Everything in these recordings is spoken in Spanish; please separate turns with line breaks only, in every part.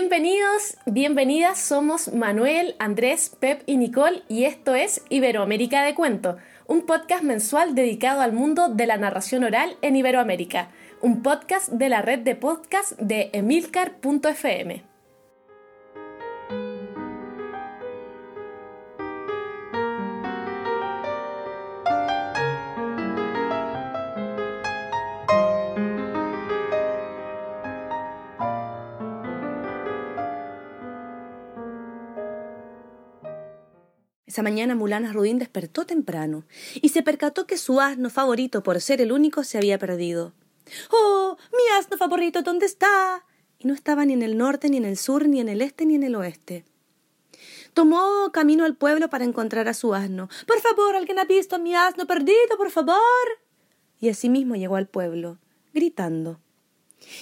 Bienvenidos, bienvenidas, somos Manuel, Andrés, Pep y Nicole y esto es Iberoamérica de Cuento, un podcast mensual dedicado al mundo de la narración oral en Iberoamérica, un podcast de la red de podcast de emilcar.fm.
Esa mañana Mulana Rudín despertó temprano y se percató que su asno favorito, por ser el único, se había perdido. ¡Oh! ¡Mi asno favorito! ¿Dónde está? Y no estaba ni en el norte, ni en el sur, ni en el este, ni en el oeste. Tomó camino al pueblo para encontrar a su asno. Por favor, alguien ha visto a mi asno perdido, por favor. Y así mismo llegó al pueblo, gritando.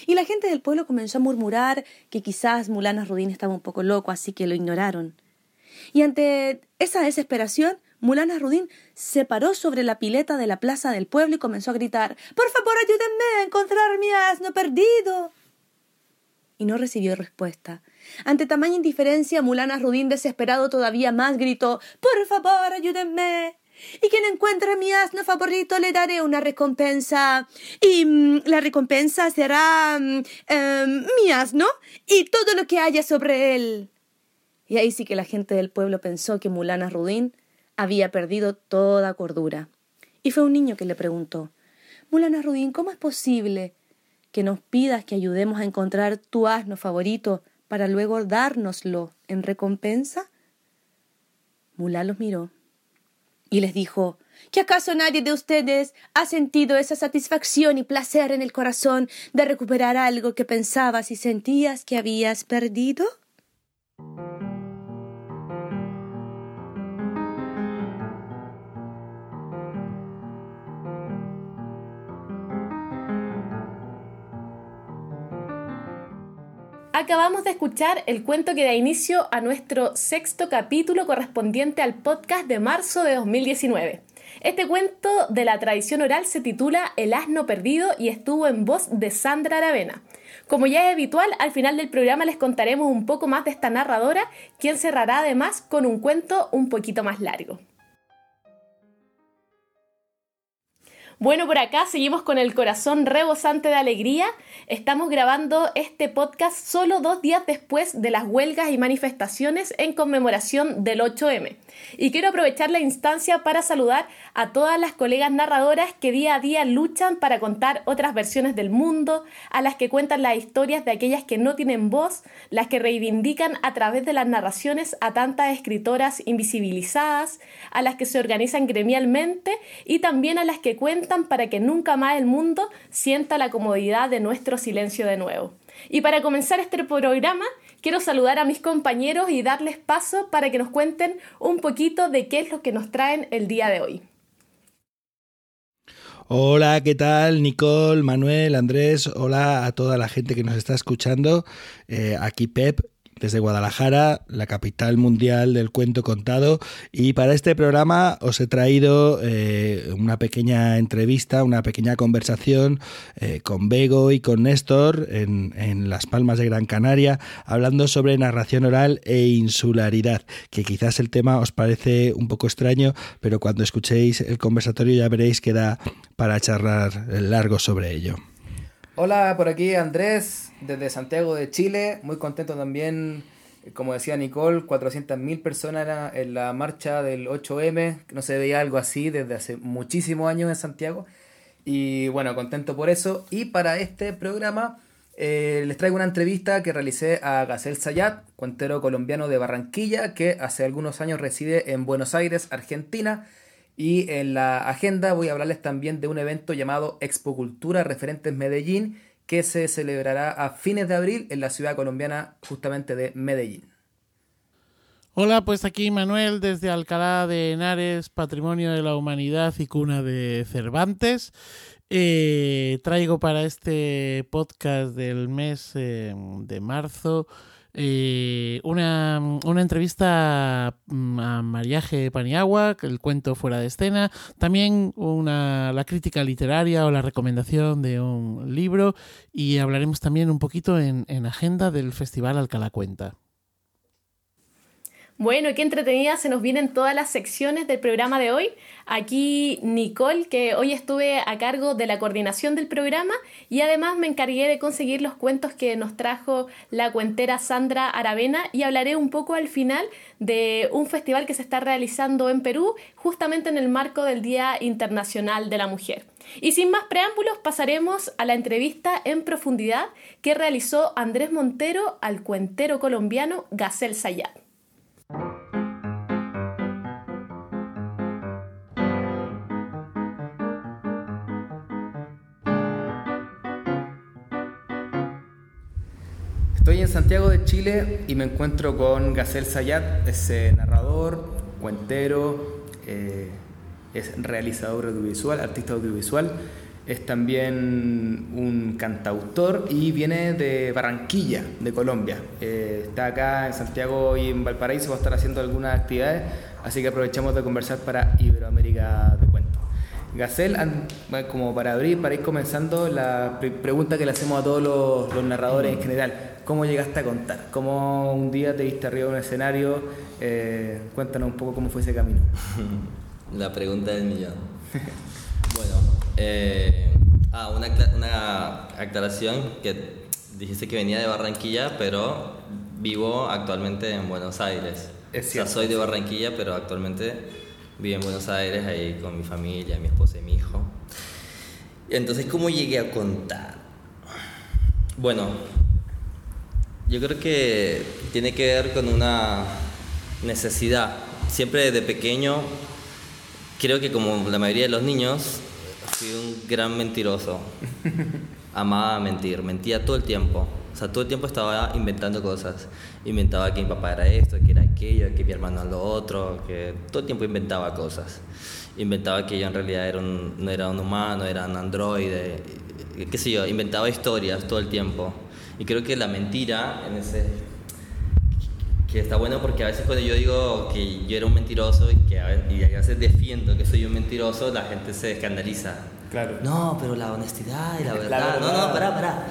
Y la gente del pueblo comenzó a murmurar que quizás Mulana Rudín estaba un poco loco, así que lo ignoraron. Y ante esa desesperación, Mulana Rudín se paró sobre la pileta de la plaza del pueblo y comenzó a gritar Por favor, ayúdenme a encontrar mi asno perdido. Y no recibió respuesta. Ante tamaña indiferencia, Mulana Rudín, desesperado todavía más, gritó Por favor, ayúdenme. Y quien encuentre mi asno favorito le daré una recompensa. Y mm, la recompensa será mm, em, mi asno y todo lo que haya sobre él. Y ahí sí que la gente del pueblo pensó que Mulana Rudín había perdido toda cordura. Y fue un niño que le preguntó Mulana Rudín, ¿cómo es posible que nos pidas que ayudemos a encontrar tu asno favorito para luego dárnoslo en recompensa? Mulá los miró y les dijo ¿Que acaso nadie de ustedes ha sentido esa satisfacción y placer en el corazón de recuperar algo que pensabas y sentías que habías perdido?
Acabamos de escuchar el cuento que da inicio a nuestro sexto capítulo correspondiente al podcast de marzo de 2019. Este cuento de la tradición oral se titula El asno perdido y estuvo en voz de Sandra Aravena. Como ya es habitual, al final del programa les contaremos un poco más de esta narradora, quien cerrará además con un cuento un poquito más largo. Bueno, por acá seguimos con el corazón rebosante de alegría. Estamos grabando este podcast solo dos días después de las huelgas y manifestaciones en conmemoración del 8M. Y quiero aprovechar la instancia para saludar a todas las colegas narradoras que día a día luchan para contar otras versiones del mundo, a las que cuentan las historias de aquellas que no tienen voz, las que reivindican a través de las narraciones a tantas escritoras invisibilizadas, a las que se organizan gremialmente y también a las que cuentan para que nunca más el mundo sienta la comodidad de nuestro silencio de nuevo. Y para comenzar este programa, quiero saludar a mis compañeros y darles paso para que nos cuenten un poquito de qué es lo que nos traen el día de hoy.
Hola, ¿qué tal? Nicole, Manuel, Andrés, hola a toda la gente que nos está escuchando. Eh, aquí Pep desde Guadalajara, la capital mundial del cuento contado. Y para este programa os he traído eh, una pequeña entrevista, una pequeña conversación eh, con Bego y con Néstor en, en, Las Palmas de Gran Canaria, hablando sobre narración oral e insularidad, que quizás el tema os parece un poco extraño, pero cuando escuchéis el conversatorio ya veréis que da para charlar largo sobre ello.
Hola, por aquí Andrés, desde Santiago de Chile. Muy contento también, como decía Nicole, 400.000 personas en la marcha del 8M. No se veía algo así desde hace muchísimos años en Santiago. Y bueno, contento por eso. Y para este programa eh, les traigo una entrevista que realicé a Gacel Sayat, cuentero colombiano de Barranquilla, que hace algunos años reside en Buenos Aires, Argentina y en la agenda voy a hablarles también de un evento llamado Expo Cultura Referentes Medellín, que se celebrará a fines de abril en la ciudad colombiana justamente de Medellín.
Hola, pues aquí Manuel desde Alcalá de Henares, Patrimonio de la Humanidad y cuna de Cervantes. Eh, traigo para este podcast del mes eh, de marzo eh, una, una, entrevista mm, a Mariaje Paniagua, el cuento fuera de escena, también una, la crítica literaria o la recomendación de un libro y hablaremos también un poquito en, en agenda del Festival Alcalá Cuenta.
Bueno, qué entretenida se nos vienen todas las secciones del programa de hoy. Aquí Nicole, que hoy estuve a cargo de la coordinación del programa y además me encargué de conseguir los cuentos que nos trajo la cuentera Sandra Aravena y hablaré un poco al final de un festival que se está realizando en Perú justamente en el marco del Día Internacional de la Mujer. Y sin más preámbulos pasaremos a la entrevista en profundidad que realizó Andrés Montero al cuentero colombiano Gacel Sayat.
Estoy en Santiago de Chile y me encuentro con Gacel Sayat, es narrador, cuentero, eh, es realizador audiovisual, artista audiovisual, es también un cantautor y viene de Barranquilla, de Colombia. Eh, está acá en Santiago y en Valparaíso, va a estar haciendo algunas actividades, así que aprovechamos de conversar para Iberoamérica de Cuento. Gacel, como para abrir, para ir comenzando, la pregunta que le hacemos a todos los narradores en general ¿Cómo llegaste a contar? ¿Cómo un día te diste arriba de un escenario? Eh, cuéntanos un poco cómo fue ese camino.
La pregunta del millón. bueno, eh, ah, una, una aclaración que dijiste que venía de Barranquilla, pero vivo actualmente en Buenos Aires.
Es cierto.
O sea, soy de Barranquilla, pero actualmente vivo en Buenos Aires ahí con mi familia, mi esposa y mi hijo. Entonces, ¿cómo llegué a contar? Bueno, yo creo que tiene que ver con una necesidad. Siempre desde pequeño, creo que como la mayoría de los niños, fui un gran mentiroso. Amaba mentir, mentía todo el tiempo. O sea, todo el tiempo estaba inventando cosas. Inventaba que mi papá era esto, que era aquello, que mi hermano era lo otro, que todo el tiempo inventaba cosas. Inventaba que yo en realidad era no era un humano, era un androide, qué sé yo, inventaba historias todo el tiempo. Y creo que la mentira en ese que está bueno porque a veces cuando yo digo que yo era un mentiroso y que a veces, defiendo que soy un mentiroso, la gente se escandaliza.
Claro.
No, pero la honestidad y la verdad. No, no, pará, pará.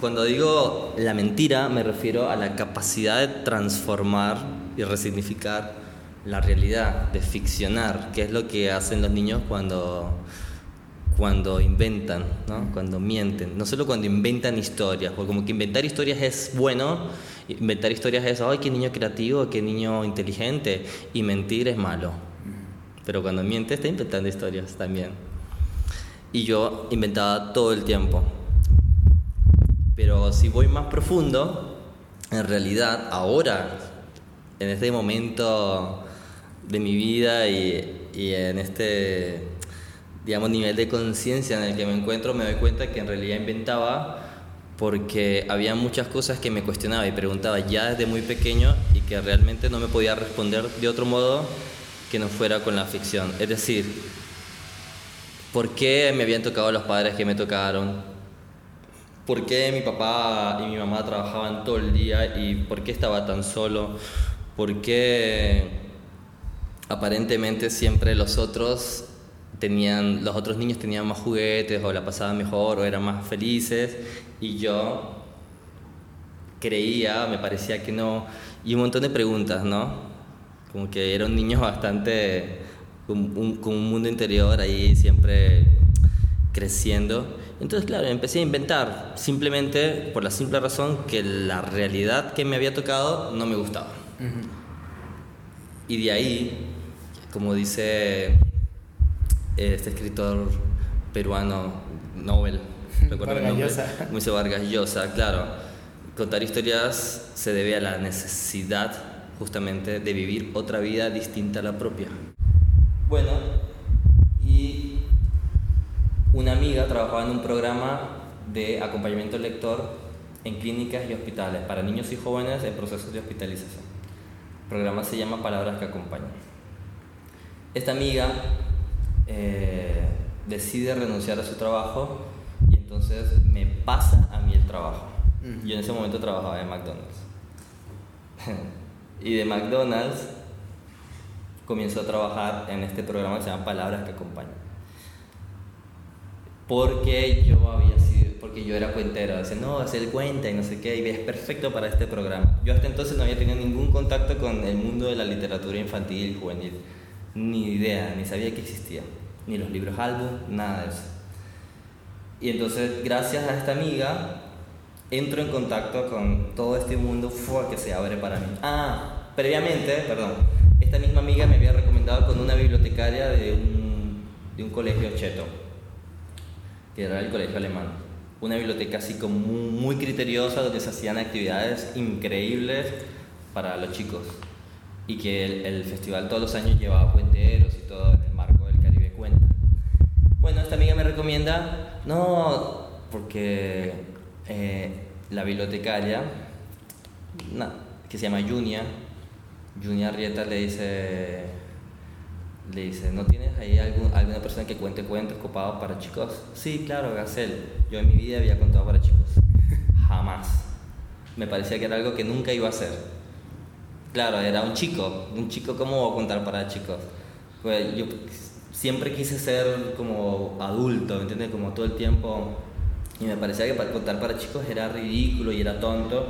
Cuando digo la mentira, me refiero a la capacidad de transformar y resignificar la realidad, de ficcionar, que es lo que hacen los niños cuando cuando inventan, ¿no? cuando mienten, no solo cuando inventan historias, porque como que inventar historias es bueno, inventar historias es, ay, qué niño creativo, qué niño inteligente, y mentir es malo. Pero cuando miente está inventando historias también. Y yo inventaba todo el tiempo. Pero si voy más profundo, en realidad ahora, en este momento de mi vida y, y en este digamos, nivel de conciencia en el que me encuentro, me doy cuenta que en realidad inventaba porque había muchas cosas que me cuestionaba y preguntaba ya desde muy pequeño y que realmente no me podía responder de otro modo que no fuera con la ficción. Es decir, ¿por qué me habían tocado los padres que me tocaron? ¿Por qué mi papá y mi mamá trabajaban todo el día y por qué estaba tan solo? ¿Por qué aparentemente siempre los otros tenían, los otros niños tenían más juguetes o la pasaban mejor o eran más felices y yo creía, me parecía que no, y un montón de preguntas, ¿no? Como que era un niño bastante con un, con un mundo interior ahí siempre creciendo. Entonces, claro, empecé a inventar, simplemente por la simple razón que la realidad que me había tocado no me gustaba. Y de ahí, como dice este escritor peruano, Nobel,
recuerdo el nombre,
Vargas Llosa, claro. Contar historias se debe a la necesidad justamente de vivir otra vida distinta a la propia. Bueno, y una amiga trabajaba en un programa de acompañamiento al lector en clínicas y hospitales para niños y jóvenes en procesos de hospitalización. El programa se llama Palabras que acompañan. Esta amiga eh, decide renunciar a su trabajo y entonces me pasa a mí el trabajo. Yo en ese momento trabajaba en McDonald's. y de McDonald's comenzó a trabajar en este programa que se llama Palabras que Acompañan. Porque yo había sido, porque yo era cuentero, decía, no, hacer el cuenta y no sé qué, y es perfecto para este programa. Yo hasta entonces no había tenido ningún contacto con el mundo de la literatura infantil y juvenil, ni idea, ni sabía que existía, ni los libros álbum, nada de eso. Y entonces, gracias a esta amiga, entro en contacto con todo este mundo que se abre para mí. Ah, previamente, perdón, esta misma amiga me había recomendado con una bibliotecaria de un, de un colegio cheto, que era el colegio alemán. Una biblioteca así como muy criteriosa donde se hacían actividades increíbles para los chicos. Y que el, festival todos los años llevaba cuenteros y todo en el marco del Caribe Cuenta. Bueno, esta amiga me recomienda, no, porque eh, la bibliotecaria, que se llama Junia, Junia Rieta le dice, le dice, ¿no tienes ahí alguna persona que cuente cuentos copados para chicos? Sí, claro, Gacel. Yo en mi vida había contado para chicos. Jamás. Me parecía que era algo que nunca iba a hacer. Claro, era un chico. Un chico, ¿cómo voy a contar para chicos? Pues yo siempre quise ser como adulto, ¿me entiendes? Como todo el tiempo. Y me parecía que para contar para chicos era ridículo y era tonto.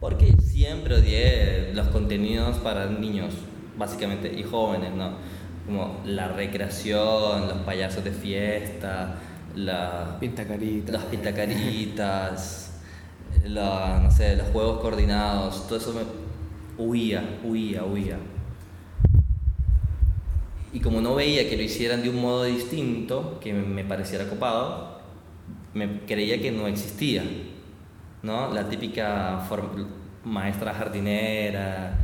Porque siempre odié los contenidos para niños, básicamente, y jóvenes, ¿no? Como la recreación, los payasos de fiesta, la,
Pinta carita.
las pintacaritas, la, no sé, los juegos coordinados, todo eso me huía, huía, huía. Y como no veía que lo hicieran de un modo distinto, que me pareciera copado, me creía que no existía, ¿no? La típica maestra jardinera,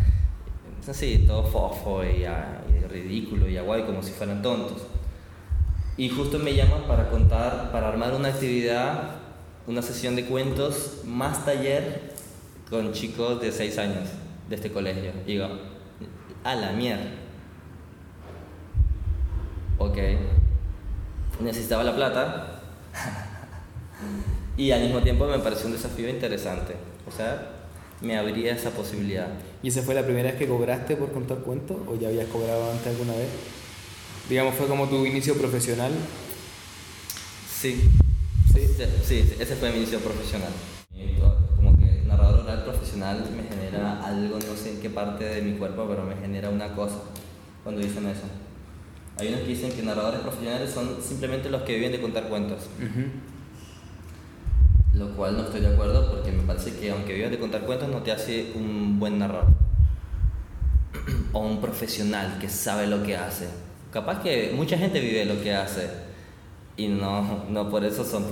así, todo fofo y, ah, y ridículo y aguay, como si fueran tontos. Y justo me llaman para contar, para armar una actividad, una sesión de cuentos más taller con chicos de 6 años de este colegio. Y digo, a la mierda. Ok. Necesitaba la plata. y al mismo tiempo me pareció un desafío interesante. O sea, me abría esa posibilidad.
¿Y esa fue la primera vez que cobraste por contar cuentos o ya habías cobrado antes alguna vez? Digamos, fue como tu inicio profesional.
Sí. Sí, sí, sí, ese fue mi inicio profesional. Y to- Como que narrador oral profesional me genera algo, no sé en qué parte de mi cuerpo, pero me genera una cosa cuando dicen eso. Hay unos que dicen que narradores profesionales son simplemente los que viven de contar cuentos, lo cual no estoy de acuerdo porque me parece que aunque vivas de contar cuentos no te hace un buen narrador o un profesional que sabe lo que hace. Capaz que mucha gente vive lo que hace y no, no por eso son,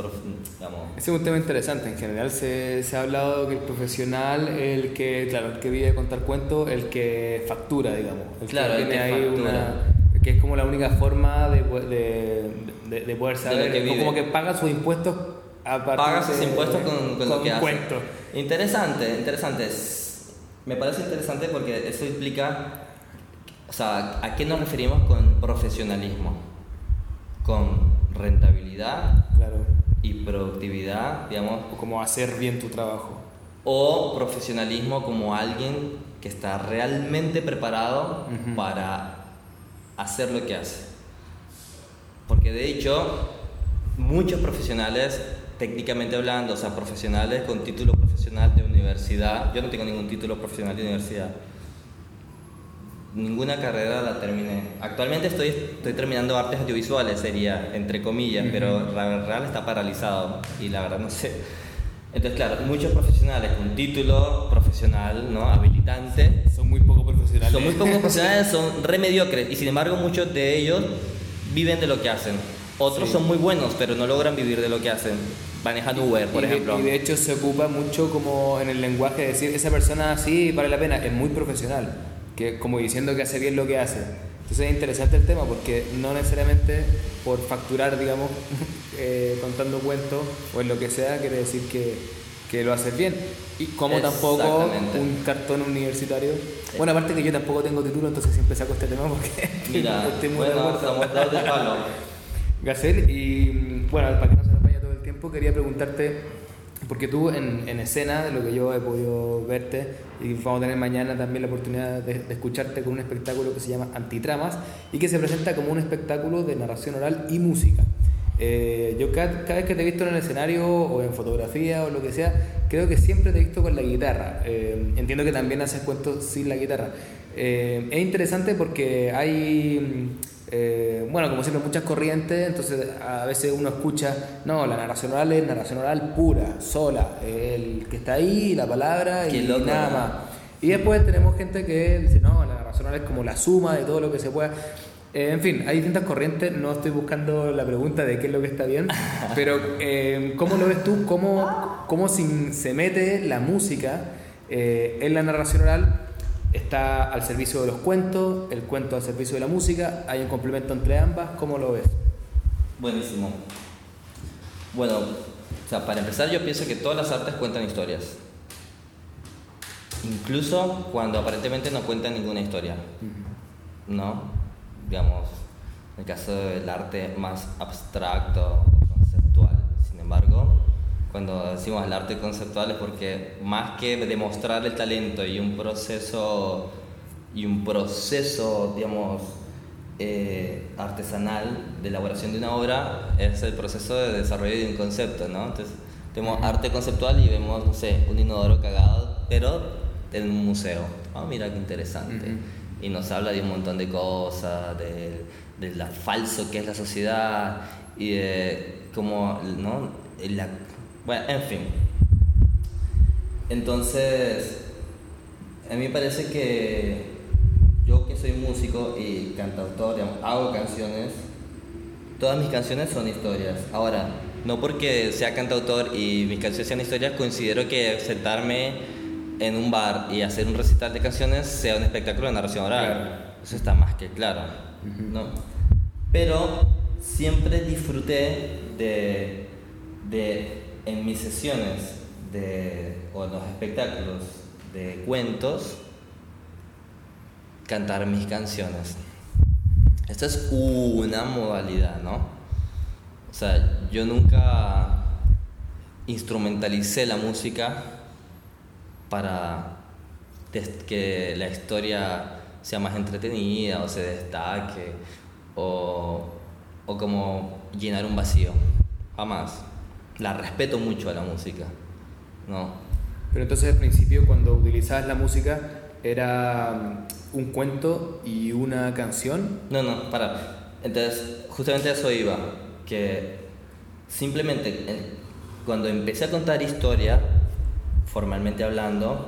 digamos,
Ese es un tema interesante. En general se, se ha hablado que el profesional, el que, claro, el que vive de contar cuentos, el que factura, digamos. El
Claro,
que
el
tiene
que
ahí
factura.
una. que es como la única forma de, de, de, de poder saber.
que
como que paga sus impuestos a partir
paga sus impuestos con, con lo que hace.
cuentos.
Interesante, interesante. Es- Me parece interesante porque eso implica, o sea, ¿a qué nos referimos con profesionalismo? Con rentabilidad
Claro.
y productividad, digamos,
O como hacer bien tu trabajo.
o profesionalismo como alguien que está realmente preparado para hacer lo que hace. Porque de hecho, muchos profesionales, técnicamente hablando, o sea, profesionales con título profesional de universidad, yo no tengo ningún título profesional de universidad, ninguna carrera la terminé. Actualmente estoy, estoy terminando artes audiovisuales, sería, entre comillas, pero la real está paralizado y la verdad no sé. Entonces, claro, muchos profesionales con título profesional, ¿no? Habilitante,
Son muy poco profesionales.
son muy pocos profesionales, son re mediocres y sin embargo muchos de ellos viven de lo que hacen. Otros
Sí.
son muy buenos, pero no logran vivir de lo que hacen. Manejan Uber, por
y de-
ejemplo.
y de hecho se ocupa mucho como en el lenguaje de decir, esa persona sí vale la pena, es muy profesional, que como diciendo que hace bien lo que hace. Entonces es interesante el tema porque no necesariamente por facturar, digamos, eh, contando cuentos o en lo que sea, quiere decir que, que lo haces bien. Y como tampoco un cartón universitario. Bueno, aparte que yo tampoco tengo título, entonces siempre saco este tema porque
Mira,
estoy muy
bueno, de palo.
Gacel, y bueno, para que no se nos vaya todo el tiempo, quería preguntarte, porque tú en, en, escena, de lo que yo he podido verte, y vamos a tener mañana también la oportunidad de, escucharte con un espectáculo que se llama Antitramas y que se presenta como un espectáculo de narración oral y música. Eh, yo cada, cada, vez que te he visto en el escenario o en fotografía o lo que sea, creo que siempre te he visto con la guitarra. Eh, entiendo que también haces cuentos sin la guitarra. Eh, es interesante porque hay eh, bueno, como siempre, muchas corrientes, entonces a veces uno escucha, no, la narración oral es narración oral pura, sola, el que está ahí, la palabra y nada más. Y después tenemos gente que dice, no, la narración oral es como la suma de todo lo que se pueda. Eh, en fin, hay distintas corrientes, no estoy buscando la pregunta de qué es lo que está bien, pero eh, ¿cómo lo ves tú? ¿Cómo, cómo se mete la música en la narración oral? Está al servicio de los cuentos, el cuento al servicio de la música, hay un complemento entre ambas, ¿cómo lo ves?
Buenísimo. Bueno, o sea, para empezar yo pienso que todas las artes cuentan historias. Incluso cuando aparentemente no cuentan ninguna historia. ¿No? Digamos, en el caso del arte más abstracto conceptual. Sin embargo, cuando decimos el arte conceptual es porque más que demostrar el talento y un proceso y un proceso digamos eh, artesanal de elaboración de una obra es el proceso de desarrollo de un concepto ¿no? entonces tenemos arte conceptual y vemos no sé un inodoro cagado pero en un museo ah mira qué interesante y nos habla de un montón de cosas de, de lo falso que es la sociedad y de cómo ¿no? la bueno, en fin. Entonces, a mí me parece que yo que soy músico y cantautor, hago canciones, todas mis canciones son historias. Ahora, no porque sea cantautor y mis canciones sean historias, considero que sentarme en un bar y hacer un recital de canciones sea un espectáculo de narración oral. Eso está más que claro. ¿no? Pero siempre disfruté de, de en mis sesiones de, o en los espectáculos de cuentos, cantar mis canciones. Esta es una modalidad, ¿no? O sea, yo nunca instrumentalicé la música para que la historia sea más entretenida o se destaque o, o como llenar un vacío. Jamás la respeto mucho a la música, ¿no?
Pero entonces al principio cuando utilizabas la música era mm, un cuento y una canción?
No, no, para. Entonces, justamente a eso iba, que simplemente cuando empecé a contar historia, formalmente hablando,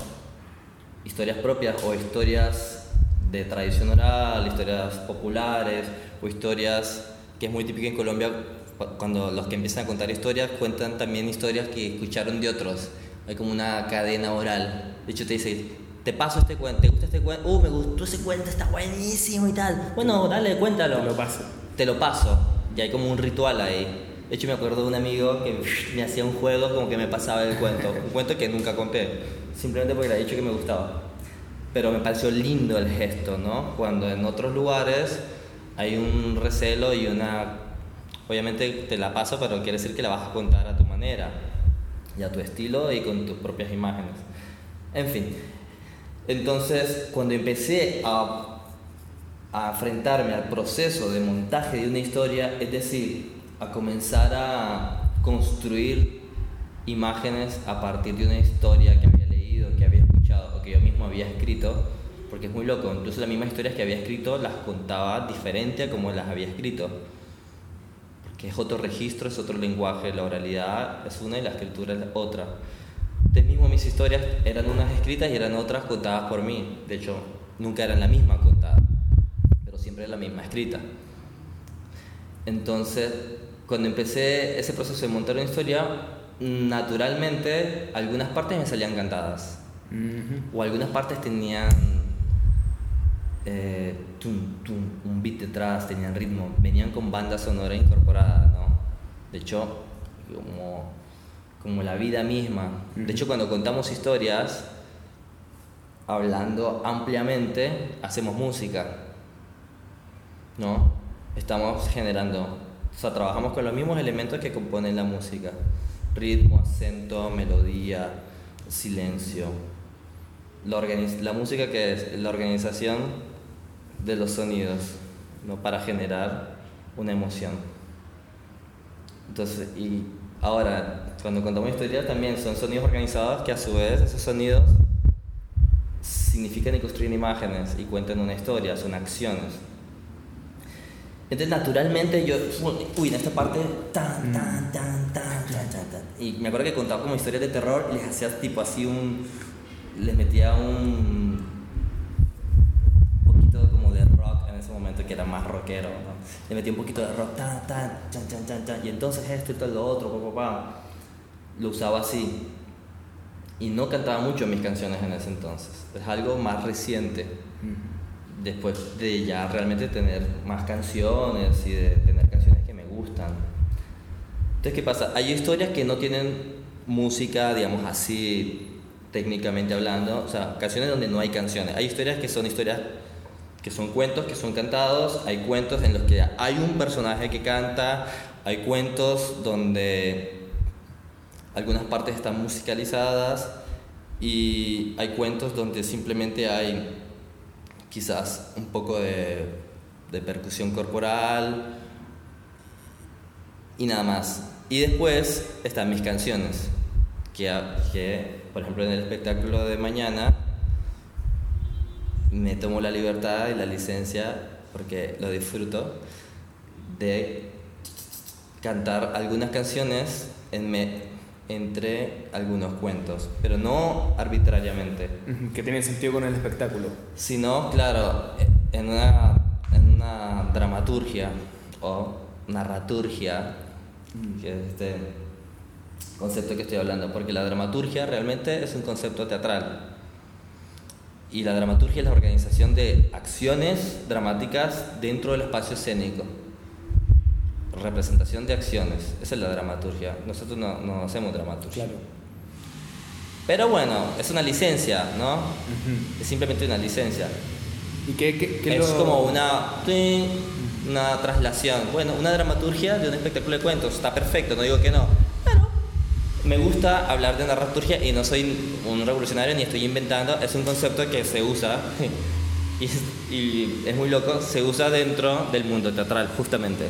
historias propias o historias de tradición oral, historias populares o historias que es muy típica en Colombia cuando los que empiezan a contar historias cuentan también historias que escucharon de otros. Hay como una cadena oral. De hecho, te dice, te paso este cuento, ¿te gusta este cuento? Uh, me gustó ese cuento, está buenísimo y tal. Bueno, dale, cuéntalo.
Te lo paso.
Te lo paso. Y hay como un ritual ahí. De hecho, me acuerdo de un amigo que me hacía un juego como que me pasaba el cuento. Un cuento que nunca conté. Simplemente porque le había dicho que me gustaba. Pero me pareció lindo el gesto, ¿no? Cuando en otros lugares hay un recelo y una Obviamente te la paso, pero quiere decir que la vas a contar a tu manera y a tu estilo y con tus propias imágenes. En fin, entonces cuando empecé a, a enfrentarme al proceso de montaje de una historia, es decir, a comenzar a construir imágenes a partir de una historia que había leído, que había escuchado o que yo mismo había escrito, porque es muy loco, incluso las mismas historias que había escrito las contaba diferente a como las había escrito es otro registro, es otro lenguaje, la oralidad es una y la escritura es otra. De mismo mis historias eran unas escritas y eran otras contadas por mí, de hecho nunca eran la misma contada, pero siempre la misma escrita. Entonces, cuando empecé ese proceso de montar una historia, naturalmente algunas partes me salían cantadas, o algunas partes tenían eh, un beat detrás, tenían ritmo, venían con banda sonora incorporada, ¿no? De hecho, como, como la vida misma. De hecho, cuando contamos historias, hablando ampliamente, hacemos música, ¿no? Estamos generando, o sea, trabajamos con los mismos elementos que componen la música. ritmo, acento, melodía, silencio. La, la música que es la organización de los sonidos, ¿no? Para generar una emoción. Entonces, y ahora, cuando contamos historias también son sonidos organizados que a su vez esos sonidos significan y construyen imágenes y cuentan una historia, son acciones. Entonces, naturalmente, yo, uy, en esta parte, tan, tan, tan, tan, tan, tan, tan. Y me acuerdo que contaba como historias de terror, les hacía tipo así un. Les metía un. poquito como de rock en ese momento, que era más rockero, ¿no? Le metía un poquito de rock, tan, tan, chan, chan, chan, chan. Y entonces esto y todo lo otro, pa, pa, pa. Lo usaba así. Y no cantaba mucho mis canciones en ese entonces. Es algo más reciente después de ya realmente tener más canciones y de tener canciones que me gustan. Entonces, ¿qué pasa? Hay historias que no tienen música, digamos así, técnicamente hablando, o sea, canciones donde no hay canciones. Hay historias que son historias que son cuentos que son cantados, hay cuentos en los que hay un personaje que canta, hay cuentos donde algunas partes están musicalizadas y hay cuentos donde simplemente hay quizás un poco de, de percusión corporal y nada más. Y después están mis canciones, que, que por ejemplo en el espectáculo de mañana me tomo la libertad y la licencia, porque lo disfruto, de cantar algunas canciones en me- entre algunos cuentos, pero no arbitrariamente
Que tiene sentido con el espectáculo.
sino, claro, en una, en una dramaturgia o narraturgia, que es este concepto que estoy hablando, porque la dramaturgia realmente es un concepto teatral. Y la dramaturgia es la organización de acciones dramáticas dentro del espacio escénico. Representación de acciones, esa es la dramaturgia. Nosotros no, no hacemos dramaturgia.
Claro.
Pero bueno, es una licencia, ¿no? Es simplemente una licencia.
¿Y qué, qué, qué
Es
lo-
como una, una traslación. Bueno, una dramaturgia de un espectáculo de cuentos. Está perfecto, no digo que no. Me gusta hablar de dramaturgia y no soy un revolucionario ni estoy inventando. Es un concepto que se usa y, es- y es muy loco. Se usa dentro del mundo teatral, justamente.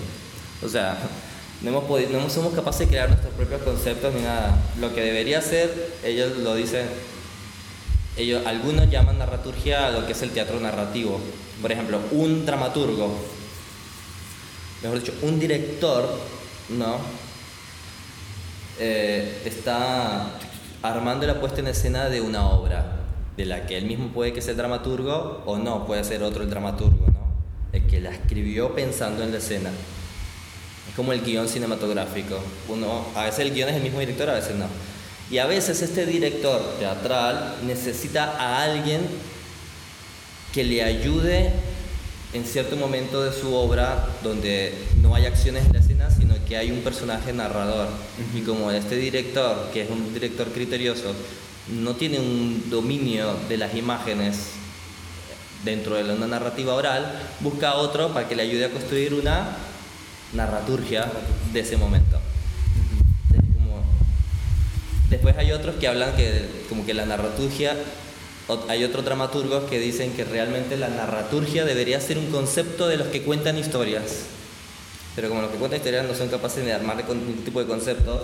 O sea, no, hemos podido, no somos capaces de crear nuestros propios conceptos ni nada. Lo que debería ser, ellos lo dicen ellos, algunos llaman narraturgia a lo que es el teatro narrativo. Por ejemplo, un dramaturgo, mejor dicho, un director, ¿no? Eh, está armando la puesta en escena de una obra, de la que él mismo puede que sea dramaturgo o no, puede ser otro el dramaturgo, ¿no? El que la escribió pensando en la escena. Es como el guion cinematográfico. Uno, a veces el guion es el mismo director, a veces no. Y a veces este director teatral necesita a alguien que le ayude en cierto momento de su obra donde no hay acciones en escena, sino que hay un personaje narrador. Y como este director, que es un director criterioso, no tiene un dominio de las imágenes dentro de una narrativa oral, busca a otro para que le ayude a construir una narraturgia de ese momento. Entonces, como- Después hay otros que hablan que como que la narraturgia, hay otros dramaturgos que dicen que realmente la narraturgia debería ser un concepto de los que cuentan historias. Pero como los que cuentan historias no son capaces de armar ningún tipo de concepto.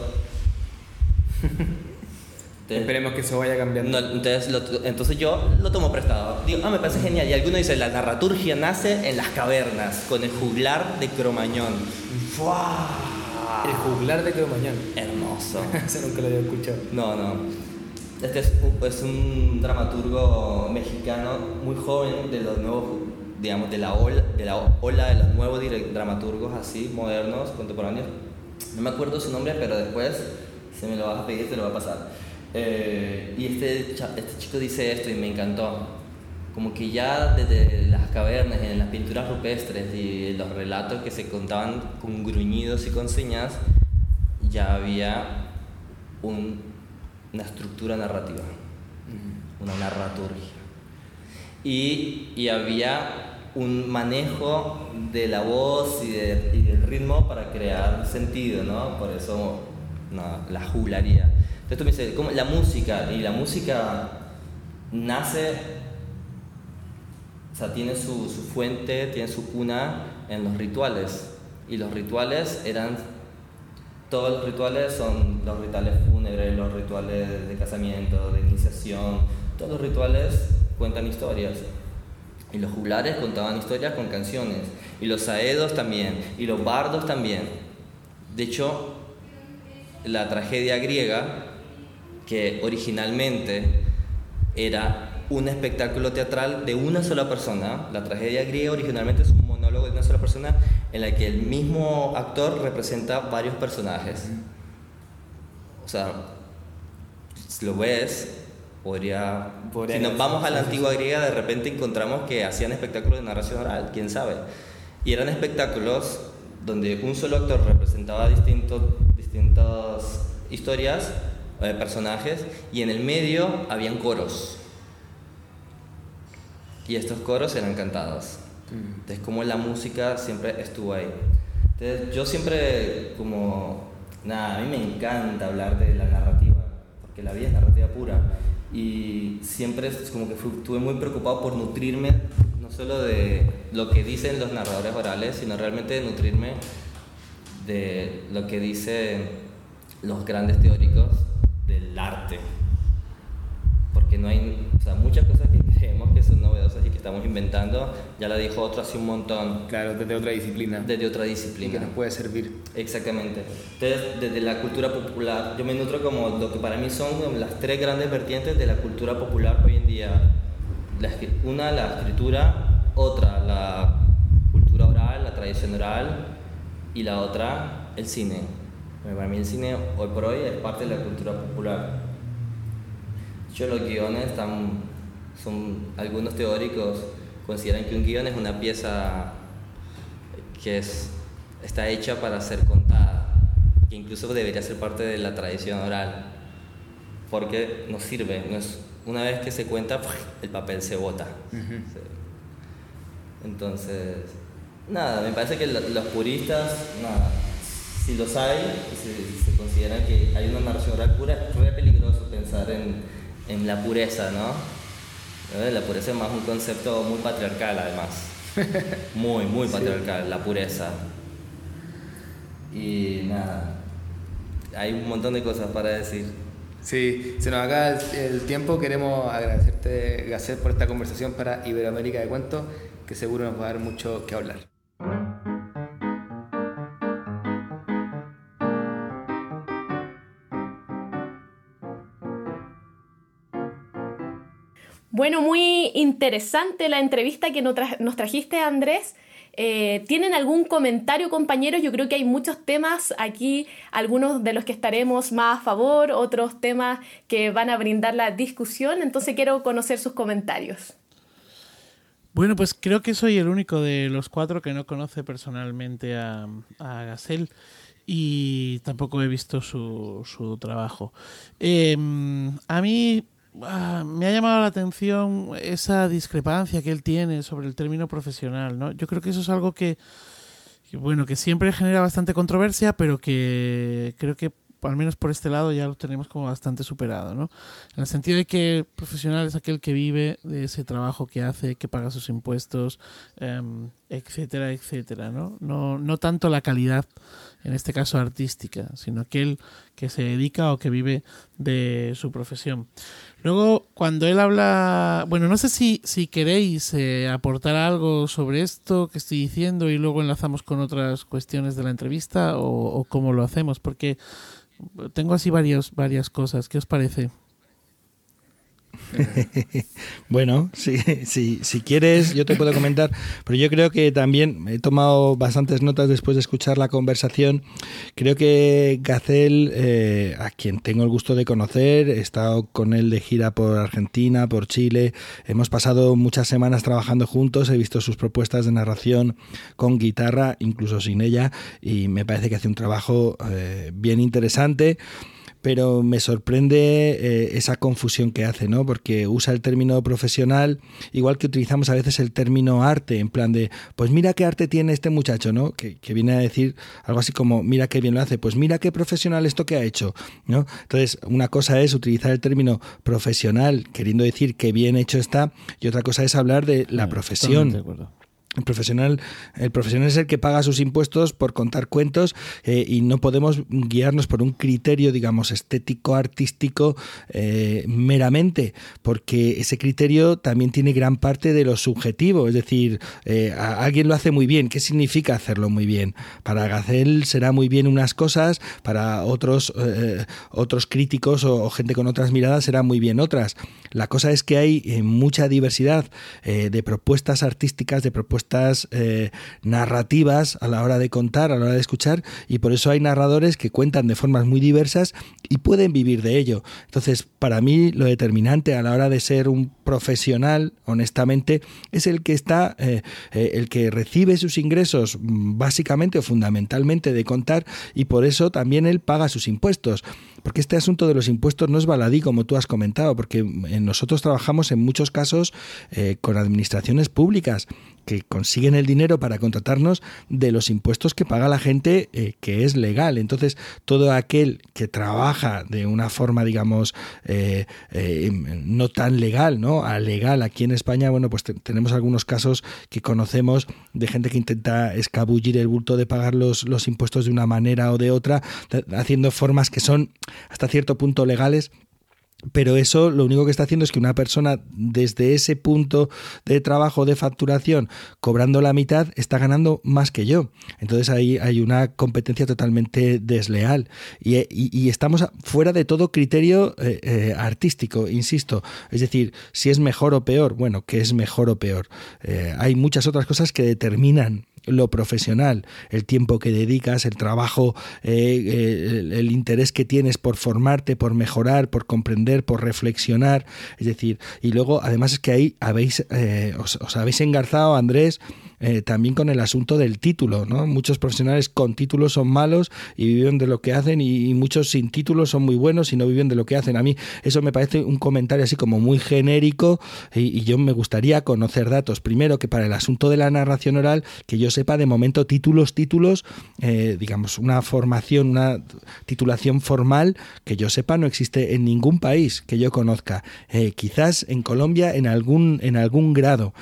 entonces-
Esperemos que eso vaya cambiando.
no, entonces, lo- entonces yo lo tomo prestado. Digo, ah, me parece genial. Y alguno dice, la narraturgia nace en las cavernas, con el juglar de Cromañón. ¡Fua!
El juglar de Cromañón.
Hermoso.
Eso nunca lo había escuchado.
No, no. Este es un, es un dramaturgo mexicano muy joven de los nuevos, digamos, de la ola de, la ola de los nuevos dramaturgos así, modernos, contemporáneos. No me acuerdo su nombre, pero después, si me lo vas a pedir, te lo va a pasar. Eh, y este, este chico dice esto y me encantó. Como que ya desde las cavernas, en las pinturas rupestres y los relatos que se contaban con gruñidos y con señas, ya había un- una estructura narrativa, una narraturgia. Y, y había un manejo de la voz y, de- del ritmo para crear sentido, ¿no? Por eso la juglaría. Entonces tú me dices, ¿cómo? La música, y la música nace, o sea, tiene su, su fuente, tiene su cuna en los rituales. Y los rituales eran todos los rituales son los rituales fúnebres, los rituales de casamiento, de iniciación, todos los rituales cuentan historias. Y los juglares contaban historias con canciones, y los saedos también, y los bardos también. De hecho, la tragedia griega, que originalmente era un espectáculo teatral de una sola persona, la tragedia griega originalmente es un monólogo de una sola persona en la que el mismo actor representa varios personajes. O sea, lo ves, podría...
Podría
si nos vamos a la antigua griega, de repente encontramos que hacían espectáculos de narración oral, quién sabe. Y eran espectáculos donde un solo actor representaba distintos, distintas historias, eh, personajes, y en el medio habían coros. Y estos coros eran cantados. Entonces, como la música siempre estuvo ahí. Entonces, yo siempre, como, nada, a mí me encanta hablar de la narrativa, porque la vida es narrativa pura. Y siempre es como que fui- estuve muy preocupado por nutrirme, no solo de lo que dicen los narradores orales, sino realmente de nutrirme de lo que dicen los grandes teóricos del arte porque no hay, o sea, muchas cosas que creemos que son novedosas y que estamos inventando, ya la dijo otro hace un montón,
Claro, desde otra disciplina.
desde otra
y que
disciplina.
nos puede servir.
Exactamente. Entonces, desde la cultura popular, yo me nutro como lo que para mí son las tres grandes vertientes de la cultura popular hoy en día. La una, la escritura, otra, la cultura oral, la tradición oral, y la otra, el cine. Para mí el cine hoy por hoy es parte de la cultura popular. De hecho, los guiones están, son, algunos teóricos consideran que un guion es una pieza que es, está hecha para ser contada, que incluso debería ser parte de la tradición oral, porque nos sirve, una vez que se cuenta, el papel se bota. Se- Entonces, nada, me parece que lo- los puristas, nada, si los hay, y se, se consideran que hay una narración oral pura, es re peligroso pensar en, en la pureza, ¿no? ¿Eh? La pureza es más un concepto muy patriarcal, además. Muy, muy patriarcal, la pureza. Y nada, hay un montón de cosas para decir.
Sí, se nos acaba el, tiempo. Queremos agradecerte, Gacet, por esta conversación para Iberoamérica de Cuentos, que seguro nos va a dar mucho que hablar.
Bueno, muy interesante la entrevista que nos, tra- nos trajiste, Andrés. Eh, ¿Tienen algún comentario, compañeros? Yo creo que hay muchos temas aquí, algunos de los que estaremos más a favor, otros temas que van a brindar la discusión, entonces quiero conocer sus comentarios.
Bueno, pues creo que soy el único de los cuatro que no conoce personalmente a, a y tampoco he visto su, trabajo. Eh, a mí ah, me ha llamado la atención esa discrepancia que él tiene sobre el término profesional, ¿no? Yo creo que eso es algo que, bueno, que siempre genera bastante controversia, pero que creo que al menos por este lado ya lo tenemos como bastante superado, ¿no? En el sentido de que el profesional es aquel que vive de ese trabajo que hace, que paga sus impuestos, em, etcétera, etcétera, ¿no? ¿no? No tanto la calidad, en este caso artística, sino aquel que se dedica o que vive de su profesión. Luego, cuando él habla, bueno, no sé si, si queréis eh, aportar algo sobre esto que estoy diciendo y luego enlazamos con otras cuestiones de la entrevista o, cómo lo hacemos, porque tengo así varios, varias cosas. ¿Qué os parece?
Bueno, si, si, quieres, yo te puedo comentar, pero yo creo que también he tomado bastantes notas después de escuchar la conversación. Creo que Gacel, eh, a quien tengo el gusto de conocer, he estado con él de gira por Argentina, por Chile, hemos pasado muchas semanas trabajando juntos, he visto sus propuestas de narración con guitarra, incluso sin ella, y me parece que hace un trabajo eh, bien interesante pero me sorprende eh, esa confusión que hace, ¿no? Porque usa el término profesional, igual que utilizamos a veces el término arte, en plan de, pues mira qué arte tiene este muchacho, ¿no? Que, que viene a decir algo así como, mira qué bien lo hace, pues mira qué profesional esto que ha hecho, ¿no? Entonces, una cosa es utilizar el término profesional, queriendo decir que bien hecho está, y otra cosa es hablar de la profesión. El profesional, el profesional es el que paga sus impuestos por contar cuentos eh, y no podemos guiarnos por un criterio, digamos, estético, artístico eh, meramente, porque ese criterio también tiene gran parte de lo subjetivo. Es decir, eh, alguien lo hace muy bien. ¿Qué significa hacerlo muy bien? Para Gacel será muy bien unas cosas, para otros, otros críticos o, o, gente con otras miradas será muy bien otras. La cosa es que hay mucha diversidad de propuestas artísticas, de propuestas estas eh, narrativas a la hora de contar, a la hora de escuchar, y por eso hay narradores que cuentan de formas muy diversas y pueden vivir de ello. Entonces, para mí lo determinante a la hora de ser un profesional, honestamente, es el que está, eh, eh, el que recibe sus ingresos mm, básicamente o fundamentalmente de contar y por eso también él paga sus impuestos. Porque este asunto de los impuestos no es baladí, como tú has comentado, porque nosotros trabajamos en muchos casos con administraciones públicas que consiguen el dinero para contratarnos de los impuestos que paga la gente eh, que es legal. Entonces, todo aquel que trabaja de una forma, digamos, eh, eh, no tan legal, ¿no? A legal aquí en España, bueno, pues tenemos algunos casos que conocemos de gente que intenta escabullir el bulto de pagar los, los impuestos de una manera o de otra, haciendo formas que son hasta cierto punto legales pero eso lo único que está haciendo es que una persona desde ese punto de trabajo de facturación cobrando la mitad está ganando más que yo. Entonces ahí hay una competencia totalmente desleal y, estamos fuera de todo criterio eh, eh, artístico, insisto. Es decir, si es mejor o peor, bueno, que es mejor o peor. Eh, hay muchas otras cosas que determinan lo profesional, el tiempo que dedicas, el trabajo, eh, el, interés que tienes por formarte, por mejorar, por comprender, por reflexionar. Es decir, y luego además es que ahí habéis, eh, os, os habéis engarzado, Andrés, eh, también con el asunto del título, ¿no? Muchos profesionales con títulos son malos y viven de lo que hacen y, muchos sin títulos son muy buenos y no viven de lo que hacen. A mí eso me parece un comentario así como muy genérico y, yo me gustaría conocer datos. Primero que para el asunto de la narración oral, que yo sepa de momento títulos, títulos, eh, digamos, una formación, una titulación formal que yo sepa no existe en ningún país que yo conozca. Eh, quizás en Colombia en algún, en algún grado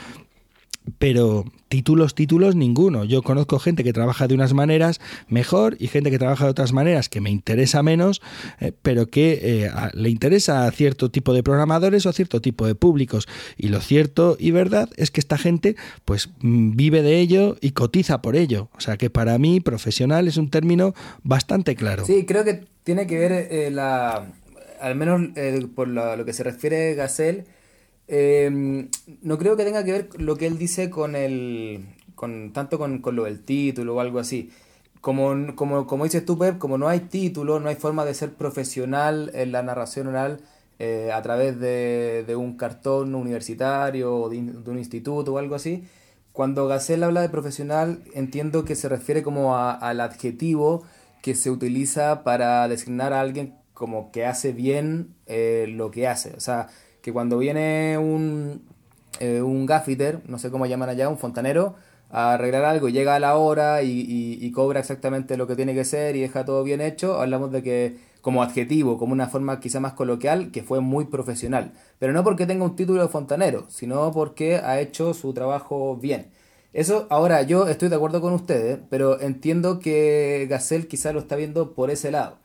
pero títulos, títulos, ninguno. Yo conozco gente que trabaja de unas maneras mejor y gente que trabaja de otras maneras que me interesa menos, eh, pero que eh, le interesa a cierto tipo de programadores o a cierto tipo de públicos. Y lo cierto y verdad es que esta gente pues mm, vive de ello y cotiza por ello. O sea que para mí profesional es un término bastante claro.
Sí, creo que tiene que ver eh, la, al menos por lo que se refiere Gacel, eh, no creo que tenga que ver lo que él dice con el. Con, tanto con, lo del título o algo así. Como, como, como dices tú, Pep, como no hay título, no hay forma de ser profesional en la narración oral eh, a través de, de, un cartón universitario o de, un instituto o algo así. Cuando Gacel habla de profesional, entiendo que se refiere como al adjetivo que se utiliza para designar a alguien como que hace bien eh, lo que hace. O sea, que cuando viene un, eh, un gaffiter, no sé cómo llaman allá, un fontanero, a arreglar algo, llega a la hora y, cobra exactamente lo que tiene que ser y deja todo bien hecho, hablamos de que como adjetivo, como una forma quizá más coloquial, que fue muy profesional. Pero no porque tenga un título de fontanero, sino porque ha hecho su trabajo bien. Eso, ahora yo estoy de acuerdo con ustedes, pero entiendo que Gacel quizá lo está viendo por ese lado.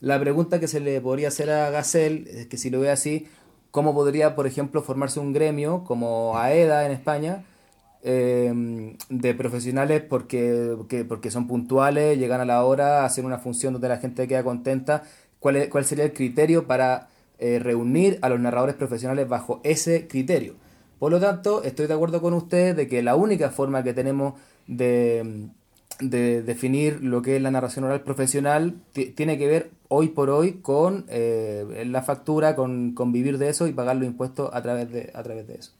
La pregunta que se le podría hacer a Gacel es que si lo ve así, cómo podría, por ejemplo, formarse un gremio como AEDA en España, eh, de profesionales porque, porque son puntuales, llegan a la hora, hacen una función donde la gente queda contenta. ¿Cuál, cuál sería el criterio para eh, reunir a los narradores profesionales bajo ese criterio? Por lo tanto, estoy de acuerdo con usted de que la única forma que tenemos de de definir lo que es la narración oral profesional tiene que ver hoy por hoy con eh, la factura, con, vivir de eso y pagar los impuestos a través de, a través de eso.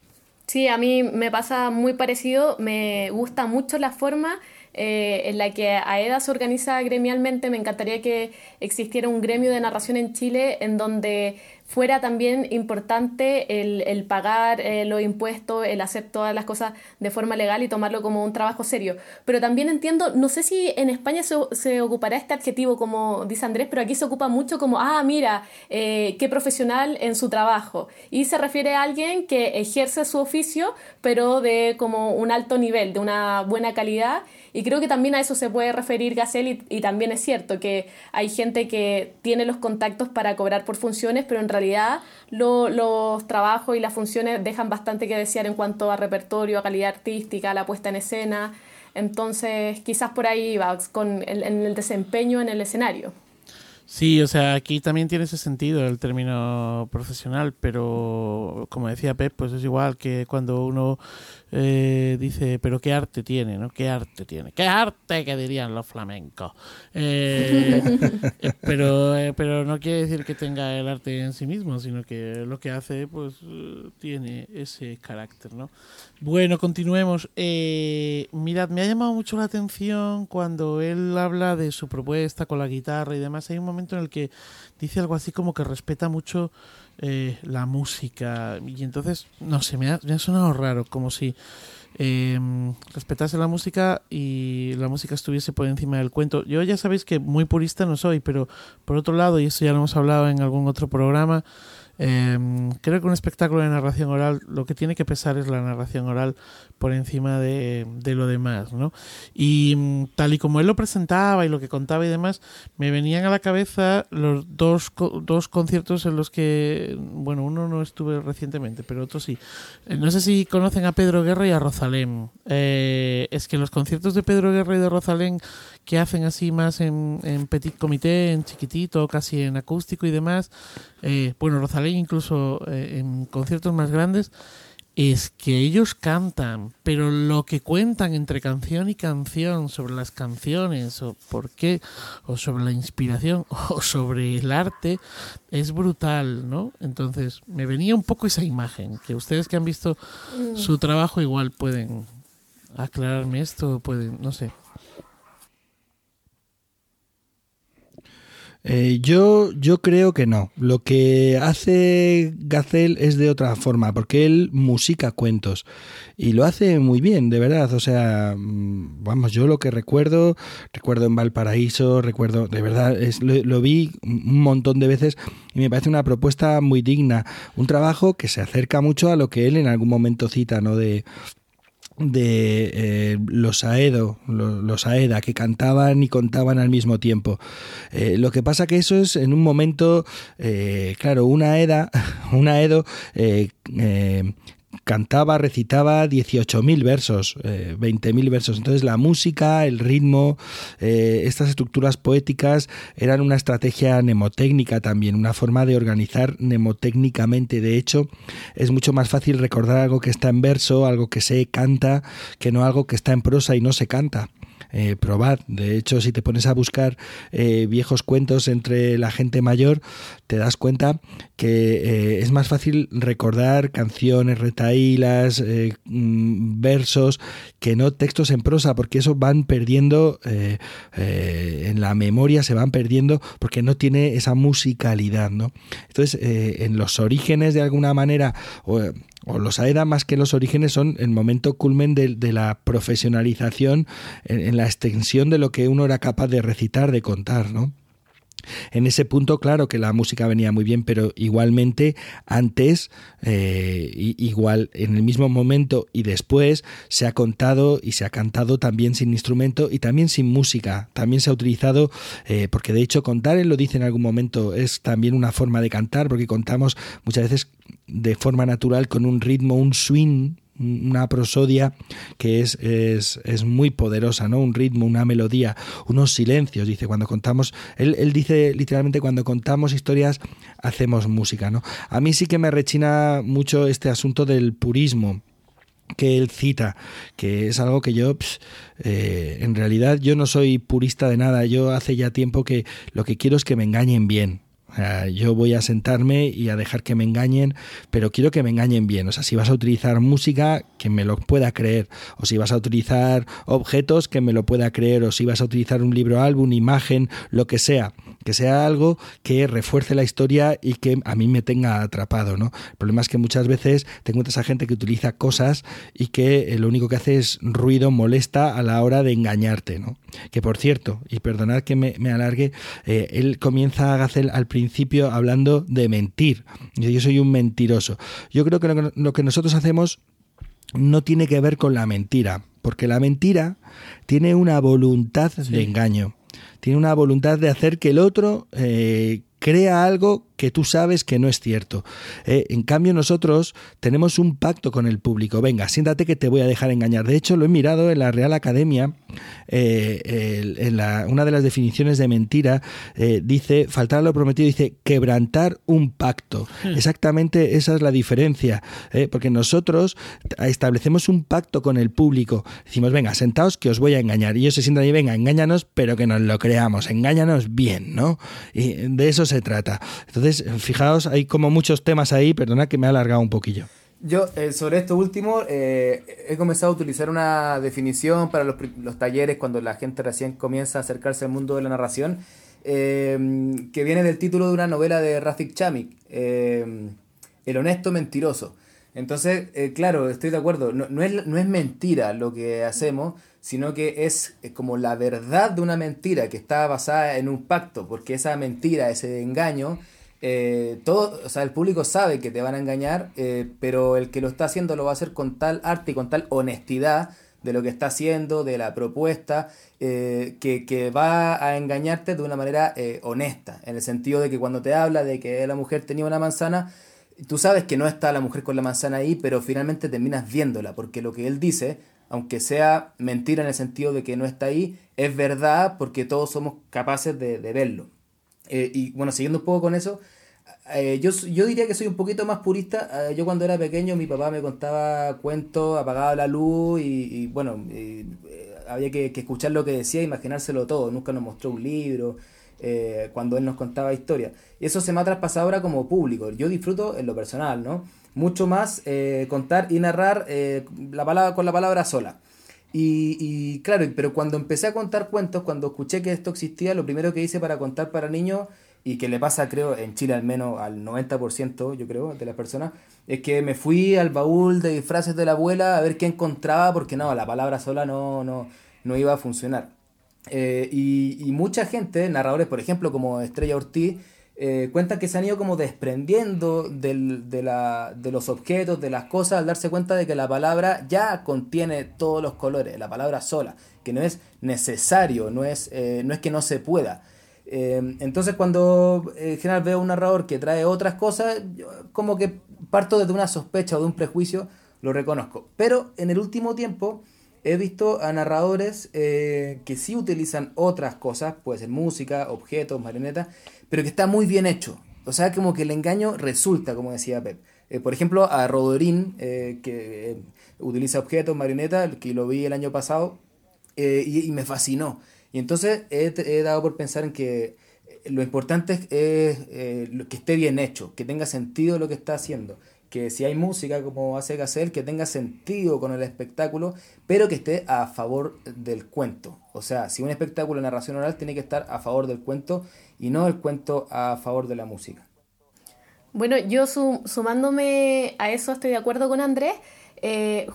Sí, a mí me pasa muy parecido, me gusta mucho la forma eh, en la que AEDA se organiza gremialmente. Me encantaría que existiera un gremio de narración en Chile en donde fuera también importante el, pagar eh, los impuestos, el hacer todas las cosas de forma legal y tomarlo como un trabajo serio. Pero también entiendo, no sé si en España se, ocupará este adjetivo, como dice Andrés, pero aquí se ocupa mucho como, ah, mira, eh, qué profesional en su trabajo. Y se refiere a alguien que ejerce su oficio, pero de como un alto nivel, de una buena calidad y creo que también a eso se puede referir Gacel y, también es cierto que hay gente que tiene los contactos para cobrar por funciones, pero en realidad los trabajos y las funciones dejan bastante que desear en cuanto a repertorio, a calidad artística, a la puesta en escena. Entonces, quizás por ahí va con en el desempeño en el escenario.
Sí, o sea, aquí también tiene ese sentido el término profesional, pero como decía Pep, pues es igual que cuando uno eh, dice, pero qué arte tiene, ¿no? ¿Qué arte tiene? ¿Qué arte que dirían los flamencos? Eh, eh, pero, pero no quiere decir que tenga el arte en sí mismo, sino que lo que hace, pues, tiene ese carácter, ¿no? Bueno, continuemos. mirad, me ha llamado mucho la atención cuando él habla de su propuesta con la guitarra y demás. Hay un momento en el que dice algo así como que respeta mucho eh, la música. Y entonces, no sé, me ha, me ha sonado raro, como si eh, respetase la música y la música estuviese por encima del cuento. Yo ya sabéis que muy purista no soy, pero por otro lado, y esto ya lo hemos hablado en algún otro programa, Em, creo que un espectáculo de narración oral lo que tiene que pesar es la narración oral por encima de, lo demás, ¿no? Y mm, tal y como él lo presentaba y lo que contaba y demás, me venían a la cabeza los dos, dos conciertos en los que, bueno, uno no estuve recientemente, pero otro sí. Eh, no sé si conocen a Pedro Guerra y a Rosalén. Eh, es que los conciertos de Pedro Guerra y de Rosalén que hacen así más en, en petit comité, en chiquitito, casi en acústico y demás, eh, bueno, Rosalén incluso eh, en conciertos más grandes, es que ellos cantan, pero lo que cuentan entre canción y canción sobre las canciones, o por qué, o sobre la inspiración, o sobre el arte, es brutal, ¿no? Entonces, me venía un poco esa imagen, que ustedes que han visto mm. su trabajo igual pueden aclararme esto, pueden, no sé.
Eh, yo, yo creo que no. Lo que hace Gacel es de otra forma, porque él musica cuentos y lo hace muy bien, de verdad. O sea, mm, vamos, yo lo que recuerdo, recuerdo en Valparaíso, recuerdo, de verdad, es, lo vi un montón de veces y me parece una propuesta muy digna. Un trabajo que se acerca mucho a lo que él en algún momento cita, ¿no? De, de eh, los Aedo, los, Aeda, que cantaban y contaban al mismo tiempo. Eh, lo que pasa que eso es en un momento, eh, claro, una Aeda, una Aedo cantaba, recitaba 18.000 versos, 20.000 versos. Entonces la música, el ritmo, estas estructuras poéticas eran una estrategia mnemotécnica también, una forma de organizar mnemotécnicamente. De hecho, es mucho más fácil recordar algo que está en verso, algo que se canta, que no algo que está en prosa y no se canta. Eh, probad. De hecho, si te pones a buscar eh, viejos cuentos entre la gente mayor, te das cuenta que eh, es más fácil recordar canciones, retaílas, mm, versos, que no textos en prosa, porque eso van perdiendo en la memoria, se van perdiendo porque no tiene esa musicalidad, ¿no? Entonces, en los orígenes, de alguna manera, o los AEDA más que los orígenes son el momento culmen de, la profesionalización en, la extensión de lo que uno era capaz de recitar, de contar, ¿no? En ese punto, claro que la música venía muy bien, pero igualmente antes, eh, igual en el mismo momento y después, se ha contado y se ha cantado también sin instrumento y también sin música. También se ha utilizado, eh, porque de hecho contar, él lo dice en algún momento, es también una forma de cantar, porque contamos muchas veces de forma natural con un ritmo, un swing, una prosodia que es, es, muy poderosa, ¿no? Un ritmo, una melodía, unos silencios, dice, cuando contamos, él, él, dice literalmente, cuando contamos historias, hacemos música, ¿no? A mí sí que me rechina mucho este asunto del purismo que él cita, que es algo que yo, eh, en realidad, yo no soy purista de nada, yo hace ya tiempo que lo que quiero es que me engañen bien, yo voy a sentarme y a dejar que me engañen, pero quiero que me engañen bien. O sea, si vas a utilizar música, que me lo pueda creer. O si vas a utilizar objetos, que me lo pueda creer. O si vas a utilizar un libro, álbum, imagen, lo que sea. Que sea algo que refuerce la historia y que a mí me tenga atrapado, ¿no? El problema es que muchas veces te encuentras a gente que utiliza cosas y que eh, lo único que hace es ruido, molesta a la hora de engañarte, ¿no? Que por cierto, y perdonad que me, alargue, eh, él comienza a hacer al principio hablando de mentir. Yo soy un mentiroso. Yo creo que lo que nosotros hacemos no tiene que ver con la mentira, porque la mentira tiene una voluntad de engaño, tiene una voluntad de hacer que el otro eh, crea algo que tú sabes que no es cierto. Eh, en cambio, nosotros tenemos un pacto con el público. Venga, siéntate que te voy a dejar engañar. De hecho, lo he mirado en la Real Academia, eh, en la, una de las definiciones de mentira, eh, dice, faltar a lo prometido, dice quebrantar un pacto. Hmm. Exactamente esa es la diferencia, porque nosotros establecemos un pacto con el público. Decimos, venga, sentaos que os voy a engañar. Y ellos se sientan ahí, venga, engáñanos, pero que nos lo creamos, engáñanos bien, ¿no? Y de eso se trata. Entonces, fijaos, hay como muchos temas ahí, perdona que me ha alargado un poquillo.
Yo, eh, sobre esto último, eh, he comenzado a utilizar una definición para los, talleres cuando la gente recién comienza a acercarse al mundo de la narración, eh, que viene del título de una novela de Rafik Chamik, El honesto mentiroso. Entonces, claro, estoy de acuerdo, no, no, es, no es mentira lo que hacemos, sino que es como la verdad de una mentira que está basada en un pacto, porque esa mentira, ese engaño, eh, todo, o sea, el público sabe que te van a engañar, eh, pero el que lo está haciendo lo va a hacer con tal arte y con tal honestidad de lo que está haciendo, de la propuesta, eh, que, que, va a engañarte de una manera honesta, en el sentido de que cuando te habla de que la mujer tenía una manzana, tú sabes que no está la mujer con la manzana ahí, pero finalmente terminas viéndola, porque lo que él dice, aunque sea mentira en el sentido de que no está ahí, es verdad porque todos somos capaces de, de verlo. Eh, y bueno, siguiendo un poco con eso, eh, yo, yo diría que soy un poquito más purista. Eh, yo cuando era pequeño mi papá me contaba cuentos, apagaba la luz y, bueno, había que, escuchar lo que decía, imaginárselo todo. Nunca nos mostró un libro cuando él nos contaba historias. Y eso se me ha traspasado ahora como público. Yo disfruto en lo personal, ¿no? Mucho más contar y narrar la palabra, con la palabra sola. Y, y, claro, pero cuando empecé a contar cuentos, cuando escuché que esto existía, lo primero que hice para contar para niños, y que le pasa creo en Chile al menos al 90% yo creo de las personas, es que me fui al baúl de frases de la abuela a ver qué encontraba, porque no, la palabra sola no, no, no iba a funcionar. Eh, y, y mucha gente, narradores por ejemplo como Estrella Ortiz, eh, cuentan que se han ido como desprendiendo del, de, la, de los objetos, de las cosas, al darse cuenta de que la palabra ya contiene todos los colores, la palabra sola, que no es necesario, no es, eh, no es que no se pueda. Eh, entonces cuando en general veo un narrador que trae otras cosas, como que parto desde una sospecha o de un prejuicio, lo reconozco. Pero en el último tiempo he visto a narradores que sí utilizan otras cosas, puede ser música, objetos, marionetas, pero que está muy bien hecho. O sea, como que el engaño resulta, como decía Pep. Eh, por ejemplo, a Rodorín, eh, que eh, utiliza objetos, marionetas, que lo vi el año pasado, y, me fascinó. Y entonces he, he, dado por pensar en que lo importante es que esté bien hecho, que tenga sentido lo que está haciendo que si hay música como hace Gacel, que tenga sentido con el espectáculo, pero que esté a favor del cuento. O sea, si un espectáculo de narración oral tiene que estar a favor del cuento y no el cuento a favor de la música.
Bueno, yo sumándome a eso estoy de acuerdo con Andrés. Eh,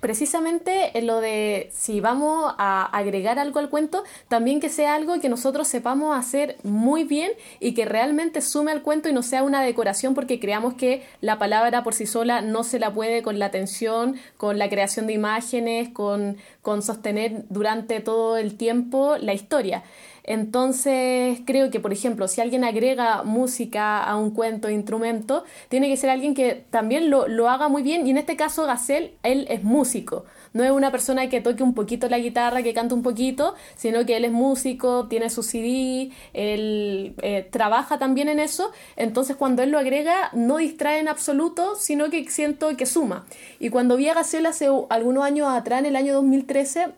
precisamente en lo de si vamos a agregar algo al cuento, también que sea algo que nosotros sepamos hacer muy bien y que realmente sume al cuento y no sea una decoración porque creamos que la palabra por sí sola no se la puede con la atención, con la creación de imágenes, con, con sostener durante todo el tiempo la historia. Entonces, creo que, por ejemplo, si alguien agrega música a un cuento, instrumento, tiene que ser alguien que también lo, lo haga muy bien. Y en este caso, Gacel, él es músico. No es una persona que toque un poquito la guitarra, que cante un poquito, sino que él es músico, tiene su CD, él eh, trabaja también en eso. Entonces, cuando él lo agrega, no distrae en absoluto, sino que siento que suma. Y cuando vi a Gacel hace algunos años atrás, en el año 2013,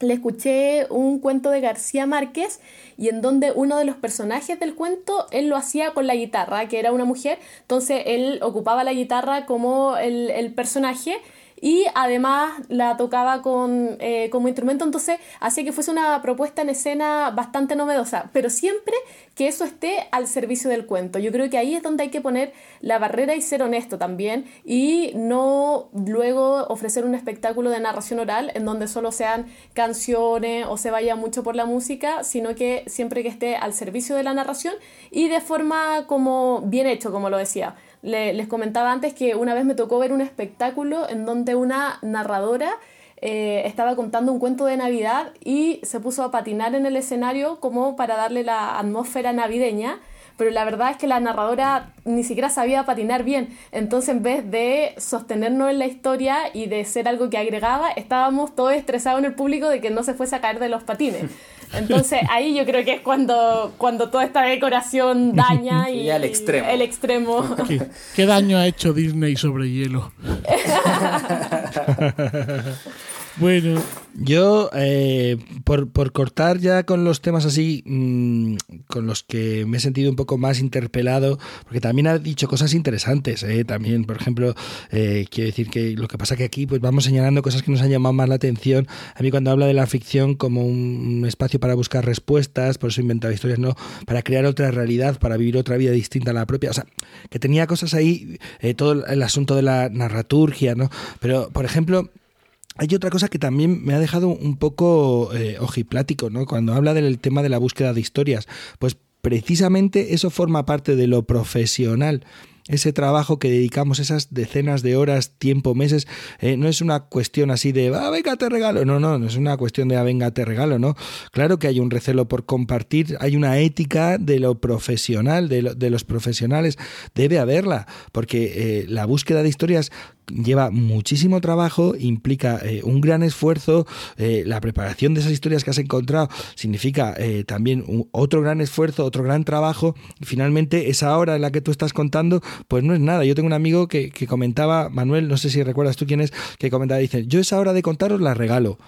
le escuché un cuento de García Márquez y en donde uno de los personajes del cuento él lo hacía con la guitarra, que era una mujer, entonces él ocupaba la guitarra como el, el personaje y además la tocaba con, eh, como instrumento, entonces hacía que fuese una propuesta en escena bastante novedosa, pero siempre que eso esté al servicio del cuento. Yo creo que ahí es donde hay que poner la barrera y ser honesto también. Y no luego ofrecer un espectáculo de narración oral en donde solo sean canciones o se vaya mucho por la música, sino que siempre que esté al servicio de la narración y de forma como bien hecho, como lo decía les comentaba antes que una vez me tocó ver un espectáculo en donde una narradora eh, estaba contando un cuento de Navidad y se puso a patinar en el escenario como para darle la atmósfera navideña, pero la verdad es que la narradora ni siquiera sabía patinar bien, entonces en vez de sostenernos en la historia y de ser algo que agregaba, estábamos todos estresados en el público de que no se fuese a caer de los patines. Entonces ahí yo creo que es cuando, cuando toda esta decoración daña y,
al extremo.
el extremo.
¿Qué, daño ha hecho Disney sobre hielo? bueno.
Yo, eh, por, por, cortar ya con los temas así, mmm, con los que me he sentido un poco más interpelado, porque también ha dicho cosas interesantes, eh, también, por ejemplo, eh, quiero decir que lo que pasa que aquí pues vamos señalando cosas que nos han llamado más la atención. A mí cuando habla de la ficción como un, un espacio para buscar respuestas, por eso he historias, no, para crear otra realidad, para vivir otra vida distinta a la propia, o sea, que tenía cosas ahí, eh, todo el asunto de la narraturgia, ¿no? Pero, por ejemplo, hay otra cosa que también me ha dejado un poco eh, ojiplático, ¿no? Cuando habla del tema de la búsqueda de historias, pues precisamente eso forma parte de lo profesional ese trabajo que dedicamos, esas decenas de horas, tiempo, meses, eh, no es una cuestión así de, ah, venga, te regalo. No, no, no es una cuestión de, ah, venga, te regalo, no. Claro que hay un recelo por compartir, hay una ética de lo profesional, de, lo, de los profesionales, debe haberla, porque eh, la búsqueda de historias lleva muchísimo trabajo, implica eh, un gran esfuerzo, eh, la preparación de esas historias que has encontrado significa eh, también otro gran esfuerzo, otro gran trabajo, finalmente esa hora en la que tú estás contando, pues no es nada. Yo tengo un amigo que, que comentaba, Manuel, no sé si recuerdas tú quién es, que comentaba, dice, yo esa hora de contaros la regalo.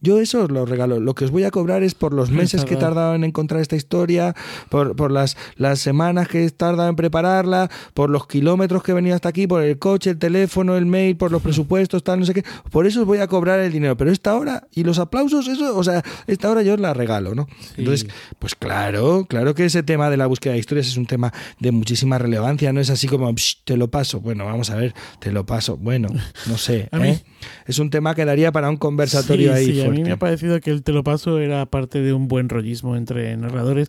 Yo eso os lo regalo. Lo que os voy a cobrar es por los meses que he tardado en encontrar esta historia, por, por las, las semanas que he tardado en prepararla, por los kilómetros que he venido hasta aquí, por el coche, el teléfono, el mail, por los presupuestos, tal, no sé qué. Por eso os voy a cobrar el dinero. Pero esta hora y los aplausos, eso, o sea, esta hora yo os la regalo, ¿no? Sí. Entonces, pues claro, claro que ese tema de la búsqueda de historias es un tema de muchísima relevancia. No es así como, te lo paso. Bueno, vamos a ver, te lo paso. Bueno, no sé. ¿eh? Es un tema que daría para un conversatorio
sí,
ahí.
Sí, a mí me ha parecido que el te lo paso era parte de un buen rollismo entre narradores,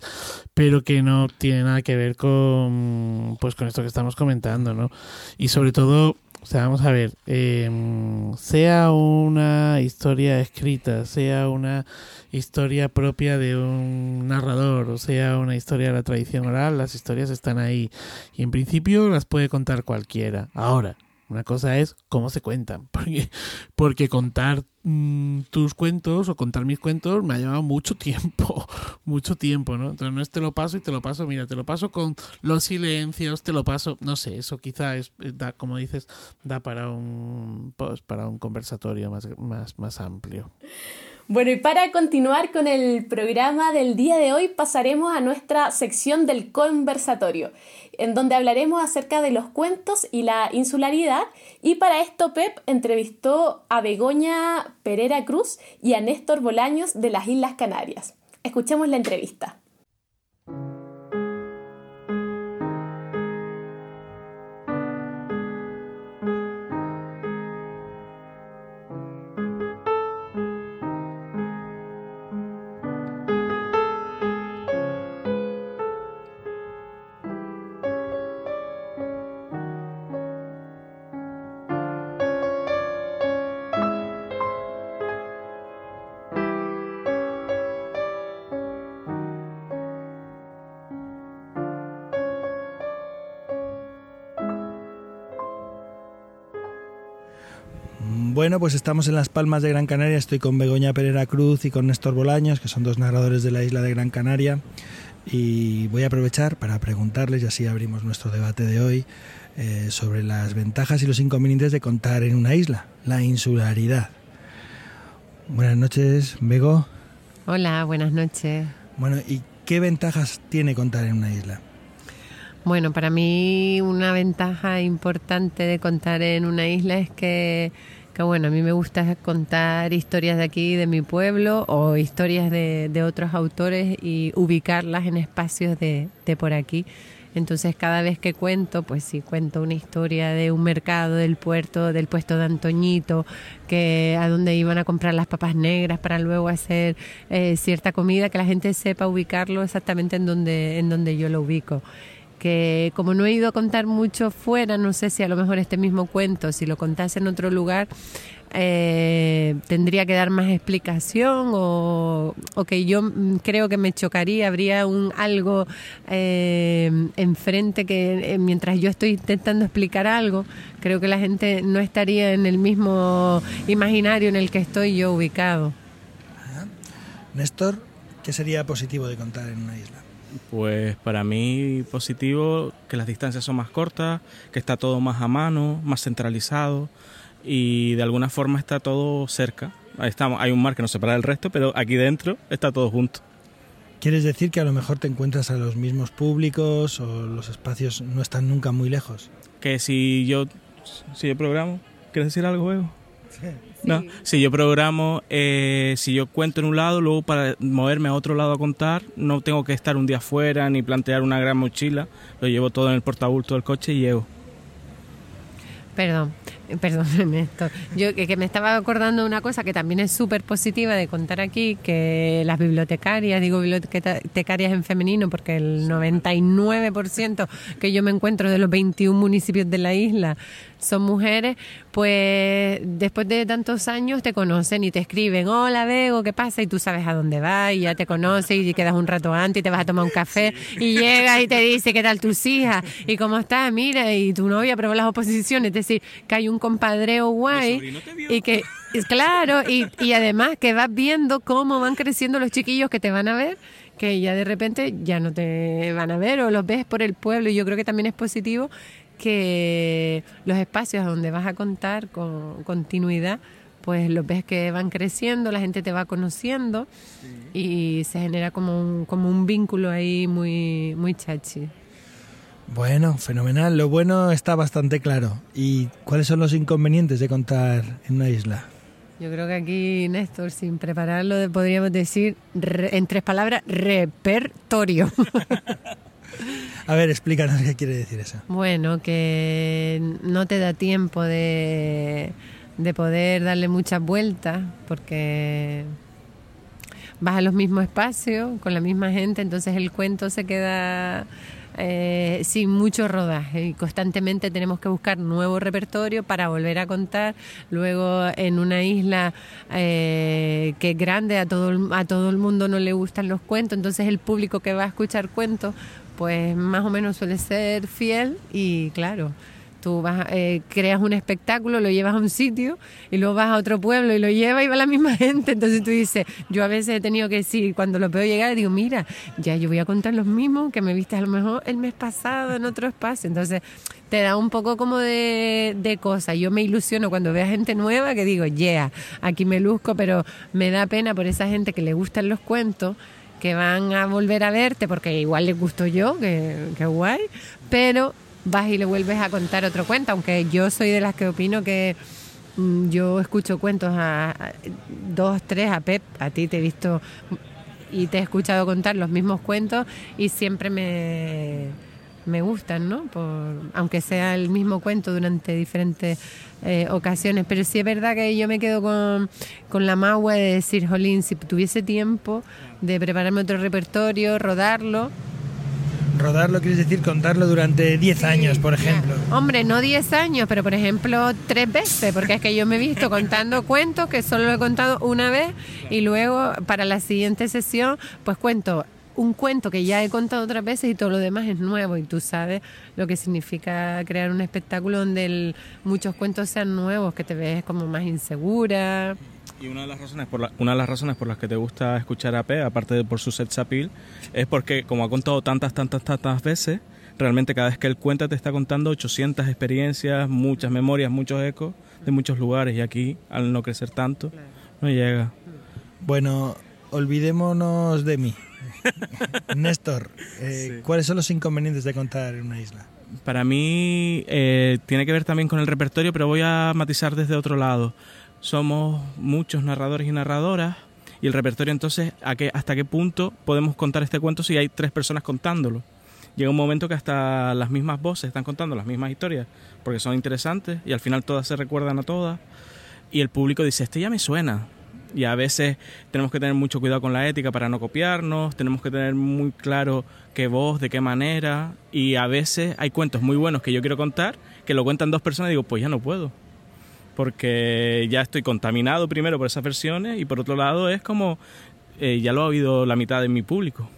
pero que no tiene nada que ver con pues con esto que estamos comentando, ¿no? Y sobre todo, o sea, vamos a ver, eh, sea una historia escrita, sea una historia propia de un narrador, o sea una historia de la tradición oral, las historias están ahí y en principio las puede contar cualquiera. Ahora, una cosa es cómo se cuentan, porque, porque contar mmm, tus cuentos o contar mis cuentos me ha llevado mucho tiempo, mucho tiempo, ¿no? Entonces no es te lo paso y te lo paso, mira, te lo paso con los silencios, te lo paso, no sé, eso quizá es, da, como dices, da para un, pues, para un conversatorio más, más, más amplio.
Bueno, y para continuar con el programa del día de hoy, pasaremos a nuestra sección del conversatorio, en donde hablaremos acerca de los cuentos y la insularidad. Y para esto, Pep entrevistó a Begoña Pereira Cruz y a Néstor Bolaños de las Islas Canarias. Escuchemos la entrevista.
Bueno, pues estamos en Las Palmas de Gran Canaria. Estoy con Begoña Pereira Cruz y con Néstor Bolaños, que son dos narradores de la isla de Gran Canaria. Y voy a aprovechar para preguntarles, y así abrimos nuestro debate de hoy, eh, sobre las ventajas y los inconvenientes de contar en una isla, la insularidad. Buenas noches, Bego.
Hola, buenas noches.
Bueno, ¿y qué ventajas tiene contar en una isla?
Bueno, para mí una ventaja importante de contar en una isla es que, que, bueno, a mí me gusta contar historias de aquí, de mi pueblo, o historias de, de otros autores y ubicarlas en espacios de, de por aquí. Entonces cada vez que cuento, pues sí, cuento una historia de un mercado del puerto, del puesto de Antoñito, que a donde iban a comprar las papas negras para luego hacer eh, cierta comida, que la gente sepa ubicarlo exactamente en donde, en donde yo lo ubico que como no he ido a contar mucho fuera, no sé si a lo mejor este mismo cuento, si lo contase en otro lugar, eh, tendría que dar más explicación o, que yo creo que me chocaría, habría un algo eh, enfrente que eh, mientras yo estoy intentando explicar algo, creo que la gente no estaría en el mismo imaginario en el que estoy yo ubicado.
Néstor, ¿qué sería positivo de contar en una isla?
Pues para mí positivo que las distancias son más cortas, que está todo más a mano, más centralizado y de alguna forma está todo cerca. Ahí estamos, hay un mar que nos separa del resto, pero aquí dentro está todo junto.
¿Quieres decir que a lo mejor te encuentras a los mismos públicos o los espacios no están nunca muy lejos?
Que si yo, si yo programo, ¿quieres decir algo, Evo? Sí. No, si yo programo, eh, si yo cuento en un lado, luego para moverme a otro lado a contar, no tengo que estar un día afuera ni plantear una gran mochila, lo llevo todo en el portabulto del coche y llevo.
Perdón, perdón, Néstor. Yo que, que, me estaba acordando de una cosa que también es súper positiva de contar aquí, que las bibliotecarias, digo bibliotecarias en femenino, porque el 99% que yo me encuentro de los 21 municipios de la isla son mujeres, pues después de tantos años te conocen y te escriben, hola Bego, ¿qué pasa? Y tú sabes a dónde vas y ya te conoces y quedas un rato antes y te vas a tomar un café y llegas y te dice, ¿qué tal tus hijas? ¿Y cómo estás? Mira, y tu novia aprobó las oposiciones, es decir, que hay un compadreo guay y que, claro, y, y además que vas viendo cómo van creciendo los chiquillos que te van a ver que ya de repente ya no te van a ver o los ves por el pueblo y yo creo que también es positivo que los espacios donde vas a contar con continuidad, pues los ves que van creciendo, la gente te va conociendo sí. y se genera como un, como un vínculo ahí muy, muy chachi.
Bueno, fenomenal. Lo bueno está bastante claro. ¿Y cuáles son los inconvenientes de contar en una isla?
Yo creo que aquí, Néstor, sin prepararlo, podríamos decir re, en tres palabras, repertorio.
A ver, explícanos qué quiere decir eso.
Bueno, que no te da tiempo de, de poder darle muchas vueltas porque vas a los mismos espacios con la misma gente, entonces el cuento se queda eh, sin mucho rodaje y constantemente tenemos que buscar nuevo repertorio para volver a contar. Luego en una isla eh, que es grande, a todo, a todo el mundo no le gustan los cuentos, entonces el público que va a escuchar cuentos pues más o menos suele ser fiel y claro, tú vas, eh, creas un espectáculo, lo llevas a un sitio y luego vas a otro pueblo y lo llevas y va la misma gente. Entonces tú dices, yo a veces he tenido que decir, cuando lo veo llegar, digo, mira, ya yo voy a contar los mismos que me viste a lo mejor el mes pasado en otro espacio. Entonces te da un poco como de, de cosa. Yo me ilusiono cuando veo a gente nueva que digo, yeah, aquí me luzco, pero me da pena por esa gente que le gustan los cuentos que van a volver a verte porque igual les gusto yo, que, que guay, pero vas y le vuelves a contar otro cuento, aunque yo soy de las que opino que mmm, yo escucho cuentos a, dos, tres, a Pep, a ti te he visto y te he escuchado contar los mismos cuentos y siempre me, me gustan, ¿no? Por, aunque sea el mismo cuento durante diferentes eh, ocasiones. Pero sí es verdad que yo me quedo con, con la magua de decir, Jolín, si tuviese tiempo de prepararme otro repertorio, rodarlo.
Rodarlo quieres decir contarlo durante 10 sí, años, por ejemplo.
Ya. Hombre, no 10 años, pero por ejemplo tres veces, porque es que yo me he visto contando cuentos que solo lo he contado una vez y luego para la siguiente sesión pues cuento un cuento que ya he contado otras veces y todo lo demás es nuevo y tú sabes lo que significa crear un espectáculo donde el, muchos cuentos sean nuevos, que te ves como más insegura.
Y una de las razones por la, una de las razones por las que te gusta escuchar a P, aparte de por su sex appeal, es porque como ha contado tantas, tantas, tantas veces, realmente cada vez que él cuenta te está contando 800 experiencias, muchas memorias, muchos ecos de muchos lugares y aquí, al no crecer tanto. No llega.
Bueno, olvidémonos de mí. Néstor, eh, ¿cuáles son los inconvenientes de contar en una isla?
Para mí eh, tiene que ver también con el repertorio, pero voy a matizar desde otro lado. Somos muchos narradores y narradoras y el repertorio entonces, ¿a qué, ¿hasta qué punto podemos contar este cuento si hay tres personas contándolo? Llega un momento que hasta las mismas voces están contando las mismas historias porque son interesantes y al final todas se recuerdan a todas y el público dice, este ya me suena, y a veces tenemos que tener mucho cuidado con la ética para no copiarnos, tenemos que tener muy claro qué voz, de qué manera, y a veces hay cuentos muy buenos que yo quiero contar, que lo cuentan dos personas y digo, pues ya no puedo, porque ya estoy contaminado primero por esas versiones y por otro lado es como, eh, ya lo ha oído la mitad de mi público.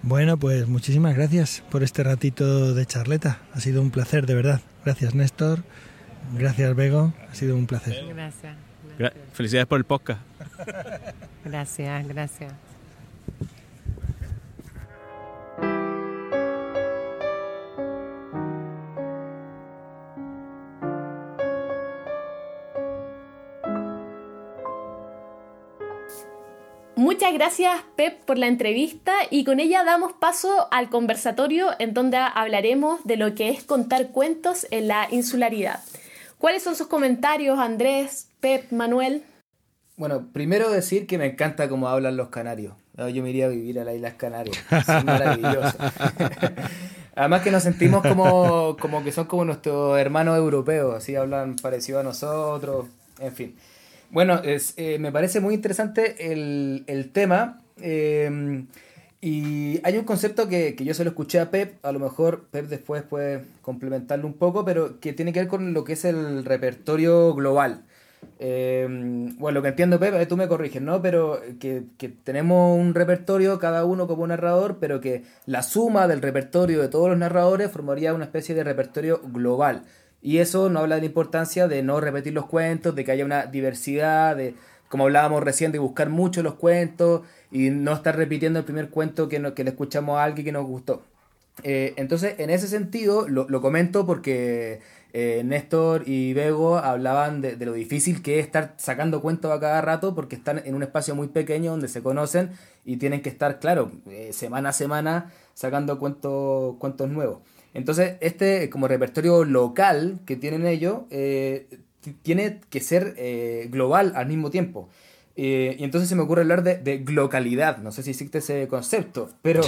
Bueno, pues muchísimas gracias por este ratito de charleta. Ha sido un placer, de verdad. Gracias, Néstor. Gracias, Bego. Ha sido un placer.
Gracias.
Gra- Felicidades por el podcast.
Gracias, gracias.
Muchas gracias Pep por la entrevista y con ella damos paso al conversatorio en donde hablaremos de lo que es contar cuentos en la insularidad. ¿Cuáles son sus comentarios, Andrés, Pep, Manuel?
Bueno, primero decir que me encanta cómo hablan los canarios. Ah, Yo me iría a vivir a las Islas Canarias. Es maravilloso. Además que nos sentimos como, como que son como nuestros hermanos europeos, así hablan parecido a nosotros, en fin. Bueno, es, eh, me parece muy interesante el, el tema. eh, y hay un concepto que, que yo se lo escuché a Pep, a lo mejor Pep después puede complementarlo un poco, pero que tiene que ver con lo que es el repertorio global. Eh, bueno, lo que entiendo, Pep, eh, tú me corriges, ¿no? Pero que, que tenemos un repertorio, cada uno como narrador, pero que la suma del repertorio de todos los narradores formaría una especie de repertorio global. Y eso no habla de la importancia de no repetir los cuentos, de que haya una diversidad, de, como hablábamos recién, de buscar mucho los cuentos y no estar repitiendo el primer cuento que, que le escuchamos a alguien que nos gustó. Eh, entonces, en ese sentido, lo, lo comento porque eh, Néstor y Bego hablaban de, lo difícil que es estar sacando cuentos a cada rato porque están en un espacio muy pequeño donde se conocen y tienen que estar, claro, eh, semana a semana sacando cuentos, nuevos. Entonces, este como repertorio local que tienen ellos, eh, tiene que ser global al mismo tiempo. Eh, y entonces se me ocurre hablar de, de glocalidad, no sé si existe ese concepto, pero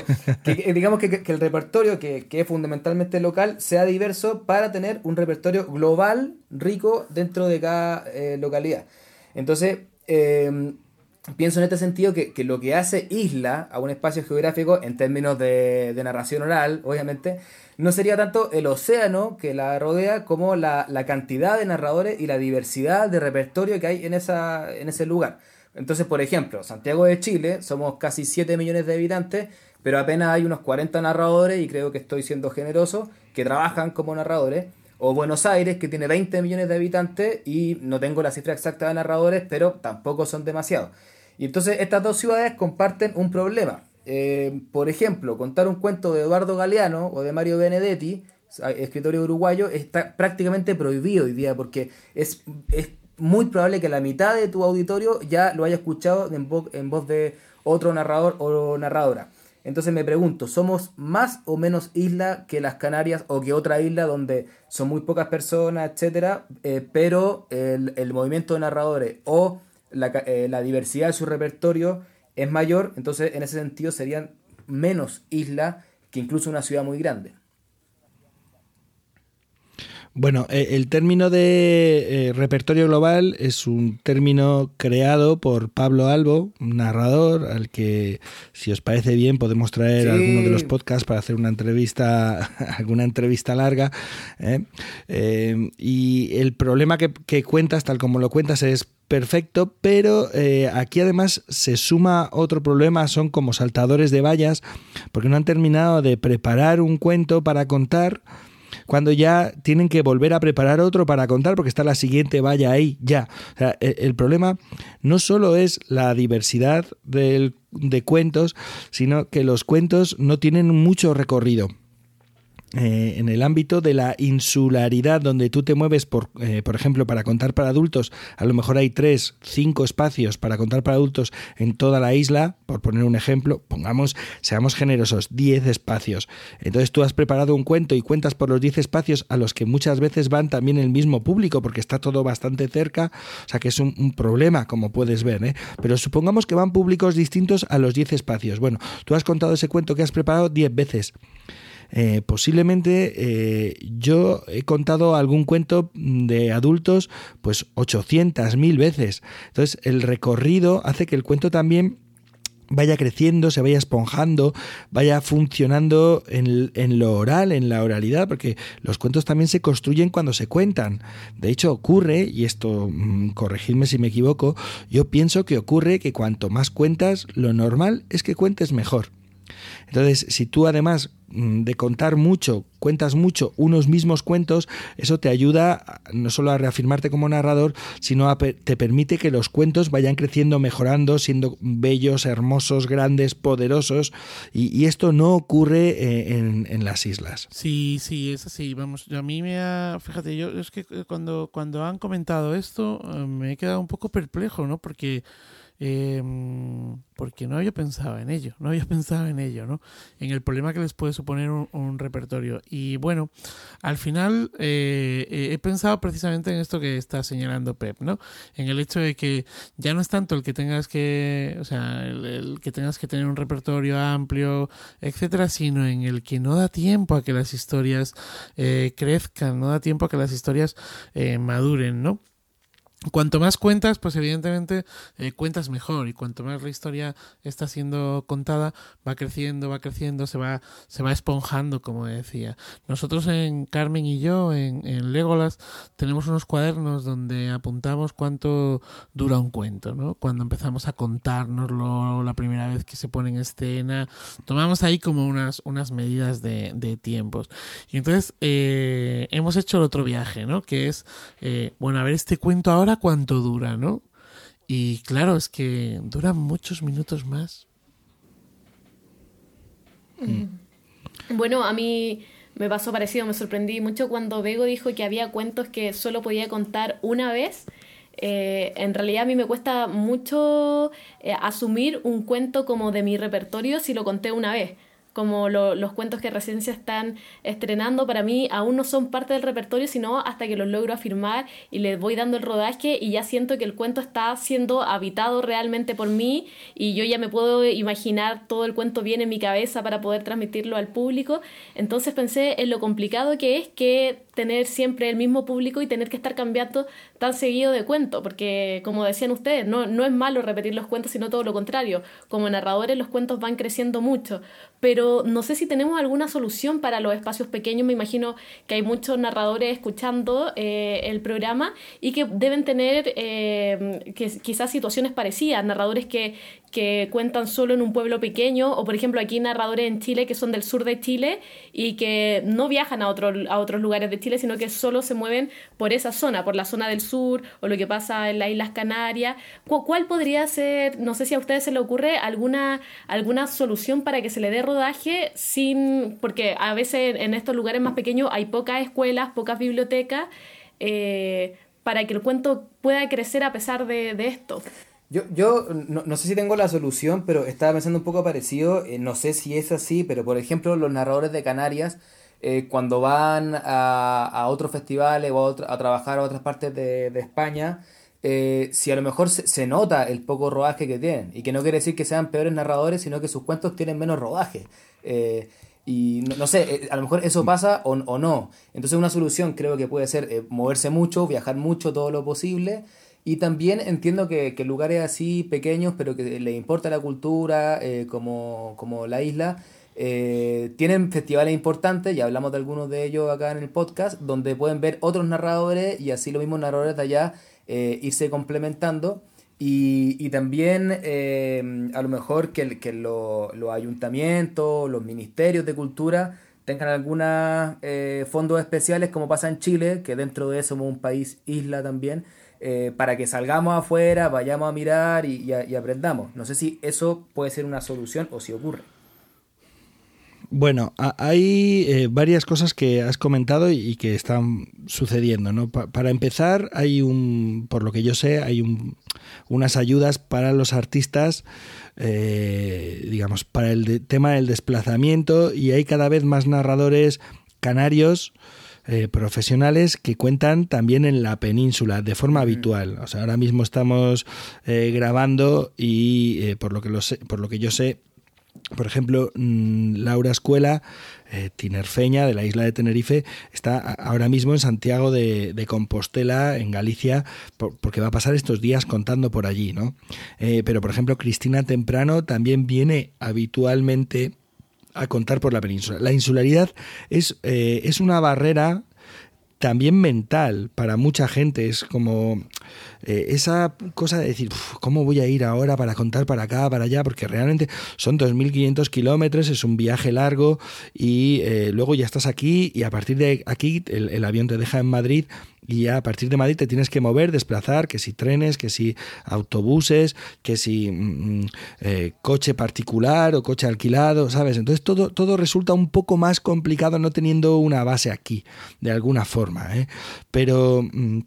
que, que digamos que, que el repertorio, que, que es fundamentalmente local, sea diverso para tener un repertorio global rico dentro de cada eh, localidad. Entonces, eh, pienso en este sentido que, que lo que hace isla a un espacio geográfico en términos de, de narración oral, obviamente, no sería tanto el océano que la rodea como la, la cantidad de narradores y la diversidad de repertorio que hay en, esa, en ese lugar. Entonces, por ejemplo, Santiago de Chile, somos casi 7 millones de habitantes, pero apenas hay unos 40 narradores, y creo que estoy siendo generoso, que trabajan como narradores. O Buenos Aires, que tiene 20 millones de habitantes, y no tengo la cifra exacta de narradores, pero tampoco son demasiados. Y entonces estas dos ciudades comparten un problema. Eh, por ejemplo, contar un cuento de Eduardo Galeano o de Mario Benedetti, escritorio uruguayo, está prácticamente prohibido hoy día porque es, es muy probable que la mitad de tu auditorio ya lo haya escuchado en voz, en voz de otro narrador o narradora. Entonces me pregunto, ¿somos más o menos isla que las Canarias o que otra isla donde son muy pocas personas, etcétera, eh, pero el, movimiento de narradores o la, eh, la diversidad de su repertorio es mayor, entonces en ese sentido serían menos isla que incluso una ciudad muy grande.
Bueno, eh, el término de eh, repertorio global es un término creado por Pablo Albo, un narrador, al que, si os parece bien, podemos traer
Sí.
alguno de los podcasts para hacer una entrevista, alguna entrevista larga. ¿eh? Eh, y el problema que, que cuentas, tal como lo cuentas, es perfecto, pero eh, aquí además se suma otro problema, son como saltadores de vallas, porque no han terminado de preparar un cuento para contar cuando ya tienen que volver a preparar otro para contar porque está la siguiente valla ahí ya. O sea, el, el problema no solo es la diversidad del- de cuentos, sino que los cuentos no tienen mucho recorrido. Eh, en el ámbito de la insularidad, donde tú te mueves, por, eh, por ejemplo, para contar para adultos, a lo mejor hay tres, cinco espacios para contar para adultos en toda la isla, por poner un ejemplo, pongamos, seamos generosos, 10 espacios. Entonces tú has preparado un cuento y cuentas por los 10 espacios a los que muchas veces van también el mismo público, porque está todo bastante cerca, o sea que es un, un problema, como puedes ver, ¿eh? pero supongamos que van públicos distintos a los 10 espacios. Bueno, tú has contado ese cuento que has preparado 10 veces. Eh, posiblemente eh, yo he contado algún cuento de adultos pues 800 mil veces. Entonces el recorrido hace que el cuento también vaya creciendo, se vaya esponjando, vaya funcionando en, en, lo oral, en la oralidad, porque los cuentos también se construyen cuando se cuentan. De hecho, ocurre, y esto mmm, corregidme si me equivoco, yo pienso que ocurre que cuanto más cuentas, lo normal es que cuentes mejor. Entonces, si tú además mm, de contar mucho, cuentas mucho unos mismos cuentos, eso te ayuda no solo a reafirmarte como narrador, sino a te permite que los cuentos vayan creciendo, mejorando, siendo bellos, hermosos, grandes, poderosos, y, esto no ocurre eh, en, las islas.
Sí, sí, es así. Vamos, a mí me ha, fíjate, yo es que cuando, cuando han comentado esto, eh, me he quedado un poco perplejo, ¿no? Porque eh, porque no había pensado en ello, no había pensado en ello, ¿no? En el problema que les puede suponer un, repertorio. Y bueno, al final eh, eh, he pensado precisamente en esto que está señalando Pep, ¿no? En el hecho de que ya no es tanto el que tengas que, o sea, el, el que tengas que tener un repertorio amplio, etcétera, sino en el que no da tiempo a que las historias eh, crezcan, no da tiempo a que las historias maduren, ¿no? Cuanto más cuentas, pues evidentemente eh, cuentas mejor y cuanto más la historia está siendo contada, va creciendo, va creciendo, se va, se va esponjando, como decía. Nosotros en Carmen y yo, en, en Legolas, tenemos unos cuadernos donde apuntamos cuánto dura un cuento, ¿no? Cuando empezamos a contárnoslo la primera vez que se pone en escena, tomamos ahí como unas, unas medidas de, de tiempos. Y entonces eh, hemos hecho el otro viaje, ¿no? Que es, eh, bueno, a ver este cuento ahora cuánto dura, ¿no? Y claro, es que dura muchos minutos más.
Mm. Bueno, a mí me pasó parecido, me sorprendí mucho cuando Bego dijo que había cuentos que solo podía contar una vez. Eh, en realidad a mí me cuesta mucho eh, asumir un cuento como de mi repertorio si lo conté una vez como lo, los cuentos que recién se están estrenando, para mí aún no son parte del repertorio, sino hasta que los logro afirmar y les voy dando el rodaje y ya siento que el cuento está siendo habitado realmente por mí y yo ya me puedo imaginar todo el cuento bien en mi cabeza para poder transmitirlo al público. Entonces pensé en lo complicado que es que tener siempre el mismo público y tener que estar cambiando tan seguido de cuento, porque como decían ustedes, no, no es malo repetir los cuentos, sino todo lo contrario. Como narradores los cuentos van creciendo mucho, pero no sé si tenemos alguna solución para los espacios pequeños. Me imagino que hay muchos narradores escuchando eh, el programa y que deben tener eh, que, quizás situaciones parecidas, narradores que, que cuentan solo en un pueblo pequeño, o por ejemplo aquí narradores en Chile que son del sur de Chile y que no viajan a, otro, a otros lugares de Chile, sino que solo se mueven por esa zona, por la zona del sur o lo que pasa en las Islas Canarias. ¿Cuál podría ser, no sé si a ustedes se le ocurre alguna, alguna solución para que se le dé rodaje sin, porque a veces en estos lugares más pequeños hay pocas escuelas, pocas bibliotecas, eh, para que el cuento pueda crecer a pesar de, de esto?
Yo, yo no, no, sé si tengo la solución, pero estaba pensando un poco parecido. Eh, no sé si es así, pero por ejemplo, los narradores de Canarias, eh, cuando van a, a otros festivales o a, otro, a, trabajar a otras partes de, de España, eh, si a lo mejor se, nota el poco rodaje que tienen. Y que no quiere decir que sean peores narradores, sino que sus cuentos tienen menos rodaje. y no, sé, a lo mejor eso pasa o, o no. Entonces, una solución creo que puede ser moverse mucho, viajar mucho, todo lo posible. Y también entiendo que, que, lugares así pequeños, pero que les importa la cultura, eh, como, como la isla, eh, tienen festivales importantes, ya hablamos de algunos de ellos acá en el podcast, donde pueden ver otros narradores y así los mismos narradores de allá eh, irse complementando. Y, y también a lo mejor que, que los ayuntamientos, los ministerios de cultura tengan algunos fondos especiales, como pasa en Chile, que dentro de eso somos un país isla también eh, para que salgamos afuera, vayamos a mirar y, aprendamos. No sé si eso puede ser una solución o si ocurre.
Bueno, hay eh, varias cosas que has comentado y que están sucediendo. ¿no? para empezar, hay un, por lo que yo sé, hay unas ayudas para los artistas, eh, digamos, para el tema del desplazamiento y hay cada vez más narradores canarios. Eh, profesionales que cuentan también en la península de forma habitual. O sea, ahora mismo estamos grabando y por lo que lo sé, por lo que yo sé, por ejemplo, mm, Laura Escuela, eh, tinerfeña de la isla de Tenerife, está ahora mismo en Santiago de, Compostela, en Galicia, porque va a pasar estos días contando por allí, ¿no? Eh, pero, por ejemplo, Cristina Temprano también viene habitualmente a contar por la península. La insularidad es, eh, es una barrera también mental para mucha gente. Es como eh, esa cosa de decir, ¿cómo voy a ir ahora para contar para acá, para allá? Porque realmente son 2.500 kilómetros, es un viaje largo y eh, luego ya estás aquí y a partir de aquí el, el avión te deja en Madrid y ya a partir de Madrid te tienes que mover, desplazar, que si trenes, que si autobuses, que si mm, mm, eh, coche particular o coche alquilado, ¿sabes? Entonces todo, todo resulta un poco más complicado no teniendo una base aquí, de alguna forma, ¿eh? Pero... Mm,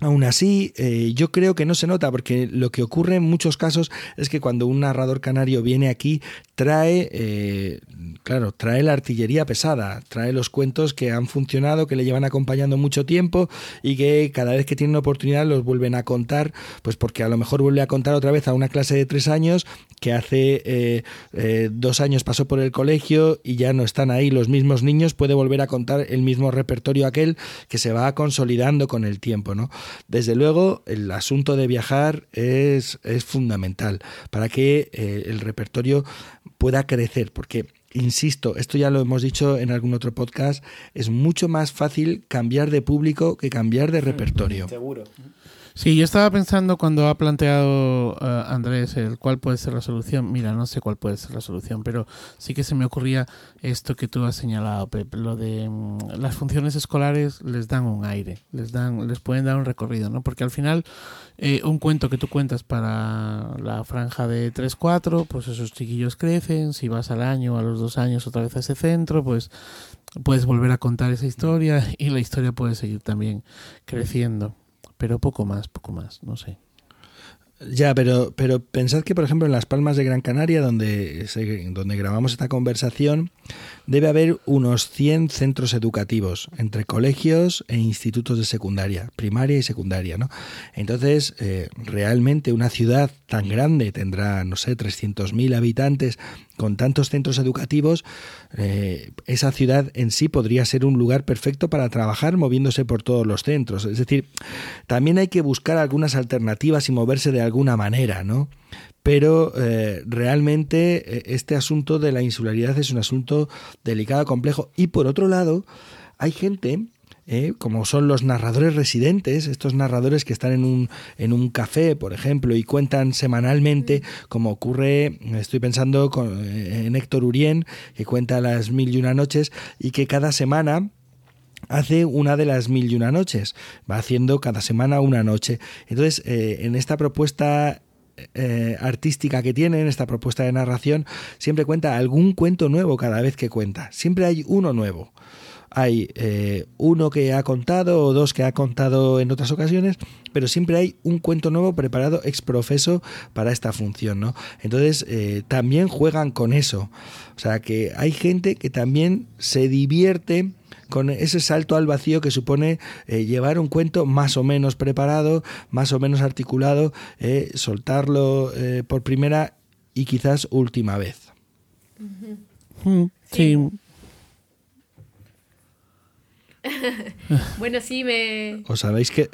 Aún así, eh, yo creo que no se nota porque lo que ocurre en muchos casos es que cuando un narrador canario viene aquí, trae, eh, claro, trae la artillería pesada, trae los cuentos que han funcionado, que le llevan acompañando mucho tiempo y que cada vez que tienen oportunidad los vuelven a contar, pues porque a lo mejor vuelve a contar otra vez a una clase de tres años que hace eh, dos años pasó por el colegio y ya no están ahí los mismos niños, puede volver a contar el mismo repertorio aquel que se va consolidando con el tiempo, ¿no? Desde luego, el asunto de viajar es, es fundamental para que eh, el repertorio pueda crecer, porque insisto, esto ya lo hemos dicho en algún otro podcast, es mucho más fácil cambiar de público que cambiar de repertorio.
Seguro.
Sí, yo estaba pensando cuando ha planteado eh, Andrés el cuál puede ser la solución. Mira, no sé cuál puede ser la solución, pero sí que se me ocurría esto que tú has señalado, Pep, lo de mm, las funciones escolares les dan un aire, les dan, les pueden dar un recorrido, ¿no? Porque al final eh, un cuento que tú cuentas para la franja de 3-4, pues esos chiquillos crecen, si vas al año, a los dos años otra vez a ese centro, pues puedes volver a contar esa historia y la historia puede seguir también creciendo pero poco más, poco más, no sé.
Ya, pero, pero pensad que, por ejemplo, en Las Palmas de Gran Canaria, donde, donde grabamos esta conversación, debe haber unos 100 centros educativos entre colegios e institutos de secundaria, primaria y secundaria. ¿no? Entonces, eh, realmente una ciudad tan grande tendrá, no sé, 300.000 habitantes con tantos centros educativos, eh, esa ciudad en sí podría ser un lugar perfecto para trabajar moviéndose por todos los centros. Es decir, también hay que buscar algunas alternativas y moverse de alguna manera, ¿no? Pero eh, realmente eh, este asunto de la insularidad es un asunto delicado, complejo. Y por otro lado, hay gente ¿eh? como son los narradores residentes, estos narradores que están en un, en un café, por ejemplo, y cuentan semanalmente, como ocurre, estoy pensando eh, en Héctor Urien, que cuenta las mil y una noches, y que cada semana hace una de las mil y una noches, va haciendo cada semana una noche. Entonces, eh, en esta propuesta artística que tiene, en esta propuesta de narración, siempre cuenta algún cuento nuevo cada vez que cuenta. Siempre hay uno nuevo hay eh, uno que ha contado o dos que ha contado en otras ocasiones, pero siempre hay un cuento nuevo preparado ex profeso para esta función, ¿no? Entonces eh, también juegan con eso. O sea que hay gente que también se divierte con ese salto al vacío que supone eh, llevar un cuento más o menos preparado, más o menos articulado, soltarlo por primera y quizás última vez.
Mm, sí.
bueno, sí, me...
Os habéis, que...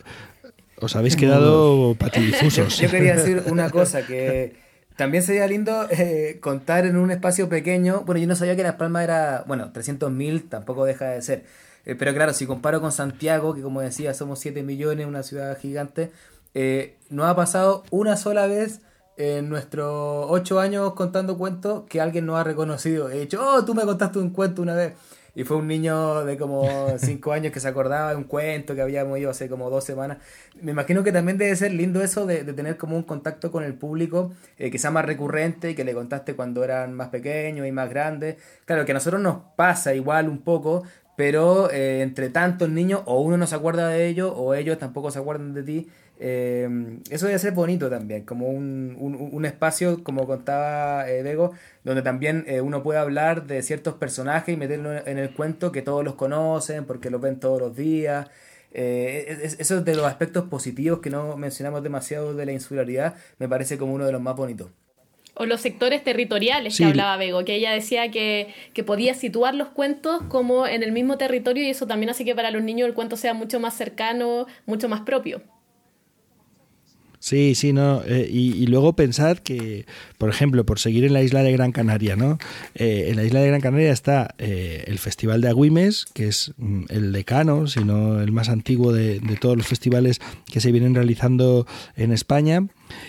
Os habéis quedado patidifusos.
Yo quería decir una cosa, que también sería lindo eh, contar en un espacio pequeño. Bueno, yo no sabía que Las Palmas era, bueno, 300.000 tampoco deja de ser. Eh, pero claro, si comparo con Santiago, que como decía, somos 7 millones, una ciudad gigante, eh, no ha pasado una sola vez en nuestros 8 años contando cuentos que alguien no ha reconocido. He dicho, oh, tú me contaste un cuento una vez. Y fue un niño de como cinco años que se acordaba de un cuento que habíamos ido hace como dos semanas. Me imagino que también debe ser lindo eso de, tener como un contacto con el público eh, que sea más recurrente y que le contaste cuando eran más pequeños y más grandes. Claro, que a nosotros nos pasa igual un poco, pero eh, entre tantos niños o uno no se acuerda de ellos o ellos tampoco se acuerdan de ti. Eh, eso debe ser bonito también, como un, un, espacio, como contaba eh, Bego, donde también eh, uno puede hablar de ciertos personajes y meterlo en el cuento que todos los conocen, porque los ven todos los días. eso es de los aspectos positivos que no mencionamos demasiado de la insularidad, me parece como uno de los más bonitos.
O los sectores territoriales que hablaba Bego, que ella decía que, que podía situar los cuentos como en el mismo territorio y eso también hace que para los niños el cuento sea mucho más cercano, mucho más propio.
Sí, sí, no. Eh, y, luego pensar que, por ejemplo, por seguir en la isla de Gran Canaria, ¿no? Eh, en la isla de Gran Canaria está eh, el Festival de Agüimes, que es mm, el decano, sino el más antiguo de, de todos los festivales que se vienen realizando en España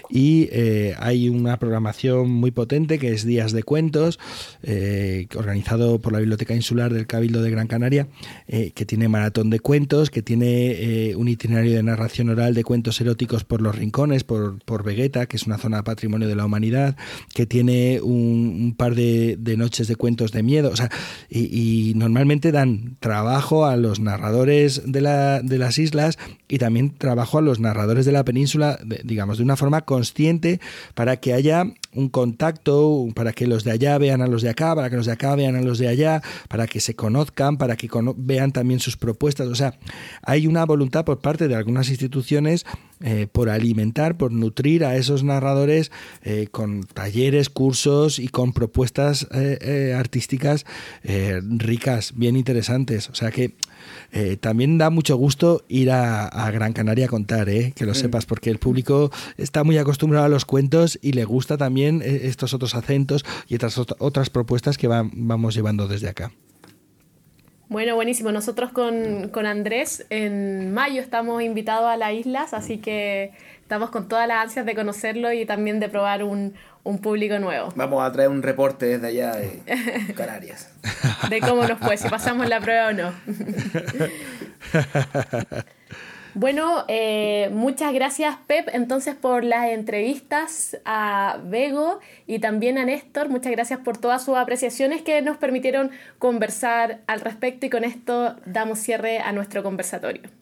y eh, hay una programación muy potente que es Días de Cuentos, eh, organizado por la Biblioteca Insular del Cabildo de Gran Canaria, eh, que tiene maratón de cuentos, que tiene un itinerario de narración oral de cuentos eróticos por los rincones, por, por Vegeta, que es una zona patrimonio de la humanidad, que tiene un, par de, noches de cuentos de miedo, o sea, y, normalmente dan trabajo a los narradores de, la, de las islas y también trabajo a los narradores de la península, digamos, de una forma consciente para que haya un contacto, para que los de allá vean a los de acá, para que los de acá vean a los de allá, para que se conozcan, para que vean también sus propuestas. O sea, hay una voluntad por parte de algunas instituciones eh, por alimentar, por nutrir a esos narradores eh, con talleres, cursos y con propuestas eh, artísticas ricas, bien interesantes. O sea que también da mucho gusto ir a, Gran Canaria a contar, que lo sepas, porque el público está muy acostumbrado a los cuentos y le gusta también estos otros acentos y otras, otras propuestas que vamos llevando desde acá.
Bueno, buenísimo. Nosotros con, Andrés en mayo estamos invitados a las islas, así que estamos con todas las ansias de conocerlo y también de probar un, público nuevo.
Vamos a traer un reporte desde allá de Canarias.
de cómo nos fue, si pasamos la prueba o no. Bueno, eh, muchas gracias Pep entonces por las entrevistas a Bego y también a Néstor. Muchas gracias por todas sus apreciaciones que nos permitieron conversar al respecto y con esto damos cierre a nuestro conversatorio.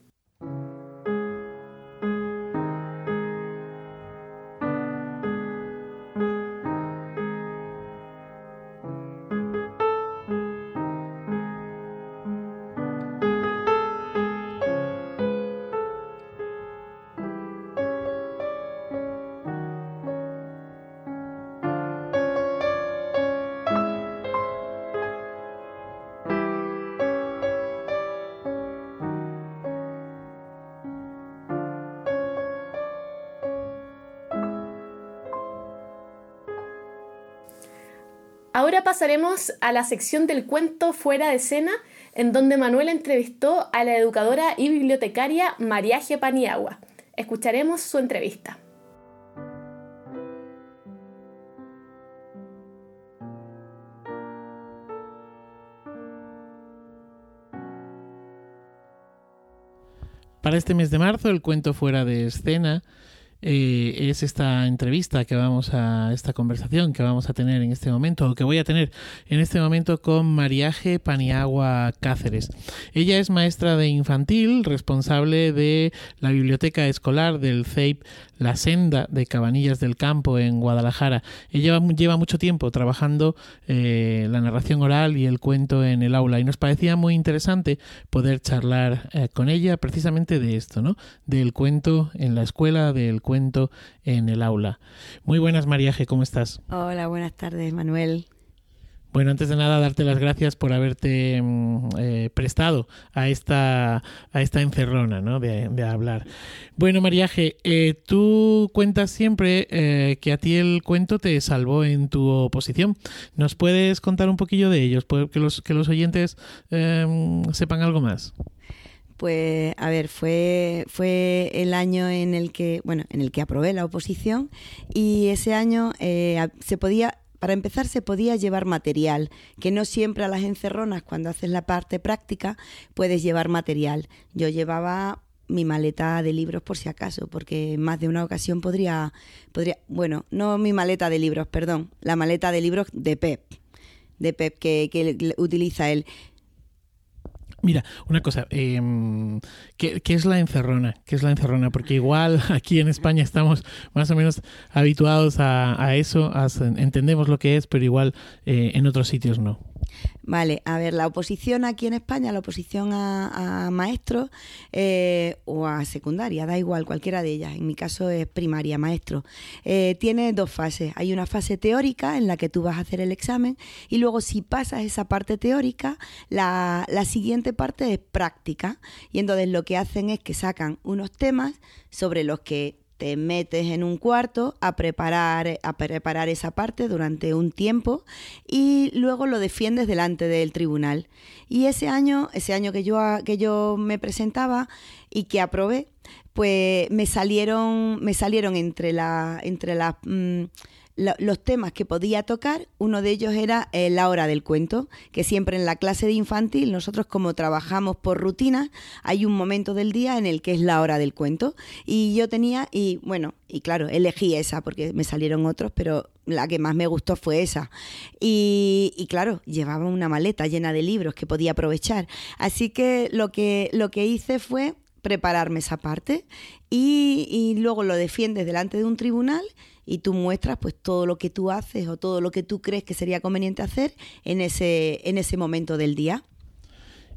Ahora pasaremos a la sección del cuento fuera de escena, en donde Manuel entrevistó a la educadora y bibliotecaria Mariaje Paniagua. Escucharemos su entrevista.
Para este mes de marzo, el cuento fuera de escena eh, es esta entrevista que vamos a, esta conversación que vamos a tener en este momento, o que voy a tener en este momento con Mariaje Paniagua Cáceres. Ella es maestra de infantil, responsable de la biblioteca escolar del CEIP La Senda de Cabanillas del Campo en Guadalajara. Ella lleva mucho tiempo trabajando eh, la narración oral y el cuento en el aula y nos parecía muy interesante poder charlar eh, con ella precisamente de esto, ¿no? Del cuento en la escuela, del cuento en el aula. Muy buenas, Mariaje, ¿cómo estás?
Hola, buenas tardes, Manuel.
Bueno, antes de nada, darte las gracias por haberte mm, eh, prestado a esta, a esta encerrona ¿no? de, hablar. Bueno, Mariaje, eh, tú cuentas siempre eh, que a ti el cuento te salvó en tu oposición. ¿Nos puedes contar un poquillo de ellos? Que los, que los oyentes em, sepan algo más.
Pues, a ver, fue, fue el año en el que, bueno, en el que aprobé la oposición y ese año eh, se podía para empezar se podía llevar material, que no siempre a las encerronas cuando haces la parte práctica puedes llevar material. Yo llevaba mi maleta de libros por si acaso, porque más de una ocasión podría, podría, bueno, no mi maleta de libros, perdón, la maleta de libros de Pep, de Pep que, que utiliza él.
Mira, una cosa, em, ¿qué, es la encerrona? ¿Qué es la encerrona? Porque igual aquí en España estamos más o menos habituados a, eso, entendemos lo que es, pero igual eh, en otros sitios no.
Vale, a ver, la oposición aquí en España, la oposición a, maestros eh, o a secundaria, da igual, cualquiera de ellas, en mi caso es primaria, maestro, eh, tiene dos fases. Hay una fase teórica en la que tú vas a hacer el examen y luego si pasas esa parte teórica, la, la siguiente parte es práctica. Y entonces lo que hacen es que sacan unos temas sobre los que te metes en un cuarto a preparar, a preparar esa parte durante un tiempo y luego lo defiendes delante del tribunal. Y ese año, ese año que yo, que yo me presentaba y que aprobé, pues me salieron, me salieron entre la, entre las los temas que podía tocar, uno de ellos era eh, la hora del cuento, que siempre en la clase de infantil, nosotros como trabajamos por rutina, hay un momento del día en el que es la hora del cuento. Y yo tenía, y bueno, y claro, elegí esa porque me salieron otros, pero la que más me gustó fue esa. Y, y, claro, llevaba una maleta llena de libros que podía aprovechar. Así que lo que, lo que hice fue prepararme esa parte y, y luego lo defiendes delante de un tribunal y tú muestras pues todo lo que tú haces o todo lo que tú crees que sería conveniente hacer en ese, en ese momento del día.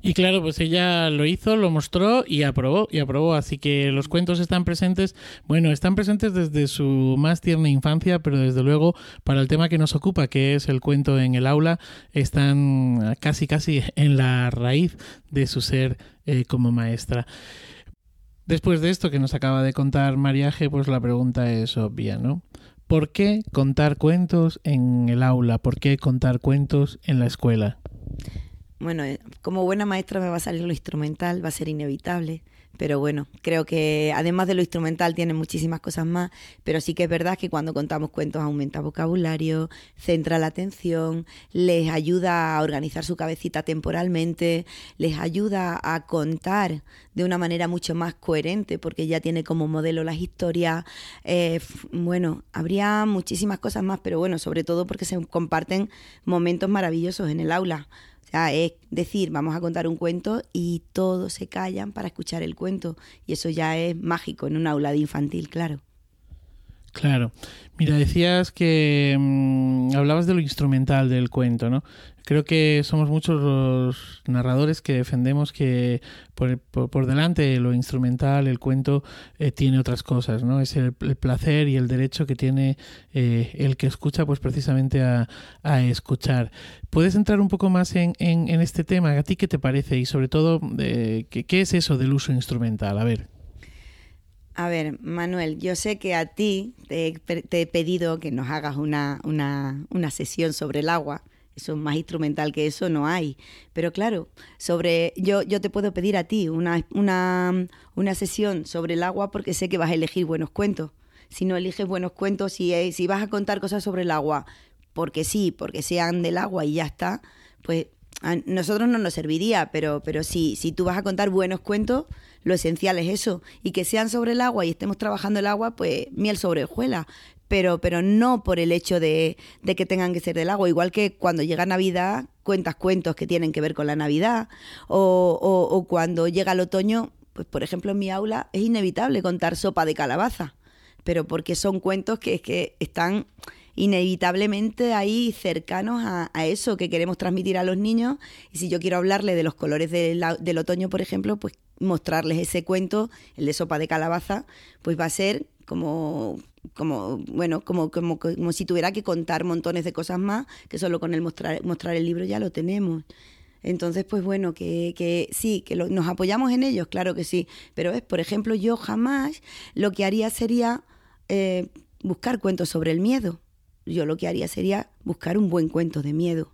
Y claro, pues ella lo hizo, lo mostró y aprobó, y aprobó. Así que los cuentos están presentes, bueno, están presentes desde su más tierna infancia, pero desde luego para el tema que nos ocupa, que es el cuento en el aula, están casi, casi en la raíz de su ser eh, como maestra. Después de esto que nos acaba de contar Mariaje, pues la pregunta es obvia, ¿no? ¿Por qué contar cuentos en el aula? ¿Por qué contar cuentos en la escuela?
Bueno, eh, como buena maestra me va a salir lo instrumental, va a ser inevitable. Pero bueno, creo que además de lo instrumental tiene muchísimas cosas más, pero sí que es verdad que cuando contamos cuentos aumenta vocabulario, centra la atención, les ayuda a organizar su cabecita temporalmente, les ayuda a contar de una manera mucho más coherente porque ya tiene como modelo las historias. Eh, bueno, habría muchísimas cosas más, pero bueno, sobre todo porque se comparten momentos maravillosos en el aula es decir, vamos a contar un cuento y todos se callan para escuchar el cuento. Y eso ya es mágico en un aula de infantil, claro.
Claro. Mira, decías que mm, hablabas de lo instrumental del cuento, ¿no? Creo que somos muchos los narradores que defendemos que por, por, delante lo instrumental, el cuento, eh, tiene otras cosas, ¿no? Es el, placer y el derecho que tiene eh, el que escucha, pues precisamente a, escuchar. ¿Puedes entrar un poco más en, en, este tema? ¿A ti qué te parece? Y sobre todo, eh, ¿qué, ¿qué es eso del uso instrumental? A ver.
A ver, Manuel, yo sé que a ti te, he pedido que nos hagas una, una, una, sesión sobre el agua. Eso es más instrumental que eso no hay. Pero claro, sobre yo, yo te puedo pedir a ti una, una, una sesión sobre el agua porque sé que vas a elegir buenos cuentos. Si no eliges buenos cuentos, si, eh, si vas a contar cosas sobre el agua, porque sí, porque sean del agua y ya está, pues a nosotros no nos serviría, pero, pero si, si tú vas a contar buenos cuentos, lo esencial es eso. Y que sean sobre el agua y estemos trabajando el agua, pues miel sobre hojuela. Pero, pero no por el hecho de, de, que tengan que ser del agua. Igual que cuando llega Navidad, cuentas cuentos que tienen que ver con la Navidad. O, o, o cuando llega el otoño, pues por ejemplo en mi aula es inevitable contar sopa de calabaza. Pero porque son cuentos que, que están inevitablemente ahí cercanos a, eso que queremos transmitir a los niños. Y si yo quiero hablarle de los colores del otoño, por ejemplo, pues mostrarles ese cuento, el de sopa de calabaza, pues va a ser como como bueno como, como, como si tuviera que contar montones de cosas más que solo con el mostrar mostrar el libro ya lo tenemos. Entonces pues bueno que, que sí que nos apoyamos en ellos claro que sí. Pero es por ejemplo yo jamás lo que haría sería eh, buscar cuentos sobre el miedo yo lo que haría sería buscar un buen cuento de miedo.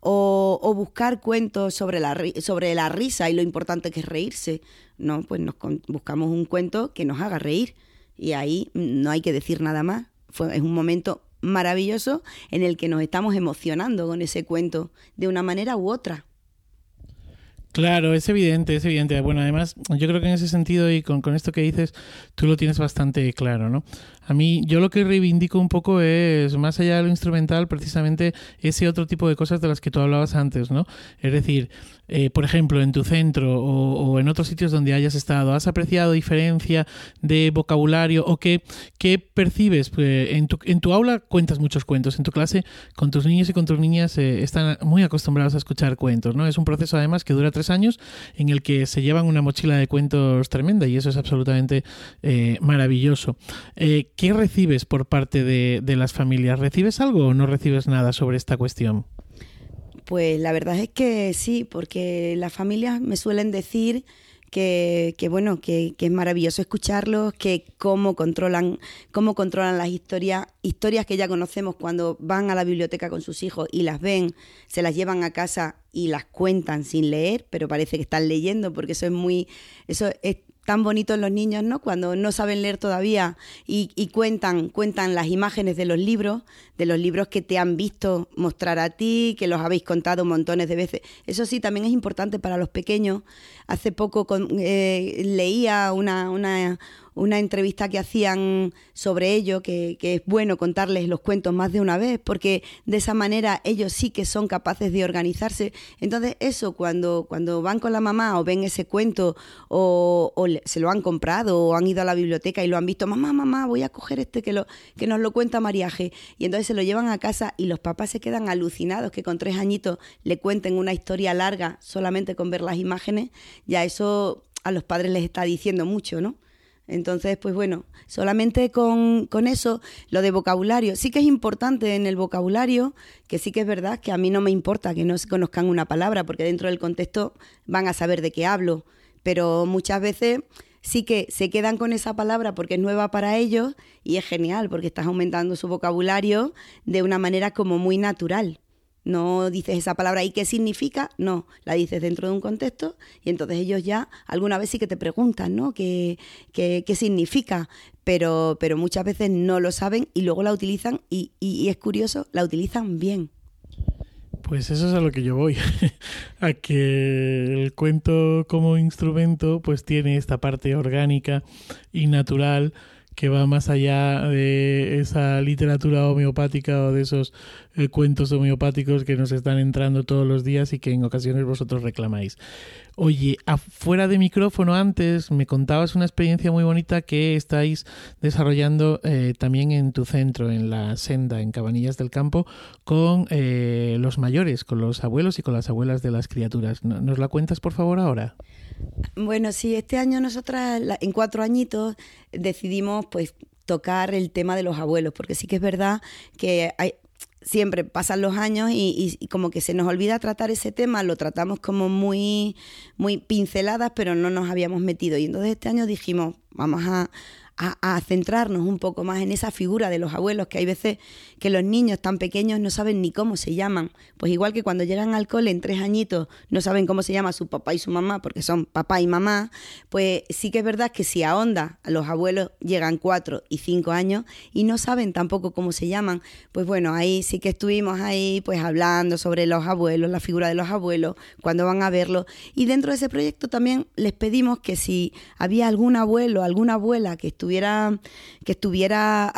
O, buscar cuentos sobre la, sobre la risa y lo importante que es reírse. No, pues nos buscamos un cuento que nos haga reír. Y ahí no hay que decir nada más. Fue, es un momento maravilloso en el que nos estamos emocionando con ese cuento de una manera u otra.
Claro, es evidente, es evidente. Bueno, además, yo creo que en ese sentido y con, con, esto que dices, tú lo tienes bastante claro, ¿no? A mí, yo lo que reivindico un poco es, más allá de lo instrumental, precisamente ese otro tipo de cosas de las que tú hablabas antes, ¿no? Es decir, eh, por ejemplo, en tu centro o, en otros sitios donde hayas estado, ¿has apreciado diferencia de vocabulario o qué, qué percibes? Pues en, tu, en tu aula cuentas muchos cuentos, en tu clase con tus niños y con tus niñas eh, están muy acostumbrados a escuchar cuentos, ¿no? Es un proceso además que dura tres años en el que se llevan una mochila de cuentos tremenda y eso es absolutamente eh, maravilloso. ¿Qué recibes por parte de, las familias? ¿Recibes algo o no recibes nada sobre esta cuestión?
Pues la verdad es que sí, porque las familias me suelen decir que, bueno, que, es maravilloso escucharlos, que cómo controlan, cómo controlan las historias, historias que ya conocemos cuando van a la biblioteca con sus hijos y las ven, se las llevan a casa y las cuentan sin leer, pero parece que están leyendo, porque eso es muy, eso es tan bonitos los niños, ¿no? Cuando no saben leer todavía y, y, cuentan, cuentan las imágenes de los libros, de los libros que te han visto mostrar a ti, que los habéis contado montones de veces. Eso sí, también es importante para los pequeños. Hace poco con, eh, leía una, una, una entrevista que hacían sobre ello, que, que, es bueno contarles los cuentos más de una vez, porque de esa manera ellos sí que son capaces de organizarse. Entonces eso, cuando, cuando van con la mamá o ven ese cuento o, o se lo han comprado o han ido a la biblioteca y lo han visto, mamá, mamá, voy a coger este que, lo, que nos lo cuenta Mariaje. Y entonces se lo llevan a casa y los papás se quedan alucinados que con tres añitos le cuenten una historia larga solamente con ver las imágenes, ya eso a los padres les está diciendo mucho, ¿no? Entonces, pues bueno, solamente con, con, eso, lo de vocabulario, sí que es importante en el vocabulario, que sí que es verdad que a mí no me importa que no se conozcan una palabra, porque dentro del contexto van a saber de qué hablo, pero muchas veces sí que se quedan con esa palabra porque es nueva para ellos y es genial, porque estás aumentando su vocabulario de una manera como muy natural. No dices esa palabra y qué significa, no, la dices dentro de un contexto y entonces ellos ya alguna vez sí que te preguntan, ¿no? ¿Qué, qué, qué significa? Pero, pero muchas veces no lo saben y luego la utilizan y, y, y es curioso, la utilizan bien.
Pues eso es a lo que yo voy, a que el cuento como instrumento pues tiene esta parte orgánica y natural que va más allá de esa literatura homeopática o de esos eh, cuentos homeopáticos que nos están entrando todos los días y que en ocasiones vosotros reclamáis. Oye, afuera de micrófono antes me contabas una experiencia muy bonita que estáis desarrollando eh, también en tu centro, en la senda, en Cabanillas del Campo, con eh, los mayores, con los abuelos y con las abuelas de las criaturas. ¿Nos la cuentas por favor ahora?
Bueno, sí, este año nosotras, en cuatro añitos, decidimos pues tocar el tema de los abuelos, porque sí que es verdad que hay, siempre pasan los años y, y, y, como que se nos olvida tratar ese tema, lo tratamos como muy, muy pinceladas, pero no nos habíamos metido. Y entonces este año dijimos, vamos a, a, centrarnos un poco más en esa figura de los abuelos, que hay veces que los niños tan pequeños no saben ni cómo se llaman. Pues igual que cuando llegan al cole en tres añitos no saben cómo se llama su papá y su mamá, porque son papá y mamá, pues sí que es verdad que si a onda a los abuelos llegan cuatro y cinco años y no saben tampoco cómo se llaman, pues bueno, ahí sí que estuvimos ahí pues hablando sobre los abuelos, la figura de los abuelos, cuando van a verlo. Y dentro de ese proyecto también les pedimos que si había algún abuelo, alguna abuela que estuviera que estuviera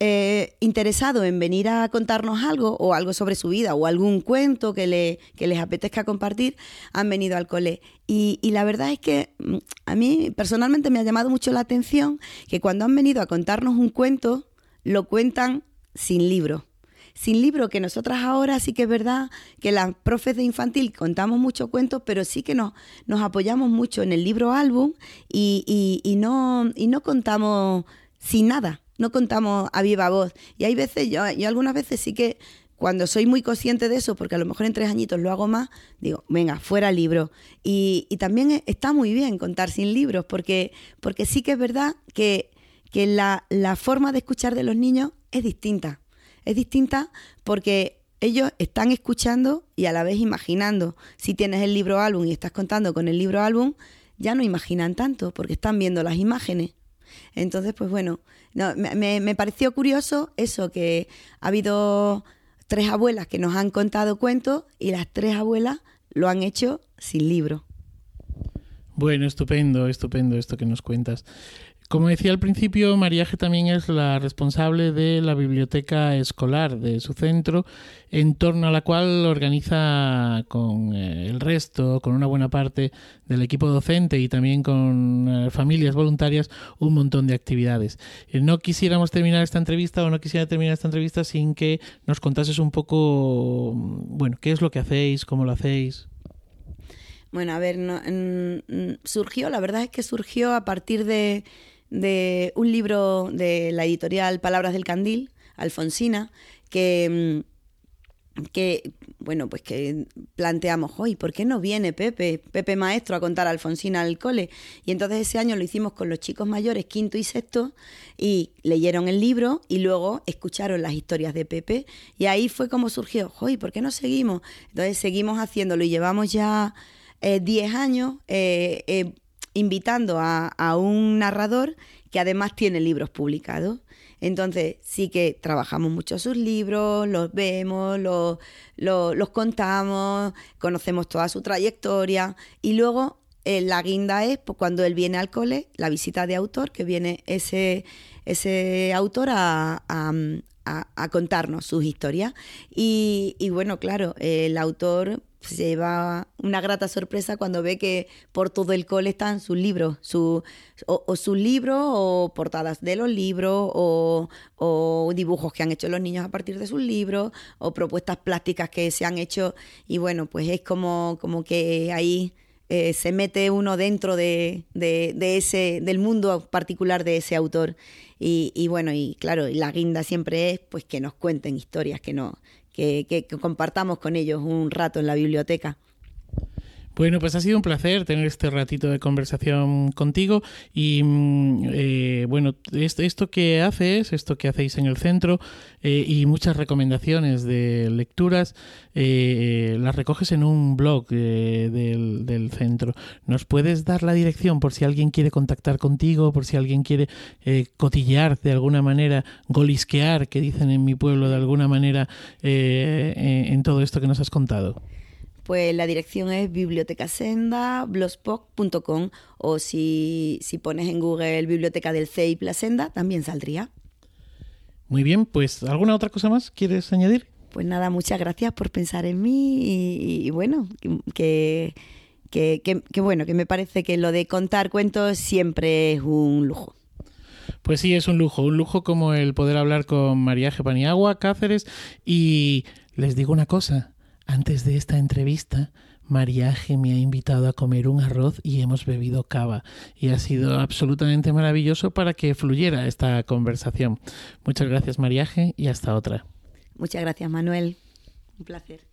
eh, interesado en venir a contarnos algo o algo sobre su vida o algún cuento que, le, que les apetezca compartir, han venido al cole. Y, y, la verdad es que mm, a mí personalmente me ha llamado mucho la atención que cuando han venido a contarnos un cuento, lo cuentan sin libro sin libro, que nosotras ahora sí que es verdad que las profes de infantil contamos muchos cuentos, pero sí que nos, nos apoyamos mucho en el libro álbum y, y, no, y no contamos sin nada, no contamos a viva voz. Y hay veces, yo, yo algunas veces sí que cuando soy muy consciente de eso, porque a lo mejor en tres añitos lo hago más, digo, venga, fuera libro. Y, y también está muy bien contar sin libros, porque, porque sí que es verdad que, que la, la forma de escuchar de los niños es distinta es distinta porque ellos están escuchando y a la vez imaginando. Si tienes el libro álbum y estás contando con el libro álbum, ya no imaginan tanto porque están viendo las imágenes. Entonces, pues bueno, no, me, me pareció curioso eso, que ha habido tres abuelas que nos han contado cuentos y las tres abuelas lo han hecho sin libro.
Bueno, estupendo, estupendo esto que nos cuentas. Como decía al principio, Mariaje también es la responsable de la biblioteca escolar de su centro, en torno a la cual organiza con eh, el resto, con una buena parte del equipo docente y también con eh, familias voluntarias, un montón de actividades. Eh, no quisiéramos terminar esta entrevista o no quisiera terminar esta entrevista sin que nos contases un poco, bueno, qué es lo que hacéis, cómo lo hacéis.
Bueno, a ver, surgió, la verdad es que surgió a partir de de un libro de la editorial Palabras del Candil, Alfonsina, que, mm, que bueno, pues que planteamos, hoy, ¿por qué no viene Pepe, Pepe Maestro, a contar a Alfonsina al cole? Y entonces ese año lo hicimos con los chicos mayores, quinto y sexto, y leyeron el libro y luego escucharon las historias de Pepe. Y ahí fue como surgió, hoy, ¿por qué no seguimos? Entonces seguimos haciéndolo y llevamos ya 10 eh, años. Eh, eh, invitando a, un narrador que además tiene libros publicados. Entonces sí que trabajamos mucho sus libros, los vemos, los, los, contamos, conocemos toda su trayectoria y luego eh, la guinda es pues, cuando él viene al cole, la visita de autor, que viene ese, ese autor a, a, contarnos sus historias. Y, bueno, claro, el autor se lleva una grata sorpresa cuando ve que por todo el cole están sus libros, su, o, sus libros o portadas de los libros o, o, dibujos que han hecho los niños a partir de sus libros o propuestas plásticas que se han hecho y bueno, pues es como, como que ahí eh, se mete uno dentro de, de, ese, del mundo particular de ese autor. Y, y bueno, y claro, la guinda siempre es pues que nos cuenten historias, que, no, que, que, compartamos con ellos un rato en la biblioteca.
Bueno, pues ha sido un placer tener este ratito de conversación contigo y mm, eh, bueno, esto, esto, que haces, esto que hacéis en el centro eh, y muchas recomendaciones de lecturas, eh, las recoges en un blog del, del, centro. ¿Nos puedes dar la dirección por si alguien quiere contactar contigo, por si alguien quiere cotillear de alguna manera, golisquear, que dicen en mi pueblo de alguna manera, en todo esto que nos has contado?
Pues la dirección es bibliotecasenda.blogspot.com o si, si pones en Google Biblioteca del CEIP La Senda, también saldría.
Muy bien, pues ¿alguna otra cosa más quieres añadir?
Pues nada, muchas gracias por pensar en mí y, bueno, que, que, que, bueno, que me parece que lo de contar cuentos siempre es un lujo.
Pues sí, es un lujo, un lujo como el poder hablar con María Paniagua, Cáceres y les digo una cosa, antes de esta entrevista, Mariaje me ha invitado a comer un arroz y hemos bebido cava. Y ha sido absolutamente maravilloso para que fluyera esta conversación. Muchas gracias, Mariaje, y hasta otra.
Muchas gracias, Manuel. Un placer.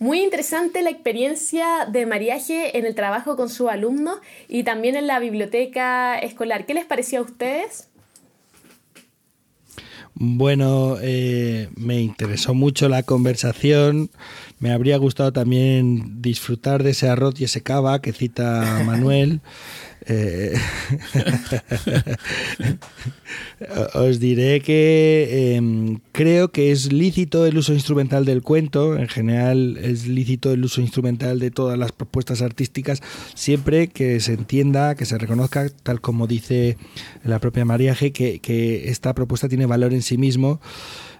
Muy interesante la experiencia de mariaje en el trabajo con sus alumnos y también en la biblioteca escolar. ¿Qué les pareció a ustedes?
Bueno, eh, me interesó mucho la conversación. Me habría gustado también disfrutar de ese arroz y ese cava que cita Manuel. Eh, os diré que em, creo que es lícito el uso instrumental del cuento, en general es lícito el uso instrumental de todas las propuestas artísticas, siempre que se entienda, que se reconozca, tal como dice la propia María G, que, que esta propuesta tiene valor en sí mismo.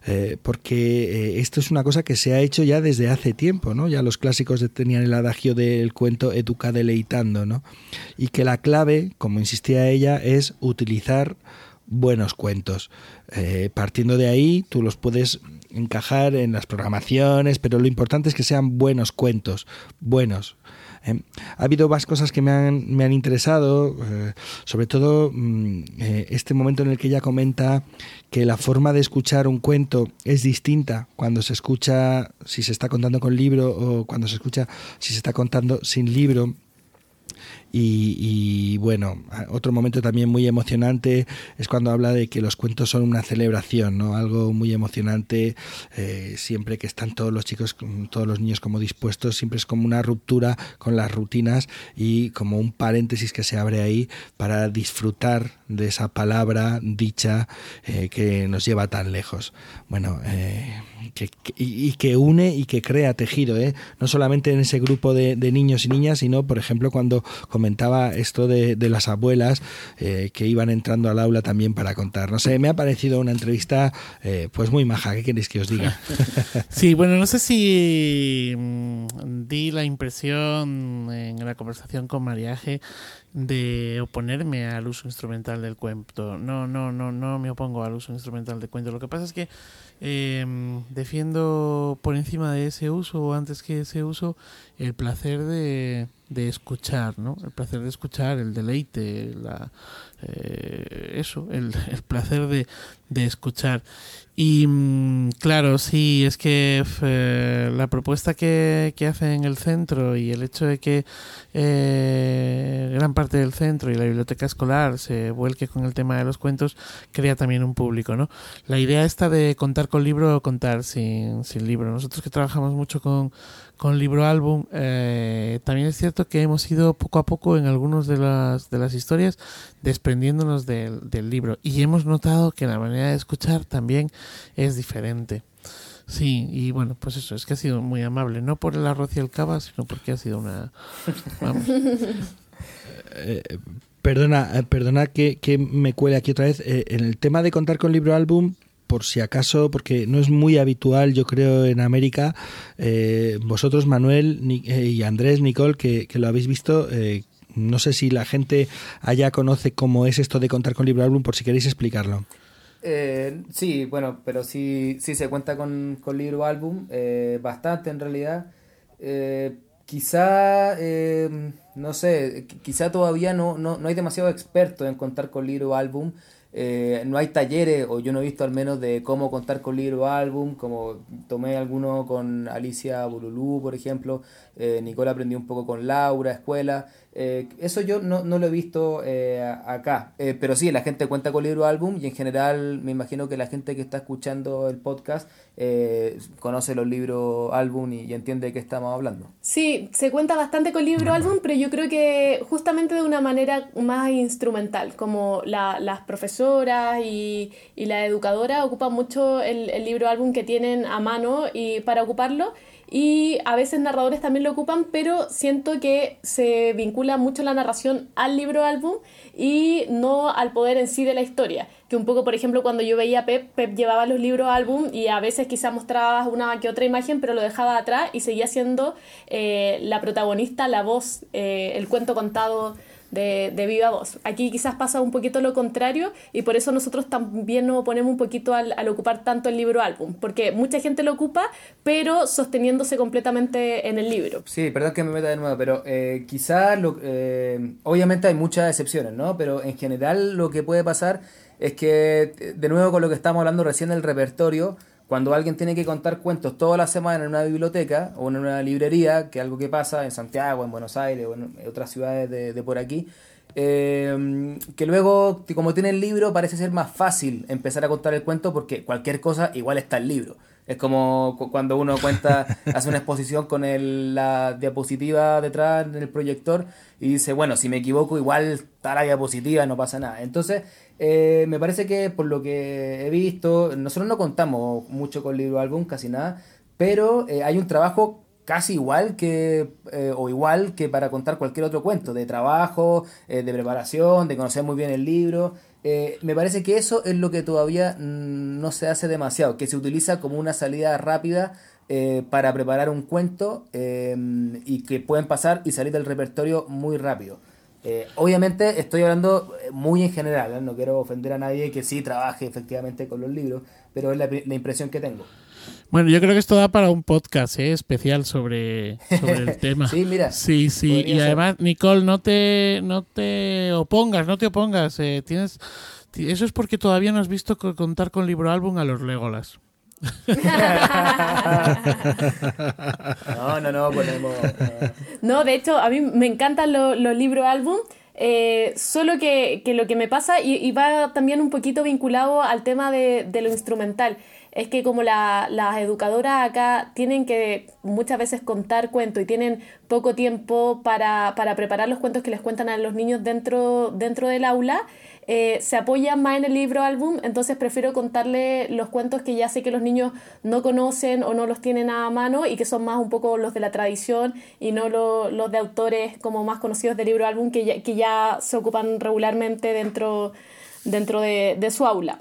Eh, porque eh, esto es una cosa que se ha hecho ya desde hace tiempo, ¿no? Ya los clásicos tenían el adagio del cuento educa deleitando, ¿no? Y que la clave, como insistía ella, es utilizar buenos cuentos. Eh, partiendo de ahí, tú los puedes encajar en las programaciones, pero lo importante es que sean buenos cuentos, buenos, eh, ha habido más cosas que me han, me han interesado, eh, sobre todo mm, eh, este momento en el que ella comenta que la forma de escuchar un cuento es distinta cuando se escucha si se está contando con libro o cuando se escucha si se está contando sin libro y, y, bueno, otro momento también muy emocionante es cuando habla de que los cuentos son una celebración, ¿no? Algo muy emocionante, eh, siempre que están todos los chicos, todos los niños como dispuestos, siempre es como una ruptura con las rutinas y como un paréntesis que se abre ahí para disfrutar de esa palabra dicha eh, que nos lleva tan lejos. Bueno, eh, que, y, que une y que crea tejido, ¿eh? no solamente en ese grupo de, niños y niñas, sino, por ejemplo, cuando comentaba esto de, las abuelas eh, que iban entrando al aula también para contar. No sé, me ha parecido una entrevista eh, pues muy maja, ¿qué queréis que os diga?
Sí, bueno, no sé si mm, di la impresión en la conversación con Mariaje de oponerme al uso instrumental del cuento. No, no, no, no me opongo al uso instrumental del cuento. Lo que pasa es que eh, defiendo por encima de ese uso o antes que ese uso el placer de, de escuchar, ¿no? El placer de escuchar, el deleite, la, eh, eso, el, el placer de, de escuchar. Y mm, claro, sí, es que eh, la propuesta que, que hace en el centro y el hecho de que eh, gran parte del centro y la biblioteca escolar se vuelque con el tema de los cuentos crea también un público, ¿no? La idea está de contar con libro o contar sin, sin libro. Nosotros que trabajamos mucho con, con libro álbum, eh, también es cierto que hemos ido poco a poco en algunas de las, de las historias desprendiéndonos del, del libro y hemos notado que la manera de escuchar también es diferente. Sí, y bueno, pues eso, es que ha sido muy amable, no por el arroz y el cava, sino porque ha sido una...
Eh, perdona, eh, perdona que, que, me cuele aquí otra vez. Eh, en el tema de contar con libro álbum, por si acaso, porque no es muy habitual, yo creo, en América, vosotros, Manuel y Andrés, Nicole, que, que lo habéis visto, no sé si la gente allá conoce cómo es esto de contar con libro álbum, por si queréis explicarlo.
Eh, sí, bueno, pero sí, sí se cuenta con, con libro álbum, eh, bastante en realidad. Eh, quizá, eh, no sé, quizá todavía no, no, no hay demasiado experto en contar con libro álbum. Eh, no hay talleres, o yo no he visto al menos, de cómo contar con libro álbum, como tomé alguno con Alicia Bululú, por ejemplo, eh, Nicole aprendió un poco con Laura, escuela, eh, eso yo no, no, lo he visto eh, acá, eh, pero sí, la gente cuenta con libro álbum y en general me imagino que la gente que está escuchando el podcast conoce los libros álbum y, entiende de qué estamos hablando.
Sí, se cuenta bastante con libro álbum, pero yo creo que justamente de una manera más instrumental, como la, las profesoras y, la educadora ocupan mucho el libro álbum que tienen a mano y para ocuparlo y a veces narradores también lo ocupan, pero siento que se vincula mucho la narración al libro álbum y no al poder en sí de la historia. Que un poco, por ejemplo, cuando yo veía a Pep, Pep llevaba los libros álbum y a veces quizá mostraba una que otra imagen, pero lo dejaba atrás y seguía siendo eh, la protagonista, la voz, eh, el cuento contado de, de, viva voz. Aquí quizás pasa un poquito lo contrario y por eso nosotros también nos oponemos un poquito al, al, ocupar tanto el libro álbum, porque mucha gente lo ocupa, pero sosteniéndose completamente en el libro.
Sí, perdón que me meta de nuevo, pero eh, quizás, eh, obviamente hay muchas excepciones, ¿no? Pero en general lo que puede pasar es que, de nuevo con lo que estamos hablando recién del repertorio, cuando alguien tiene que contar cuentos toda la semana en una biblioteca o en una librería, que es algo que pasa en Santiago, en Buenos Aires o en otras ciudades de, de por aquí, eh, que luego, como tiene el libro, parece ser más fácil empezar a contar el cuento porque cualquier cosa igual está el libro. Es como cuando uno cuenta, hace una exposición con el, la diapositiva detrás en el proyector y dice, bueno, si me equivoco, igual está la diapositiva, no pasa nada. Entonces, eh, me parece que por lo que he visto, nosotros no contamos mucho con libro álbum, casi nada, pero eh, hay un trabajo casi igual que eh, o igual que para contar cualquier otro cuento de trabajo eh, de preparación de conocer muy bien el libro. Eh, me parece que eso es lo que todavía mm, no se hace demasiado que se utiliza como una salida rápida para preparar un cuento y que pueden pasar y salir del repertorio muy rápido obviamente estoy hablando muy en general no quiero ofender a nadie que sí trabaje efectivamente con los libros pero es la, la impresión que tengo
bueno, yo creo que esto da para un podcast ¿eh? especial sobre, sobre el tema.
sí, mira.
Sí, sí. Y además, Nicole, no te, no te opongas, no te opongas. Eh, tienes, eso es porque todavía no has visto contar con libro álbum a los Legolas.
No, no, no, ponemos.
No, de hecho, a mí me encantan los libros álbum. Eh, solo que, que, lo que me pasa, y, y, va también un poquito vinculado al tema de, de lo instrumental, es que como la, las educadoras acá tienen que muchas veces contar cuentos y tienen poco tiempo para, para preparar los cuentos que les cuentan a los niños dentro, dentro del aula, eh, se apoyan más en el libro álbum, entonces prefiero contarle los cuentos que ya sé que los niños no conocen o no los tienen a mano y que son más un poco los de la tradición y no lo, los de autores como más conocidos del libro álbum que ya, que ya se ocupan regularmente dentro, dentro de, de su aula.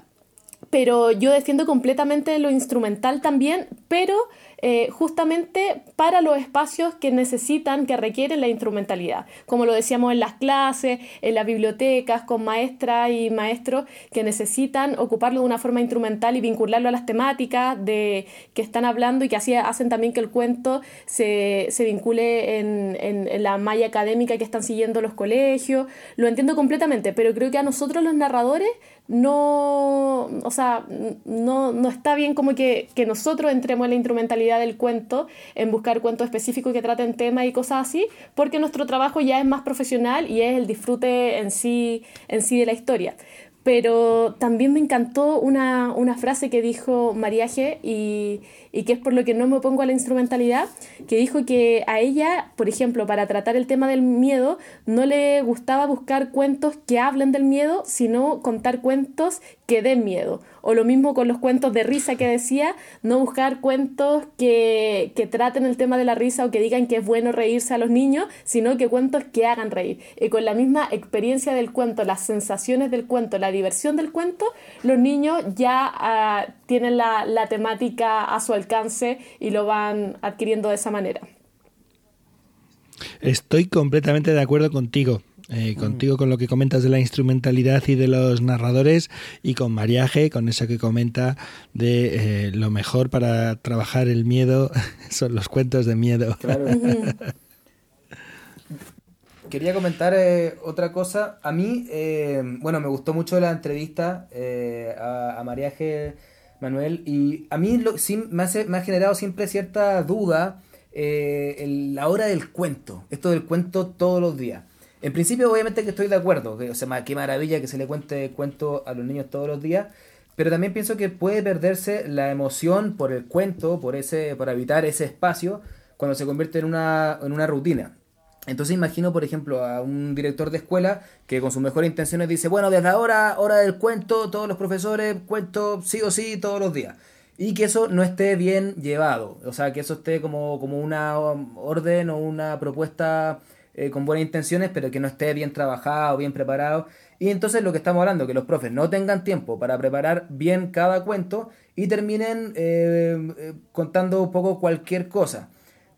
Pero yo defiendo completamente lo instrumental también, pero eh, justamente para los espacios que necesitan, que requieren la instrumentalidad, como lo decíamos en las clases, en las bibliotecas, con maestras y maestros que necesitan ocuparlo de una forma instrumental y vincularlo a las temáticas de que están hablando y que así hacen también que el cuento se, se vincule en, en, en la malla académica que están siguiendo los colegios. Lo entiendo completamente, pero creo que a nosotros los narradores no, o sea, no, no está bien como que, que, nosotros entremos en la instrumentalidad del cuento, en buscar cuentos específicos que traten temas y cosas así, porque nuestro trabajo ya es más profesional y es el disfrute en sí, en sí de la historia. Pero también me encantó una, una frase que dijo Mariaje y, y que es por lo que no me opongo a la instrumentalidad, que dijo que a ella, por ejemplo, para tratar el tema del miedo, no le gustaba buscar cuentos que hablen del miedo, sino contar cuentos que den miedo. O lo mismo con los cuentos de risa que decía, no buscar cuentos que, que traten el tema de la risa o que digan que es bueno reírse a los niños, sino que cuentos que hagan reír. Y con la misma experiencia del cuento, las sensaciones del cuento, la diversión del cuento, los niños ya uh, tienen la, la temática a su alcance y lo van adquiriendo de esa manera.
Estoy completamente de acuerdo contigo. Eh, contigo con lo que comentas de la instrumentalidad y de los narradores y con Mariaje, con eso que comenta de eh, lo mejor para trabajar el miedo son los cuentos de miedo.
Claro. Quería comentar eh, otra cosa. A mí, eh, bueno, me gustó mucho la entrevista a, a, Mariaje Manuel y a mí lo, sí, me, hace, me, ha generado siempre cierta duda el, la hora del cuento, esto del cuento todos los días. En principio, obviamente que estoy de acuerdo, que, o sea, qué maravilla que se le cuente cuento a los niños todos los días, pero también pienso que puede perderse la emoción por el cuento, por, ese, por habitar ese espacio, cuando se convierte en una, en una rutina. Entonces imagino, por ejemplo, a un director de escuela que con sus mejores intenciones dice, bueno, desde ahora, hora del cuento, todos los profesores cuento sí o sí todos los días. Y que eso no esté bien llevado, o sea, que eso esté como, como una orden o una propuesta eh, con buenas intenciones, pero que no esté bien trabajado, bien preparado. Y entonces lo que estamos hablando, que los profes no tengan tiempo para preparar bien cada cuento y terminen eh, eh, contando un poco cualquier cosa.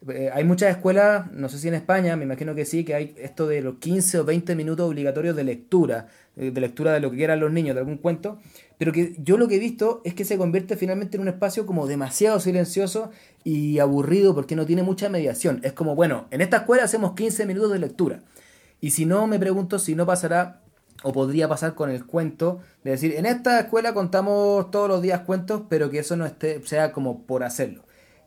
Eh, hay muchas escuelas, no sé si en España, me imagino que sí, que hay esto de los 15 o 20 minutos obligatorios de lectura, eh, de lectura de lo que quieran los niños, de algún cuento, pero que yo lo que he visto es que se convierte finalmente en un espacio como demasiado silencioso y aburrido porque no tiene mucha mediación. Es como, bueno, en esta escuela hacemos 15 minutos de lectura. Y si no, me pregunto si no pasará o podría pasar con el cuento, de decir, en esta escuela contamos todos los días cuentos, pero que eso no esté, sea como por hacerlo.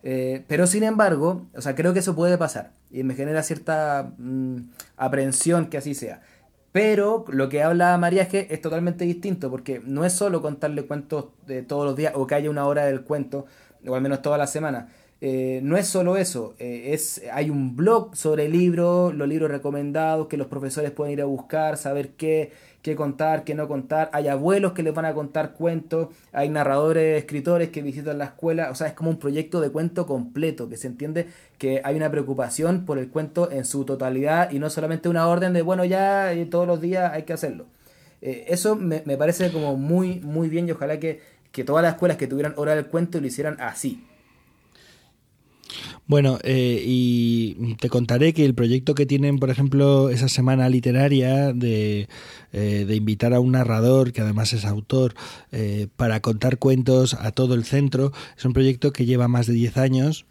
Eh, pero sin embargo, o sea, creo que eso puede pasar y me genera cierta mmm, aprehensión que así sea. Pero lo que habla Mariaje es totalmente distinto porque no es solo contarle cuentos de todos los días o que haya una hora del cuento, o al menos toda la semana. Eh, no es solo eso, eh, es, hay un blog sobre libros, los libros recomendados que los profesores pueden ir a buscar, saber qué, qué contar, qué no contar. Hay abuelos que les van a contar cuentos, hay narradores, escritores que visitan la escuela. O sea, es como un proyecto de cuento completo, que se entiende que hay una preocupación por el cuento en su totalidad y no solamente una orden de, bueno, ya eh, todos los días hay que hacerlo. Eh, eso me, me, parece como muy, muy bien y ojalá que, que todas las escuelas que tuvieran hora del cuento lo hicieran así.
Bueno, eh, y te contaré que el proyecto que tienen, por ejemplo, esa semana literaria de, eh, de invitar a un narrador, que además es autor, eh, para contar cuentos a todo el centro, es un proyecto que lleva más de 10 años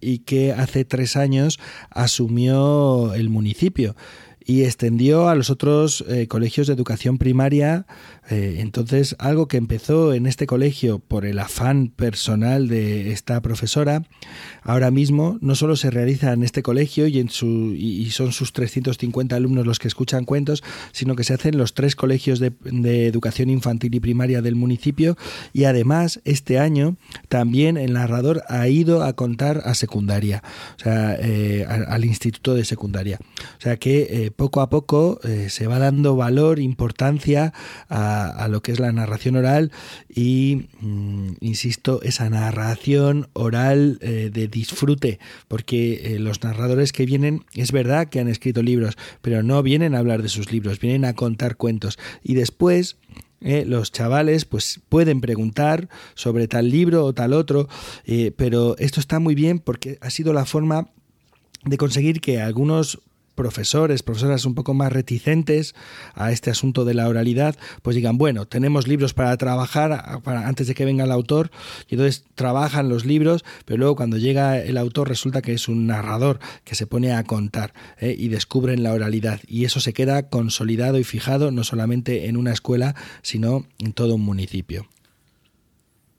y que hace tres años asumió el municipio y extendió a los otros eh, colegios de educación primaria. Eh, entonces, algo que empezó en este colegio por el afán personal de esta profesora, ahora mismo no solo se realiza en este colegio y, en su, y son sus 350 alumnos los que escuchan cuentos, sino que se hacen en los tres colegios de, de educación infantil y primaria del municipio y además este año también el narrador ha ido a contar a secundaria, o sea, eh, al, instituto de secundaria. O sea que eh, poco a poco eh, se va dando valor, importancia a, lo que es la narración oral y, mm, insisto, esa narración oral de disfrute, porque los narradores que vienen, es verdad que han escrito libros, pero no vienen a hablar de sus libros, vienen a contar cuentos. Y después eh, los chavales pues pueden preguntar sobre tal libro o tal otro, eh, pero esto está muy bien porque ha sido la forma de conseguir que algunos profesores, profesoras un poco más reticentes a este asunto de la oralidad, pues digan, bueno, tenemos libros para trabajar para, antes de que venga el autor, y entonces trabajan los libros, pero luego cuando llega el autor resulta que es un narrador que se pone a contar ¿eh? y descubren la oralidad. Y eso se queda consolidado y fijado no solamente en una escuela, sino en todo un municipio.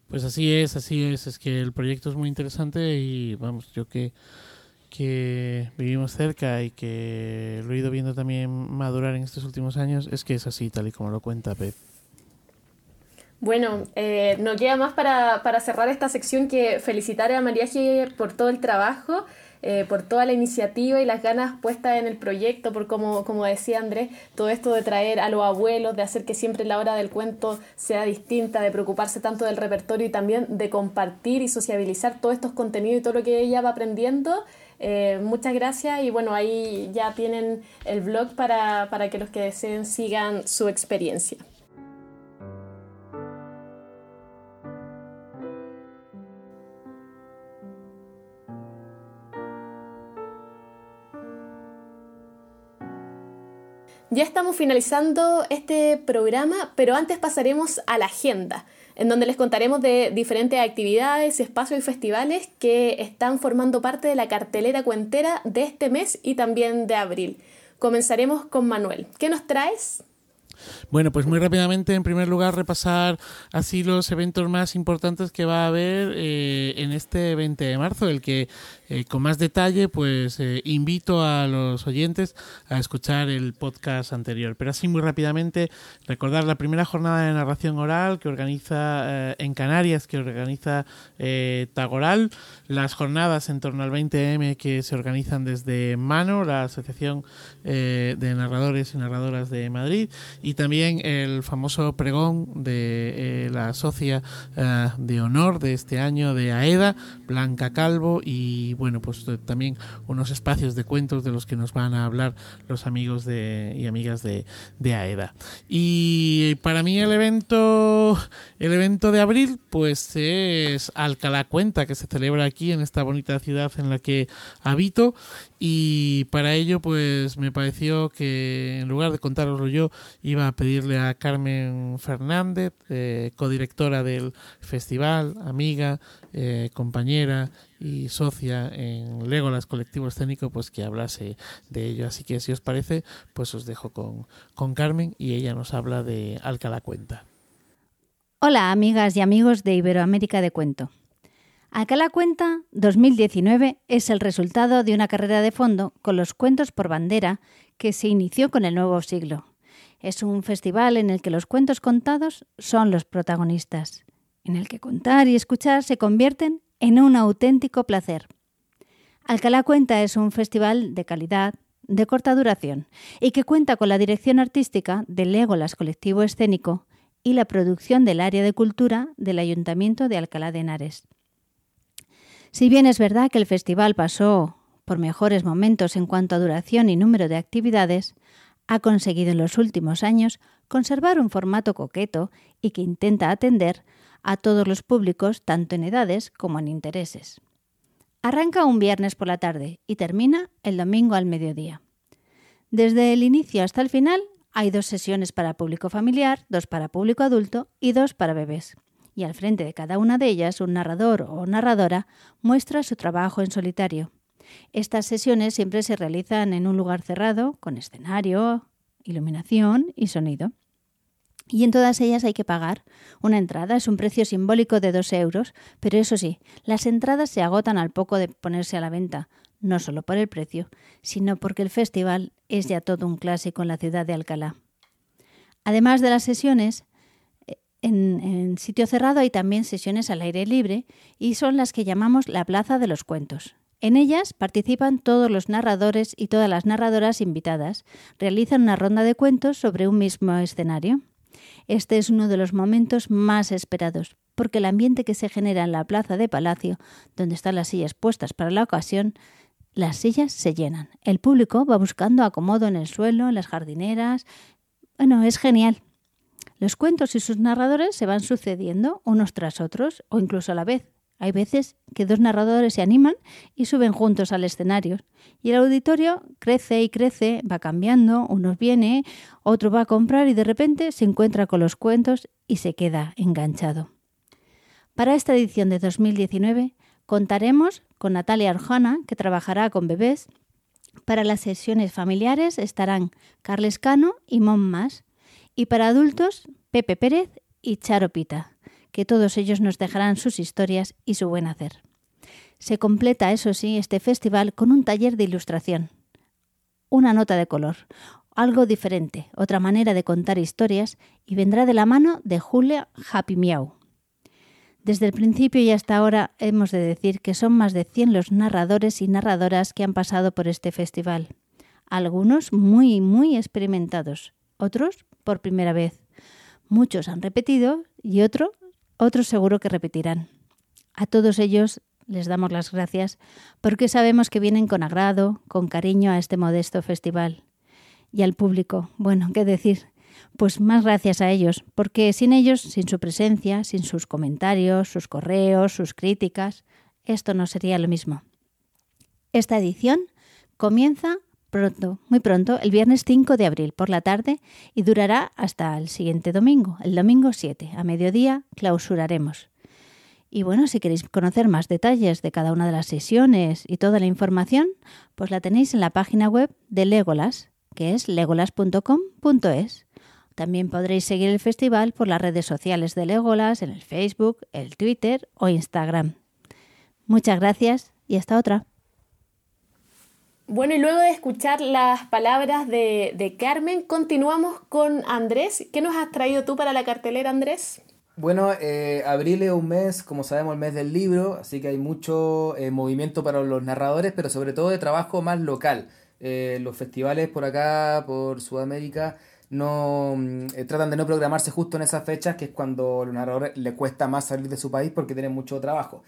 Pues así es, así es, es que el proyecto es muy interesante y vamos, yo que que vivimos cerca y que lo he ido viendo también madurar en estos últimos años, es que es así, tal y como lo cuenta Pep.
Bueno, eh, no queda más para, para, cerrar esta sección que felicitar a María G por todo el trabajo, eh, por toda la iniciativa y las ganas puestas en el proyecto, por como, como decía Andrés, todo esto de traer a los abuelos, de hacer que siempre la hora del cuento sea distinta, de preocuparse tanto del repertorio y también de compartir y sociabilizar todos estos contenidos y todo lo que ella va aprendiendo. Eh, muchas gracias y bueno, ahí ya tienen el blog para, para que los que deseen sigan su experiencia. Ya estamos finalizando este programa, pero antes pasaremos a la agenda en donde les contaremos de diferentes actividades, espacios y festivales que están formando parte de la cartelera cuentera de este mes y también de abril. Comenzaremos con Manuel. ¿Qué nos traes?
Bueno, pues muy rápidamente, en primer lugar, repasar así los eventos más importantes que va a haber eh, en este 20 de marzo, el que eh, con más detalle, pues eh, invito a los oyentes a escuchar el podcast anterior. Pero así muy rápidamente, recordar la primera jornada de narración oral que organiza eh, en Canarias, que organiza Tagoral, las jornadas en torno al 20M que se organizan desde Mano, la Asociación de Narradores y Narradoras de Madrid, y también el famoso pregón de la socia de honor de este año de AEDA, Blanca Calvo, y bueno, pues eh, también unos espacios de cuentos de los que nos van a hablar los amigos de, y amigas de, de AEDA. Y para mí el evento, el evento de abril, pues es Alcalá Cuenta, que se celebra aquí en esta bonita ciudad en la que habito y para ello, pues me pareció que en lugar de contároslo yo, iba a pedirle a Carmen Fernández, eh, codirectora del festival, amiga, eh, compañera y socia en Legolas Colectivo Escénico, pues que hablase de ello. Así que si os parece, pues os dejo con, con Carmen y ella nos habla de Alcalá Cuenta.
Hola, amigas y amigos de Iberoamérica de Cuento. Alcalá Cuenta 2019 es el resultado de una carrera de fondo con los cuentos por bandera que se inició con el nuevo siglo. Es un festival en el que los cuentos contados son los protagonistas, en el que contar y escuchar se convierten en un auténtico placer. Alcalá Cuenta es un festival de calidad, de corta duración, y que cuenta con la dirección artística del Legolas Colectivo Escénico y la producción del área de cultura del Ayuntamiento de Alcalá de Henares. Si bien es verdad que el festival pasó por mejores momentos en cuanto a duración y número de actividades, ha conseguido en los últimos años conservar un formato coqueto y que intenta atender a todos los públicos, tanto en edades como en intereses. Arranca un viernes por la tarde y termina el domingo al mediodía. Desde el inicio hasta el final hay dos sesiones para público familiar, dos para público adulto y dos para bebés y al frente de cada una de ellas un narrador o narradora muestra su trabajo en solitario. Estas sesiones siempre se realizan en un lugar cerrado, con escenario, iluminación y sonido. Y en todas ellas hay que pagar. Una entrada es un precio simbólico de dos euros, pero eso sí, las entradas se agotan al poco de ponerse a la venta, no solo por el precio, sino porque el festival es ya todo un clásico en la ciudad de Alcalá. Además de las sesiones, en, sitio cerrado hay también sesiones al aire libre y son las que llamamos la Plaza de los Cuentos. En ellas participan todos los narradores y todas las narradoras invitadas. Realizan una ronda de cuentos sobre un mismo escenario. Este es uno de los momentos más esperados, porque el ambiente que se genera en la plaza de Palacio, donde están las sillas puestas para la ocasión, las sillas se llenan. El público va buscando acomodo en el suelo, en las jardineras. Bueno, es genial. Los cuentos y sus narradores se van sucediendo unos tras otros o incluso a la vez. Hay veces que dos narradores se animan y suben juntos al escenario. Y el auditorio crece y crece, va cambiando, uno viene, otro va a comprar y de repente se encuentra con los cuentos y se queda enganchado. Para esta edición de 2019 contaremos con Natalia Arjona, que trabajará con bebés. Para las sesiones familiares estarán Carles Cano y Mon Mas. Y para adultos, Pepe Pérez y Charo Pita que todos ellos nos dejarán sus historias y su buen hacer. Se completa, eso sí, este festival con un taller de ilustración, una nota de color, algo diferente, otra manera de contar historias y vendrá de la mano de Julia Happy Miau. Desde el principio y hasta ahora hemos de decir que son más de 100 los narradores y narradoras que han pasado por este festival. Algunos muy, muy experimentados, otros por primera vez. Muchos han repetido y otros otros seguro que repetirán. A todos ellos les damos las gracias porque sabemos que vienen con agrado, con cariño a este modesto festival. Y al público, bueno, ¿qué decir? Pues más gracias a ellos, porque sin ellos, sin su presencia, sin sus comentarios, sus correos, sus críticas, esto no sería lo mismo. Esta edición comienza pronto, muy pronto, el viernes 5 de abril por la tarde y durará hasta el siguiente domingo, el domingo 7. A mediodía clausuraremos. Y bueno, si queréis conocer más detalles de cada una de las sesiones y toda la información, pues la tenéis en la página web de Legolas, que es legolas.com.es. También podréis seguir el festival por las redes sociales de Legolas, en el Facebook, el Twitter o Instagram. Muchas gracias y hasta otra.
Bueno, y luego de escuchar las palabras de, Carmen, continuamos con Andrés. ¿Qué nos has traído tú para la cartelera, Andrés?
Bueno, eh, abril es un mes, como sabemos, el mes del libro, así que hay mucho eh, movimiento para los narradores, pero sobre todo de trabajo más local. Eh, los festivales por acá, por Sudamérica, no mm, tratan de no programarse justo en esas fechas, que es cuando a los narradores le cuesta más salir de su país porque tienen mucho trabajo.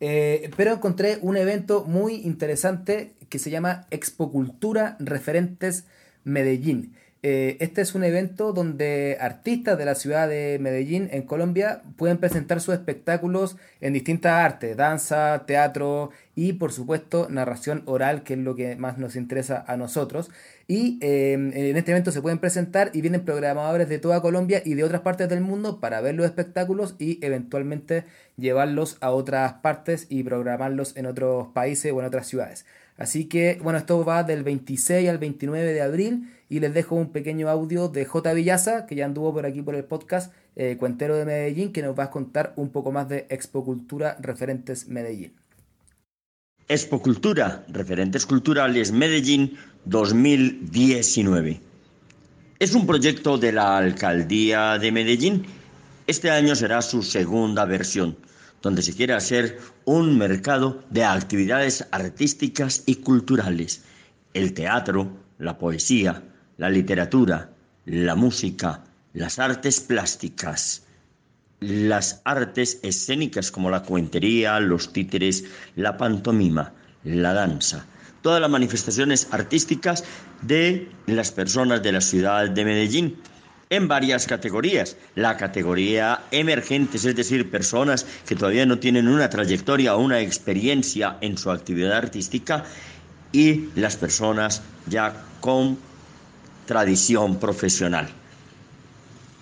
Eh, pero encontré un evento muy interesante que se llama Expo Cultura Referentes Medellín. Eh, este es un evento donde artistas de la ciudad de Medellín, en Colombia, pueden presentar sus espectáculos en distintas artes, danza, teatro y por supuesto narración oral, que es lo que más nos interesa a nosotros. Y em, en este evento se pueden presentar y vienen programadores de toda Colombia y de otras partes del mundo para ver los espectáculos y eventualmente llevarlos a otras partes y programarlos en otros países o en otras ciudades. Así que, bueno, esto va del 26 al 29 de abril y les dejo un pequeño audio de J. Villaza, que ya anduvo por aquí por el podcast, eh, Cuentero de Medellín, que nos va a contar un poco más de Expo Cultura Referentes Medellín.
Expo Cultura Referentes Culturales Medellín 2019. Es un proyecto de la Alcaldía de Medellín. Este año será su segunda versión donde se quiere hacer un mercado de actividades artísticas y culturales. El teatro, la poesía, la literatura, la música, las artes plásticas, las artes escénicas como la cuentería, los títeres, la pantomima, la danza, todas las manifestaciones artísticas de las personas de la ciudad de Medellín en varias categorías. La categoría emergentes, es decir, personas que todavía no tienen una trayectoria o una experiencia en su actividad artística y las personas ya con tradición profesional.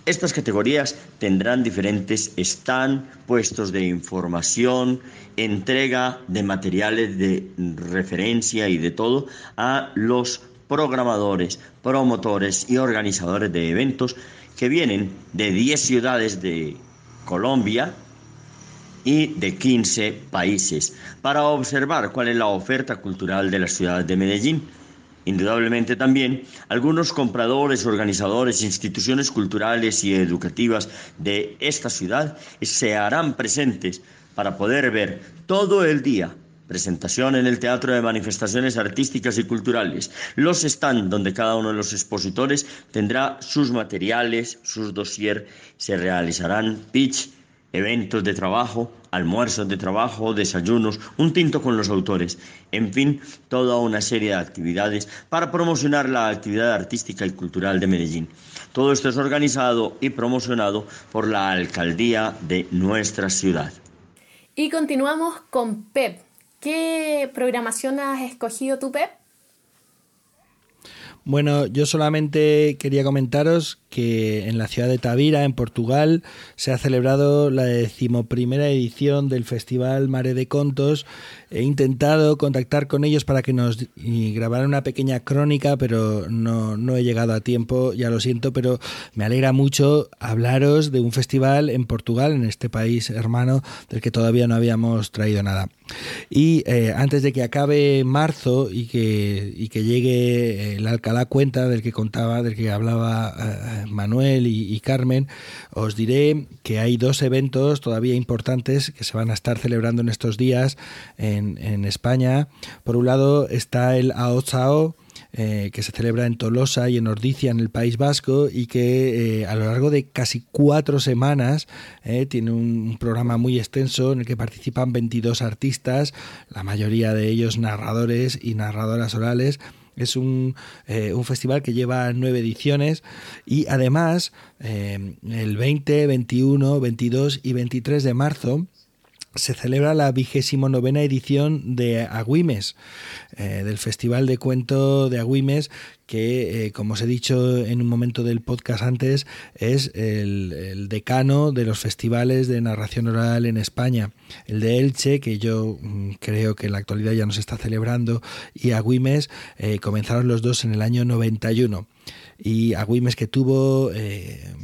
Estas categorías tendrán diferentes stand, puestos de información, entrega de materiales de referencia y de todo a los programadores, promotores y organizadores de eventos que vienen de 10 ciudades de Colombia y de 15 países para observar cuál es la oferta cultural de la ciudad de Medellín Indudablemente también algunos compradores, organizadores, instituciones culturales y educativas de esta ciudad se harán presentes para poder ver todo el día presentación en el Teatro de Manifestaciones Artísticas y Culturales, los stands donde cada uno de los expositores tendrá sus materiales, sus dossier, se realizarán pitch, eventos de trabajo, almuerzos de trabajo, desayunos, un tinto con los autores, en fin, toda una serie de actividades para promocionar la actividad artística y cultural de Medellín. Todo esto es organizado y promocionado por la alcaldía de nuestra ciudad.
Y continuamos con PEP. ¿Qué programación has escogido tú, Pep?
Bueno, yo solamente quería comentaros que en la ciudad de Tavira, en Portugal, se ha celebrado la decimoprimera edición del Festival Mare de Contos. He intentado contactar con ellos para que nos grabaran una pequeña crónica, pero no, no he llegado a tiempo, ya lo siento, pero me alegra mucho hablaros de un festival en Portugal, en este país hermano del que todavía no habíamos traído nada. Y eh, antes de que acabe marzo y que, y que llegue el Alcalá Cuenta del que contaba, del que hablaba eh, Manuel y, Carmen, os diré que hay dos eventos todavía importantes que se van a estar celebrando en estos días en, España. Por un lado está el AOCHAO, eh, que se celebra en Tolosa y en Ordicia, en el País Vasco, y que eh, a lo largo de casi cuatro semanas eh, tiene un programa muy extenso en el que participan 22 artistas, la mayoría de ellos narradores y narradoras orales es un, eh, un, festival que lleva nueve ediciones y además eh, el 20, 21, 22 y 23 de marzo se celebra la vigésimo novena edición de Agüimes, eh, del Festival de Cuento de Agüimes, que, como os he dicho en un momento del podcast antes, es el, decano de los festivales de narración oral en España. El de Elche, que yo mm, creo que en la actualidad ya no se está celebrando, y Agüimes eh, comenzaron los dos en el año 91. Y Agüimes que tuvo... Eh,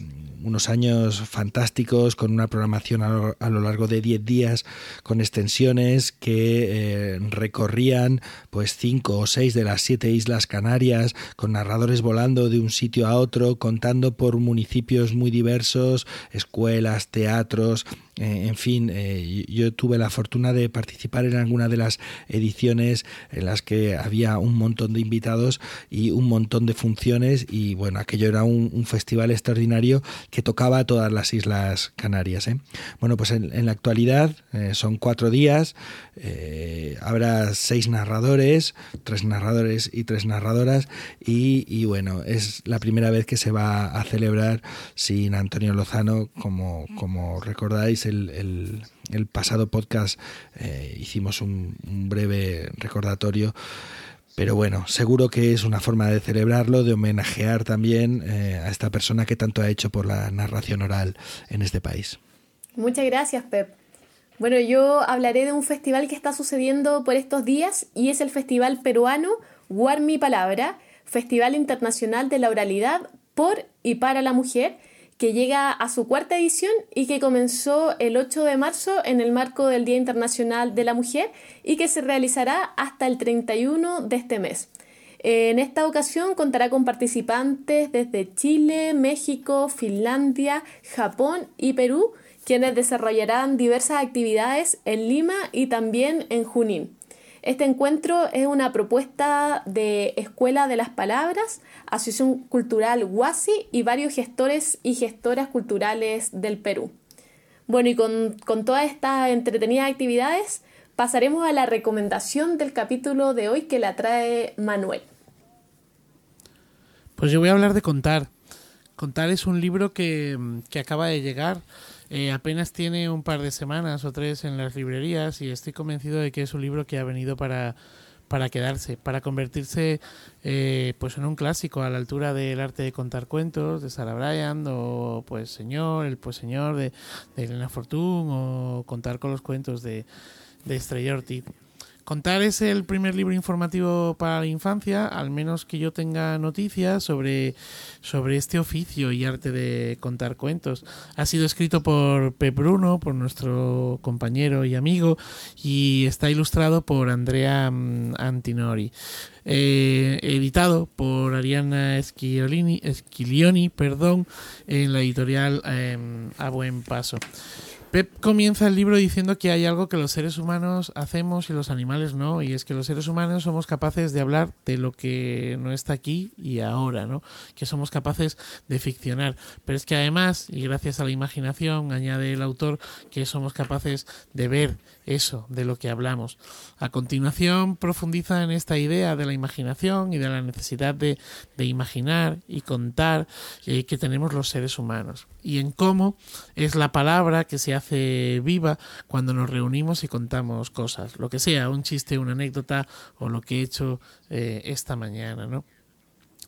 unos años fantásticos con una programación a lo, largo de 10 días con extensiones que eh, recorrían pues cinco o seis de las siete islas Canarias con narradores volando de un sitio a otro contando por municipios muy diversos, escuelas, teatros, eh, en fin, eh, yo tuve la fortuna de participar en alguna de las ediciones en las que había un montón de invitados y un montón de funciones y bueno, aquello era un, festival extraordinario que tocaba a todas las Islas Canarias. ¿eh? Bueno, pues en, la actualidad son cuatro días, habrá seis narradores, tres narradores y tres narradoras y, y, bueno, es la primera vez que se va a celebrar sin Antonio Lozano, como, como recordáis el, pasado podcast eh, hicimos un, breve recordatorio. Pero bueno, seguro que es una forma de celebrarlo, de homenajear también eh, a esta persona que tanto ha hecho por la narración oral en este país.
Muchas gracias, Pep. Bueno, yo hablaré de un festival que está sucediendo por estos días y es el Festival Peruano Guar Mi Palabra, Festival Internacional de la Oralidad por y para la Mujer, que llega a su cuarta edición y que comenzó el 8 de marzo en el marco del Día Internacional de la Mujer y que se realizará hasta el 31 de este mes. En esta ocasión contará con participantes desde Chile, México, Finlandia, Japón y Perú, quienes desarrollarán diversas actividades en Lima y también en Junín. Este encuentro es una propuesta de Escuela de las Palabras, Asociación Cultural Huasi y varios gestores y gestoras culturales del Perú. Bueno, y con, todas estas entretenidas actividades, pasaremos a la recomendación del capítulo de hoy que la trae Manuel.
Pues yo voy a hablar de Contar. Contar es un libro que, que acaba de llegar eh, apenas tiene un par de semanas o tres en las librerías y estoy convencido de que es un libro que ha venido para, para quedarse, para convertirse eh, pues en un clásico a la altura del arte de contar cuentos de Sarah Bryan o pues Señor, el pues Señor de, de Elena Fortún o contar con los cuentos de, de Estrella Ortiz. Contar es el primer libro informativo para la infancia, al menos que yo tenga noticias sobre, sobre este oficio y arte de contar cuentos. Ha sido escrito por Pep Bruno, por nuestro compañero y amigo, y está ilustrado por Andrea mm, Antinori. Eh, editado por Ariana Esquilioni, Esquilioni perdón, en la editorial eh, A Buen Paso. Pep comienza el libro diciendo que hay algo que los seres humanos hacemos y los animales no, y es que los seres humanos somos capaces de hablar de lo que no está aquí y ahora, ¿no? Que somos capaces de ficcionar. Pero es que además, y gracias a la imaginación, añade el autor que somos capaces de ver eso de lo que hablamos. A continuación profundiza en esta idea de la imaginación y de la necesidad de, de imaginar y contar eh, que tenemos los seres humanos y en cómo es la palabra que se hace viva cuando nos reunimos y contamos cosas, lo que sea, un chiste, una anécdota o lo que he hecho eh, esta mañana, ¿no?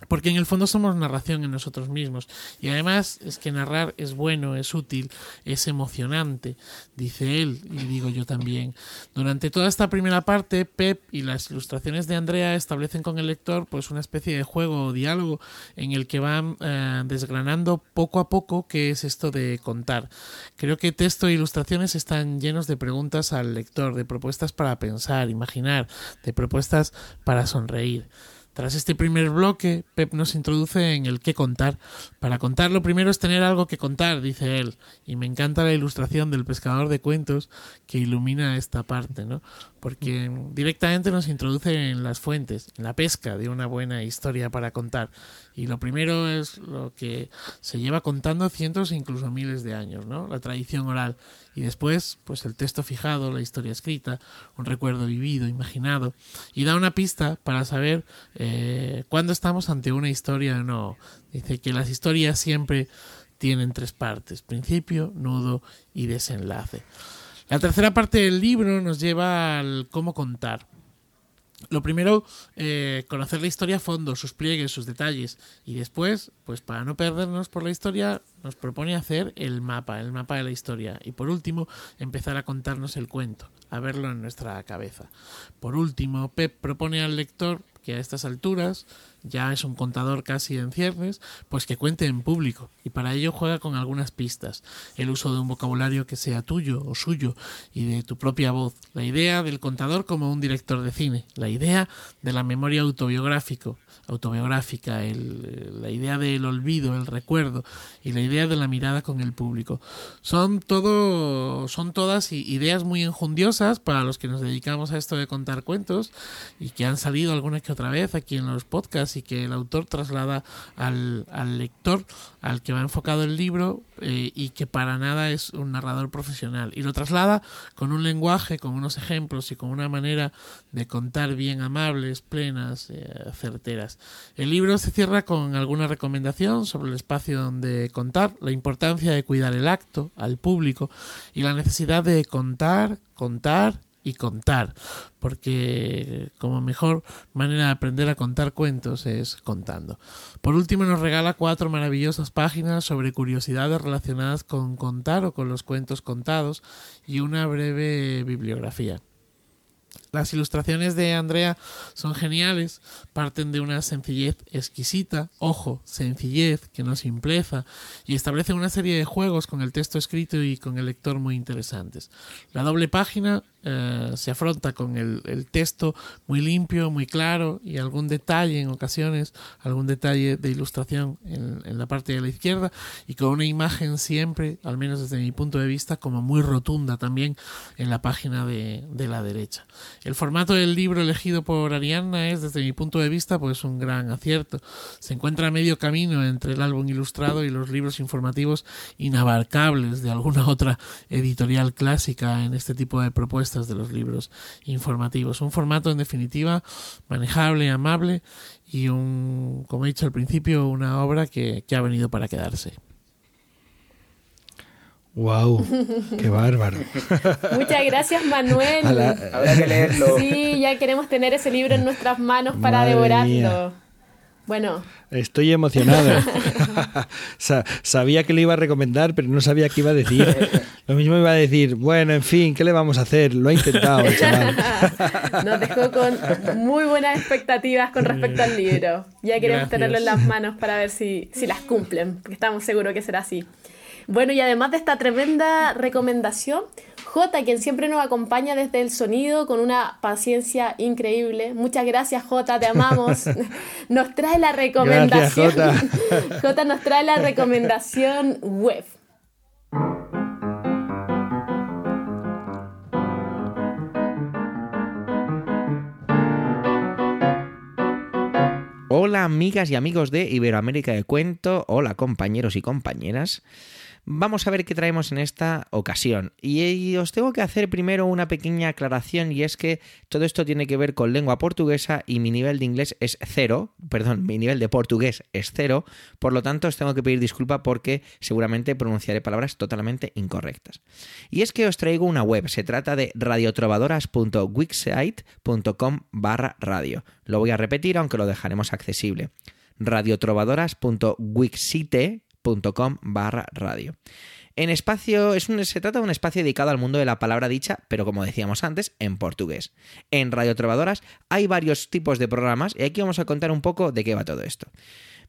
Porque en el fondo somos narración en nosotros mismos. Y además es que narrar es bueno, es útil, es emocionante, dice él, y digo yo también. Durante toda esta primera parte, Pep y las ilustraciones de Andrea establecen con el lector pues una especie de juego o diálogo en el que van eh, desgranando poco a poco qué es esto de contar. Creo que texto e ilustraciones están llenos de preguntas al lector, de propuestas para pensar, imaginar, de propuestas para sonreír. Tras este primer bloque, Pep nos introduce en el qué contar. Para contar lo primero es tener algo que contar, dice él, y me encanta la ilustración del pescador de cuentos que ilumina esta parte, ¿no? Porque directamente nos introduce en las fuentes, en la pesca de una buena historia para contar. Y lo primero es lo que se lleva contando cientos e incluso miles de años, ¿no? La tradición oral y después pues el texto fijado, la historia escrita, un recuerdo vivido, imaginado y da una pista para saber eh, cuándo estamos ante una historia o no. Dice que las historias siempre tienen tres partes, principio, nudo y desenlace. La tercera parte del libro nos lleva al cómo contar. Lo primero, eh, conocer la historia a fondo, sus pliegues, sus detalles. Y después, pues para no perdernos por la historia, nos propone hacer el mapa, el mapa de la historia. Y por último, empezar a contarnos el cuento, a verlo en nuestra cabeza. Por último, Pep propone al lector que a estas alturas ya es un contador casi en ciernes, pues que cuente en público. Y para ello juega con algunas pistas, el uso de un vocabulario que sea tuyo o suyo y de tu propia voz, la idea del contador como un director de cine, la idea de la memoria autobiográfico, autobiográfica, el, la idea del olvido, el recuerdo y la idea de la mirada con el público. Son todo, son todas ideas muy enjundiosas para los que nos dedicamos a esto de contar cuentos y que han salido alguna que otra vez aquí en los podcasts y que el autor traslada al, lector al que va enfocado el libro eh, y que para nada es un narrador profesional y lo traslada con un lenguaje, con unos ejemplos y con una manera de contar bien amables, plenas, eh, certeras. El libro se cierra con alguna recomendación sobre el espacio donde contar, la importancia de cuidar el acto, al público y la necesidad de contar, contar y contar, porque como mejor manera de aprender a contar cuentos es contando. Por último nos regala cuatro maravillosas páginas sobre curiosidades relacionadas con contar o con los cuentos contados y una breve bibliografía. Las ilustraciones de Andrea son geniales, parten de una sencillez exquisita, ojo, sencillez que no simpleza, y establecen una serie de juegos con el texto escrito y con el lector muy interesantes. La doble página eh, se afronta con el, texto muy limpio, muy claro y algún detalle en ocasiones, algún detalle de ilustración en, en, la parte de la izquierda y con una imagen siempre, al menos desde mi punto de vista, como muy rotunda también en la página de, de la derecha. El formato del libro elegido por Arianna es, desde mi punto de vista, pues un gran acierto. Se encuentra a medio camino entre el álbum ilustrado y los libros informativos inabarcables de alguna otra editorial clásica en este tipo de propuestas de los libros informativos. Un formato en definitiva manejable, amable y un, como he dicho al principio, una obra que, que ha venido para quedarse.
¡Wow! ¡Qué bárbaro!
Muchas gracias, Manuel.
Habrá que leerlo.
Sí, ya queremos tener ese libro en nuestras manos para
Madre
devorarlo.
mía.
Bueno,
Estoy emocionado. Sa- sabía que le iba a recomendar, pero no sabía qué iba a decir. Lo mismo iba a decir, bueno, en fin, ¿qué le vamos a hacer? Lo ha intentado, chaval.
nos dejó con muy buenas expectativas con respecto al libro. Ya queremos
Gracias.
tenerlo en las manos para ver si, si las cumplen, porque estamos seguros que será así. Bueno, y además de esta tremenda recomendación, J, quien siempre nos acompaña desde el sonido con una paciencia increíble. Muchas gracias, J, te amamos. Nos trae la recomendación.
Gracias,
J nos trae la recomendación web.
Hola amigas y amigos de Iberoamérica de Cuento, hola compañeros y compañeras. Vamos a ver qué traemos en esta ocasión. Y os tengo que hacer primero una pequeña aclaración y es que todo esto tiene que ver con lengua portuguesa y mi nivel de inglés es cero, perdón, mi nivel de portugués es cero, por lo tanto os tengo que pedir disculpa porque seguramente pronunciaré palabras totalmente incorrectas. Y es que os traigo una web, se trata de radiotrovadoras.wixsite.com barra radio. Lo voy a repetir aunque lo dejaremos accesible. radiotrovadoras.wixsite.com barra radio. En espacio, es un, se trata de un espacio dedicado al mundo de la palabra dicha, pero como decíamos antes, en portugués. En Radio Trovadoras hay varios tipos de programas y aquí vamos a contar un poco de qué va todo esto.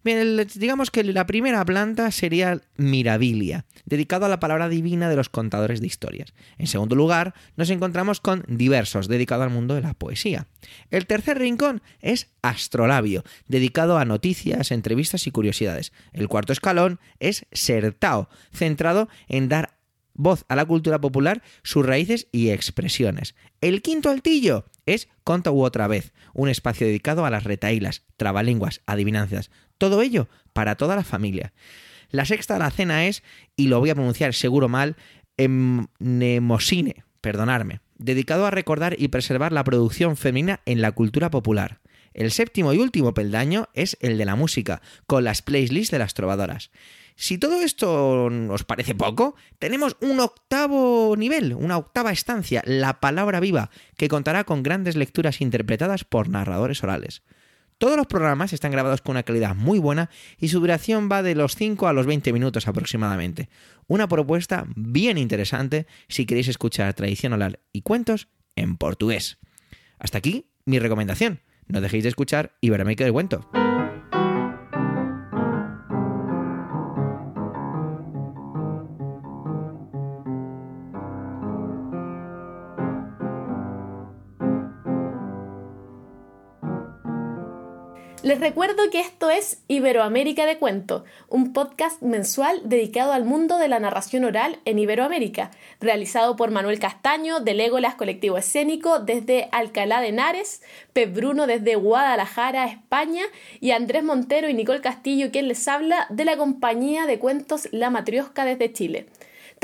Digamos que la primera planta sería Mirabilia, dedicado a la palabra divina de los contadores de historias. En segundo lugar, nos encontramos con Diversos, dedicado al mundo de la poesía. El tercer rincón es Astrolabio, dedicado a noticias, entrevistas y curiosidades. El cuarto escalón es Sertao, centrado en dar voz a la cultura popular, sus raíces y expresiones. El quinto altillo es Conta u otra vez, un espacio dedicado a las retailas, trabalenguas, adivinanzas, todo ello para toda la familia. La sexta la cena es, y lo voy a pronunciar seguro mal, Mnemosine, perdonarme, dedicado a recordar y preservar la producción femenina en la cultura popular. El séptimo y último peldaño es el de la música, con las playlists de las trovadoras. Si todo esto os parece poco, tenemos un octavo nivel, una octava estancia, la palabra viva, que contará con grandes lecturas interpretadas por narradores orales. Todos los programas están grabados con una calidad muy buena y su duración va de los 5 a los 20 minutos aproximadamente. Una propuesta bien interesante si queréis escuchar tradición oral y cuentos en portugués. Hasta aquí mi recomendación. No dejéis de escuchar Iberoamérica del Cuento.
Les recuerdo que esto es Iberoamérica de Cuento, un podcast mensual dedicado al mundo de la narración oral en Iberoamérica, realizado por Manuel Castaño de Legolas Colectivo Escénico desde Alcalá de Henares, Pep Bruno desde Guadalajara, España, y Andrés Montero y Nicole Castillo, quien les habla de la compañía de cuentos La Matriosca desde Chile.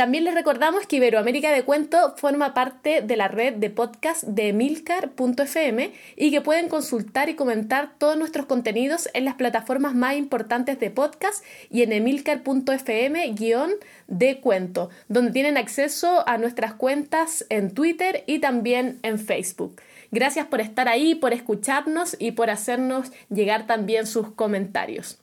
También les recordamos que Iberoamérica de Cuento forma parte de la red de podcast de emilcar.fm y que pueden consultar y comentar todos nuestros contenidos en las plataformas más importantes de podcast y en emilcar.fm guion de cuento, donde tienen acceso a nuestras cuentas en Twitter y también en Facebook. Gracias por estar ahí, por escucharnos y por hacernos llegar también sus comentarios.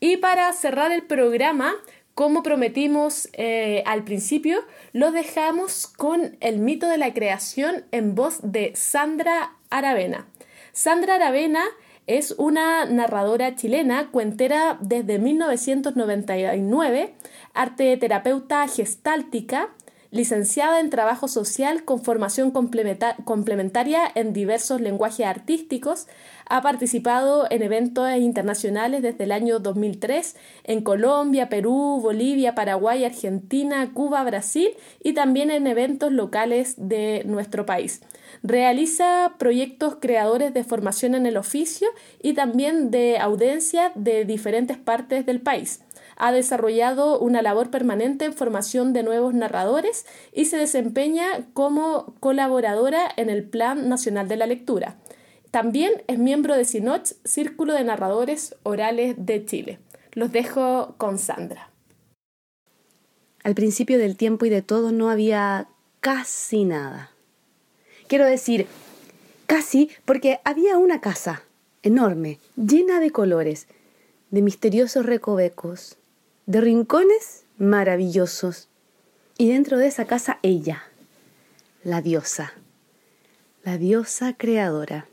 Y para cerrar el programa, como prometimos eh, al principio, los dejamos con el mito de la creación en voz de Sandra Aravena. Sandra Aravena es una narradora chilena, cuentera desde 1999, arte terapeuta gestáltica, licenciada en trabajo social con formación complementa complementaria en diversos lenguajes artísticos, ha participado en eventos internacionales desde el año 2003 en Colombia, Perú, Bolivia, Paraguay, Argentina, Cuba, Brasil y también en eventos locales de nuestro país. Realiza proyectos creadores de formación en el oficio y también de audiencia de diferentes partes del país ha desarrollado una labor permanente en formación de nuevos narradores y se desempeña como colaboradora en el Plan Nacional de la Lectura. También es miembro de SINOCH, Círculo de Narradores Orales de Chile. Los dejo con Sandra.
Al principio del tiempo y de todo no había casi nada. Quiero decir, casi porque había una casa enorme, llena de colores, de misteriosos recovecos, de rincones maravillosos. Y dentro de esa casa ella, la diosa, la diosa creadora,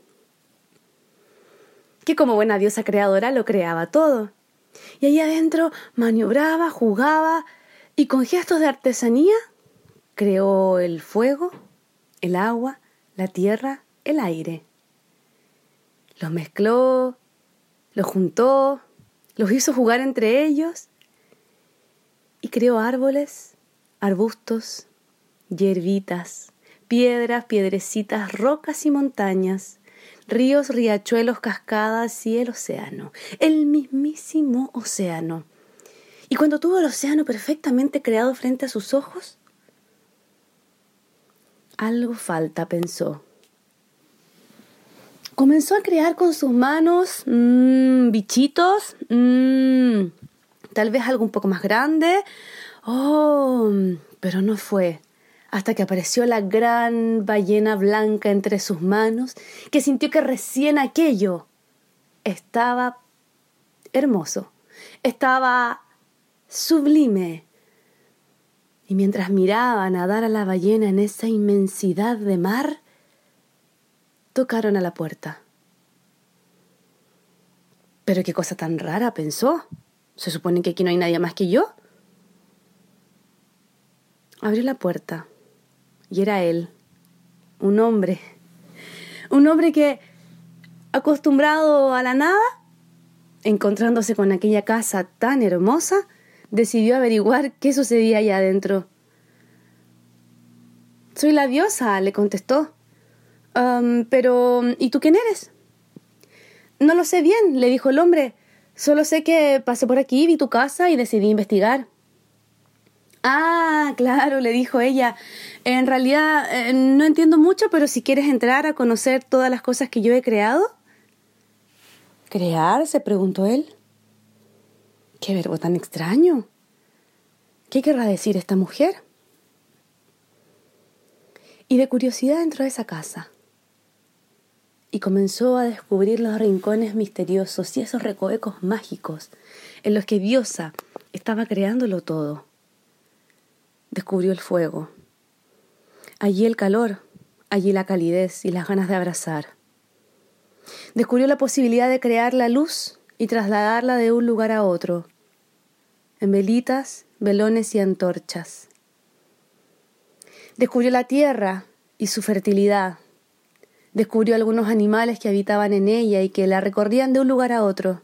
que como buena diosa creadora lo creaba todo. Y ahí adentro maniobraba, jugaba y con gestos de artesanía creó el fuego, el agua, la tierra, el aire. Los mezcló, los juntó, los hizo jugar entre ellos y creó árboles, arbustos, hierbitas, piedras, piedrecitas, rocas y montañas, ríos, riachuelos, cascadas y el océano, el mismísimo océano. Y cuando tuvo el océano perfectamente creado frente a sus ojos, algo falta, pensó. Comenzó a crear con sus manos mmm, bichitos, mmm, tal vez algo un poco más grande. Oh, pero no fue hasta que apareció la gran ballena blanca entre sus manos, que sintió que recién aquello estaba hermoso, estaba sublime. Y mientras miraba nadar a la ballena en esa inmensidad de mar, tocaron a la puerta. Pero qué cosa tan rara, pensó. ¿Se supone que aquí no hay nadie más que yo? Abrió la puerta y era él, un hombre, un hombre que, acostumbrado a la nada, encontrándose con aquella casa tan hermosa, decidió averiguar qué sucedía allá adentro. Soy la diosa, le contestó. pero, ¿y tú quién eres? No lo sé bien, le dijo el hombre. Solo sé que pasé por aquí, vi tu casa y decidí investigar. Ah, claro, le dijo ella. En realidad eh, no entiendo mucho, pero si quieres entrar a conocer todas las cosas que yo he creado. ¿Crear? se preguntó él. Qué verbo tan extraño. ¿Qué querrá decir esta mujer? Y de curiosidad entró a esa casa y comenzó a descubrir los rincones misteriosos y esos recovecos mágicos en los que Diosa estaba creándolo todo descubrió el fuego. Allí el calor, allí la calidez y las ganas de abrazar. Descubrió la posibilidad de crear la luz y trasladarla de un lugar a otro, en velitas, velones y antorchas. Descubrió la tierra y su fertilidad. Descubrió algunos animales que habitaban en ella y que la recorrían de un lugar a otro.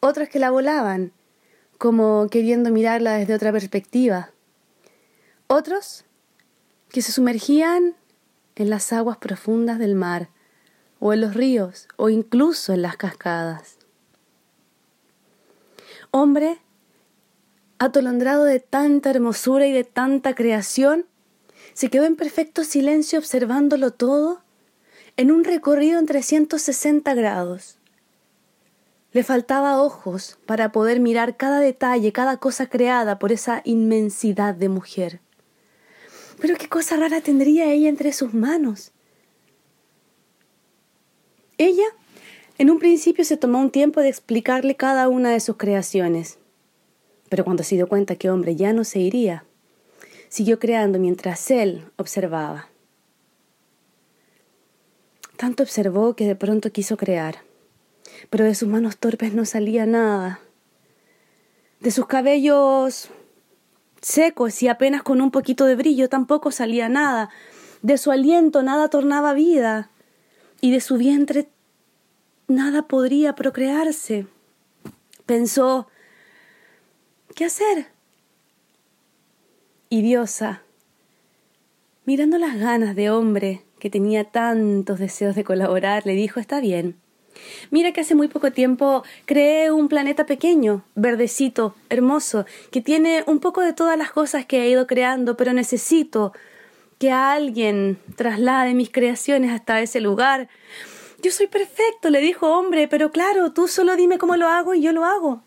Otros que la volaban, como queriendo mirarla desde otra perspectiva. Otros que se sumergían en las aguas profundas del mar, o en los ríos, o incluso en las cascadas. Hombre, atolondrado de tanta hermosura y de tanta creación, se quedó en perfecto silencio observándolo todo en un recorrido en 360 grados. Le faltaba ojos para poder mirar cada detalle, cada cosa creada por esa inmensidad de mujer. Pero qué cosa rara tendría ella entre sus manos. Ella, en un principio, se tomó un tiempo de explicarle cada una de sus creaciones. Pero cuando se dio cuenta que hombre ya no se iría, siguió creando mientras él observaba. Tanto observó que de pronto quiso crear, pero de sus manos torpes no salía nada. De sus cabellos secos y apenas con un poquito de brillo tampoco salía nada. De su aliento nada tornaba vida, y de su vientre nada podría procrearse. Pensó, ¿qué hacer? Y Diosa, mirando las ganas de hombre que tenía tantos deseos de colaborar, le dijo, está bien, Mira que hace muy poco tiempo creé un planeta pequeño, verdecito, hermoso, que tiene un poco de todas las cosas que he ido creando, pero necesito que alguien traslade mis creaciones hasta ese lugar. Yo soy perfecto, le dijo hombre, pero claro, tú solo dime cómo lo hago y yo lo hago.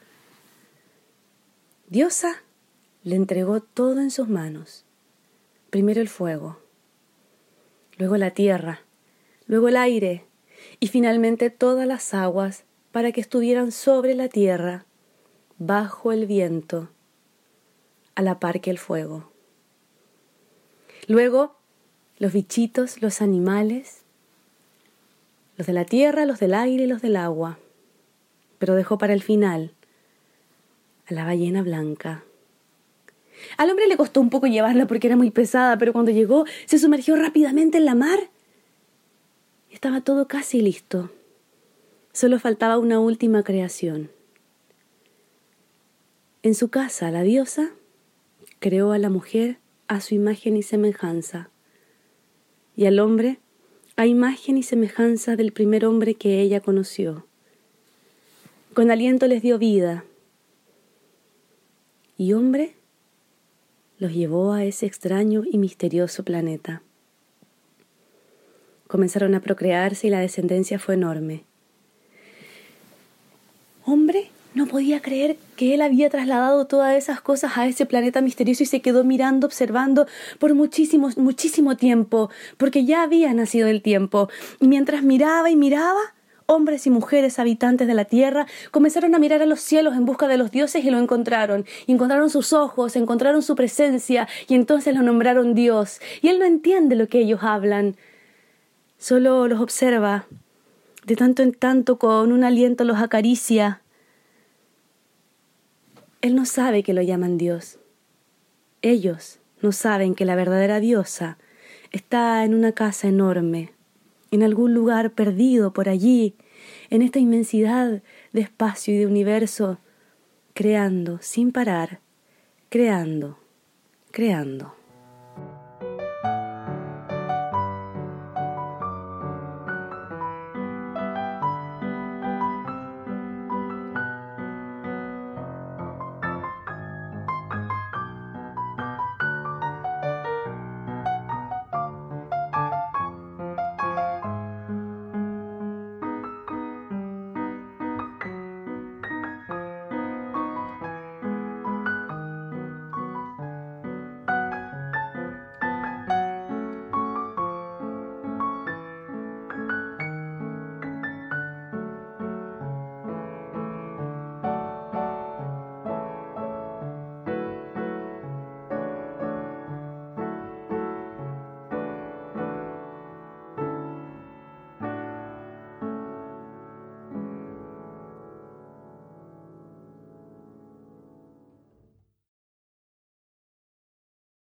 Diosa le entregó todo en sus manos. Primero el fuego, luego la tierra, luego el aire y finalmente todas las aguas para que estuvieran sobre la tierra, bajo el viento, a la par que el fuego. Luego los bichitos, los animales, los de la tierra, los del aire y los del agua, pero dejó para el final a la ballena blanca. Al hombre le costó un poco llevarla porque era muy pesada, pero cuando llegó se sumergió rápidamente en la mar. Estaba todo casi listo. Solo faltaba una última creación. En su casa, la diosa creó a la mujer a su imagen y semejanza, y al hombre a imagen y semejanza del primer hombre que ella conoció. Con aliento les dio vida, y hombre los llevó a ese extraño y misterioso planeta. Comenzaron a procrearse y la descendencia fue enorme. Hombre no podía creer que él había trasladado todas esas cosas a ese planeta misterioso y se quedó mirando, observando por muchísimo, muchísimo tiempo, porque ya había nacido el tiempo. Y mientras miraba y miraba, hombres y mujeres habitantes de la tierra comenzaron a mirar a los cielos en busca de los dioses y lo encontraron. Y encontraron sus ojos, encontraron su presencia y entonces lo nombraron Dios. Y él no entiende lo que ellos hablan, solo los observa. De tanto en tanto con un aliento los acaricia. Él no sabe que lo llaman Dios. Ellos no saben que la verdadera diosa está en una casa enorme, en algún lugar perdido por allí, en esta inmensidad de espacio y de universo, creando sin parar, creando, creando.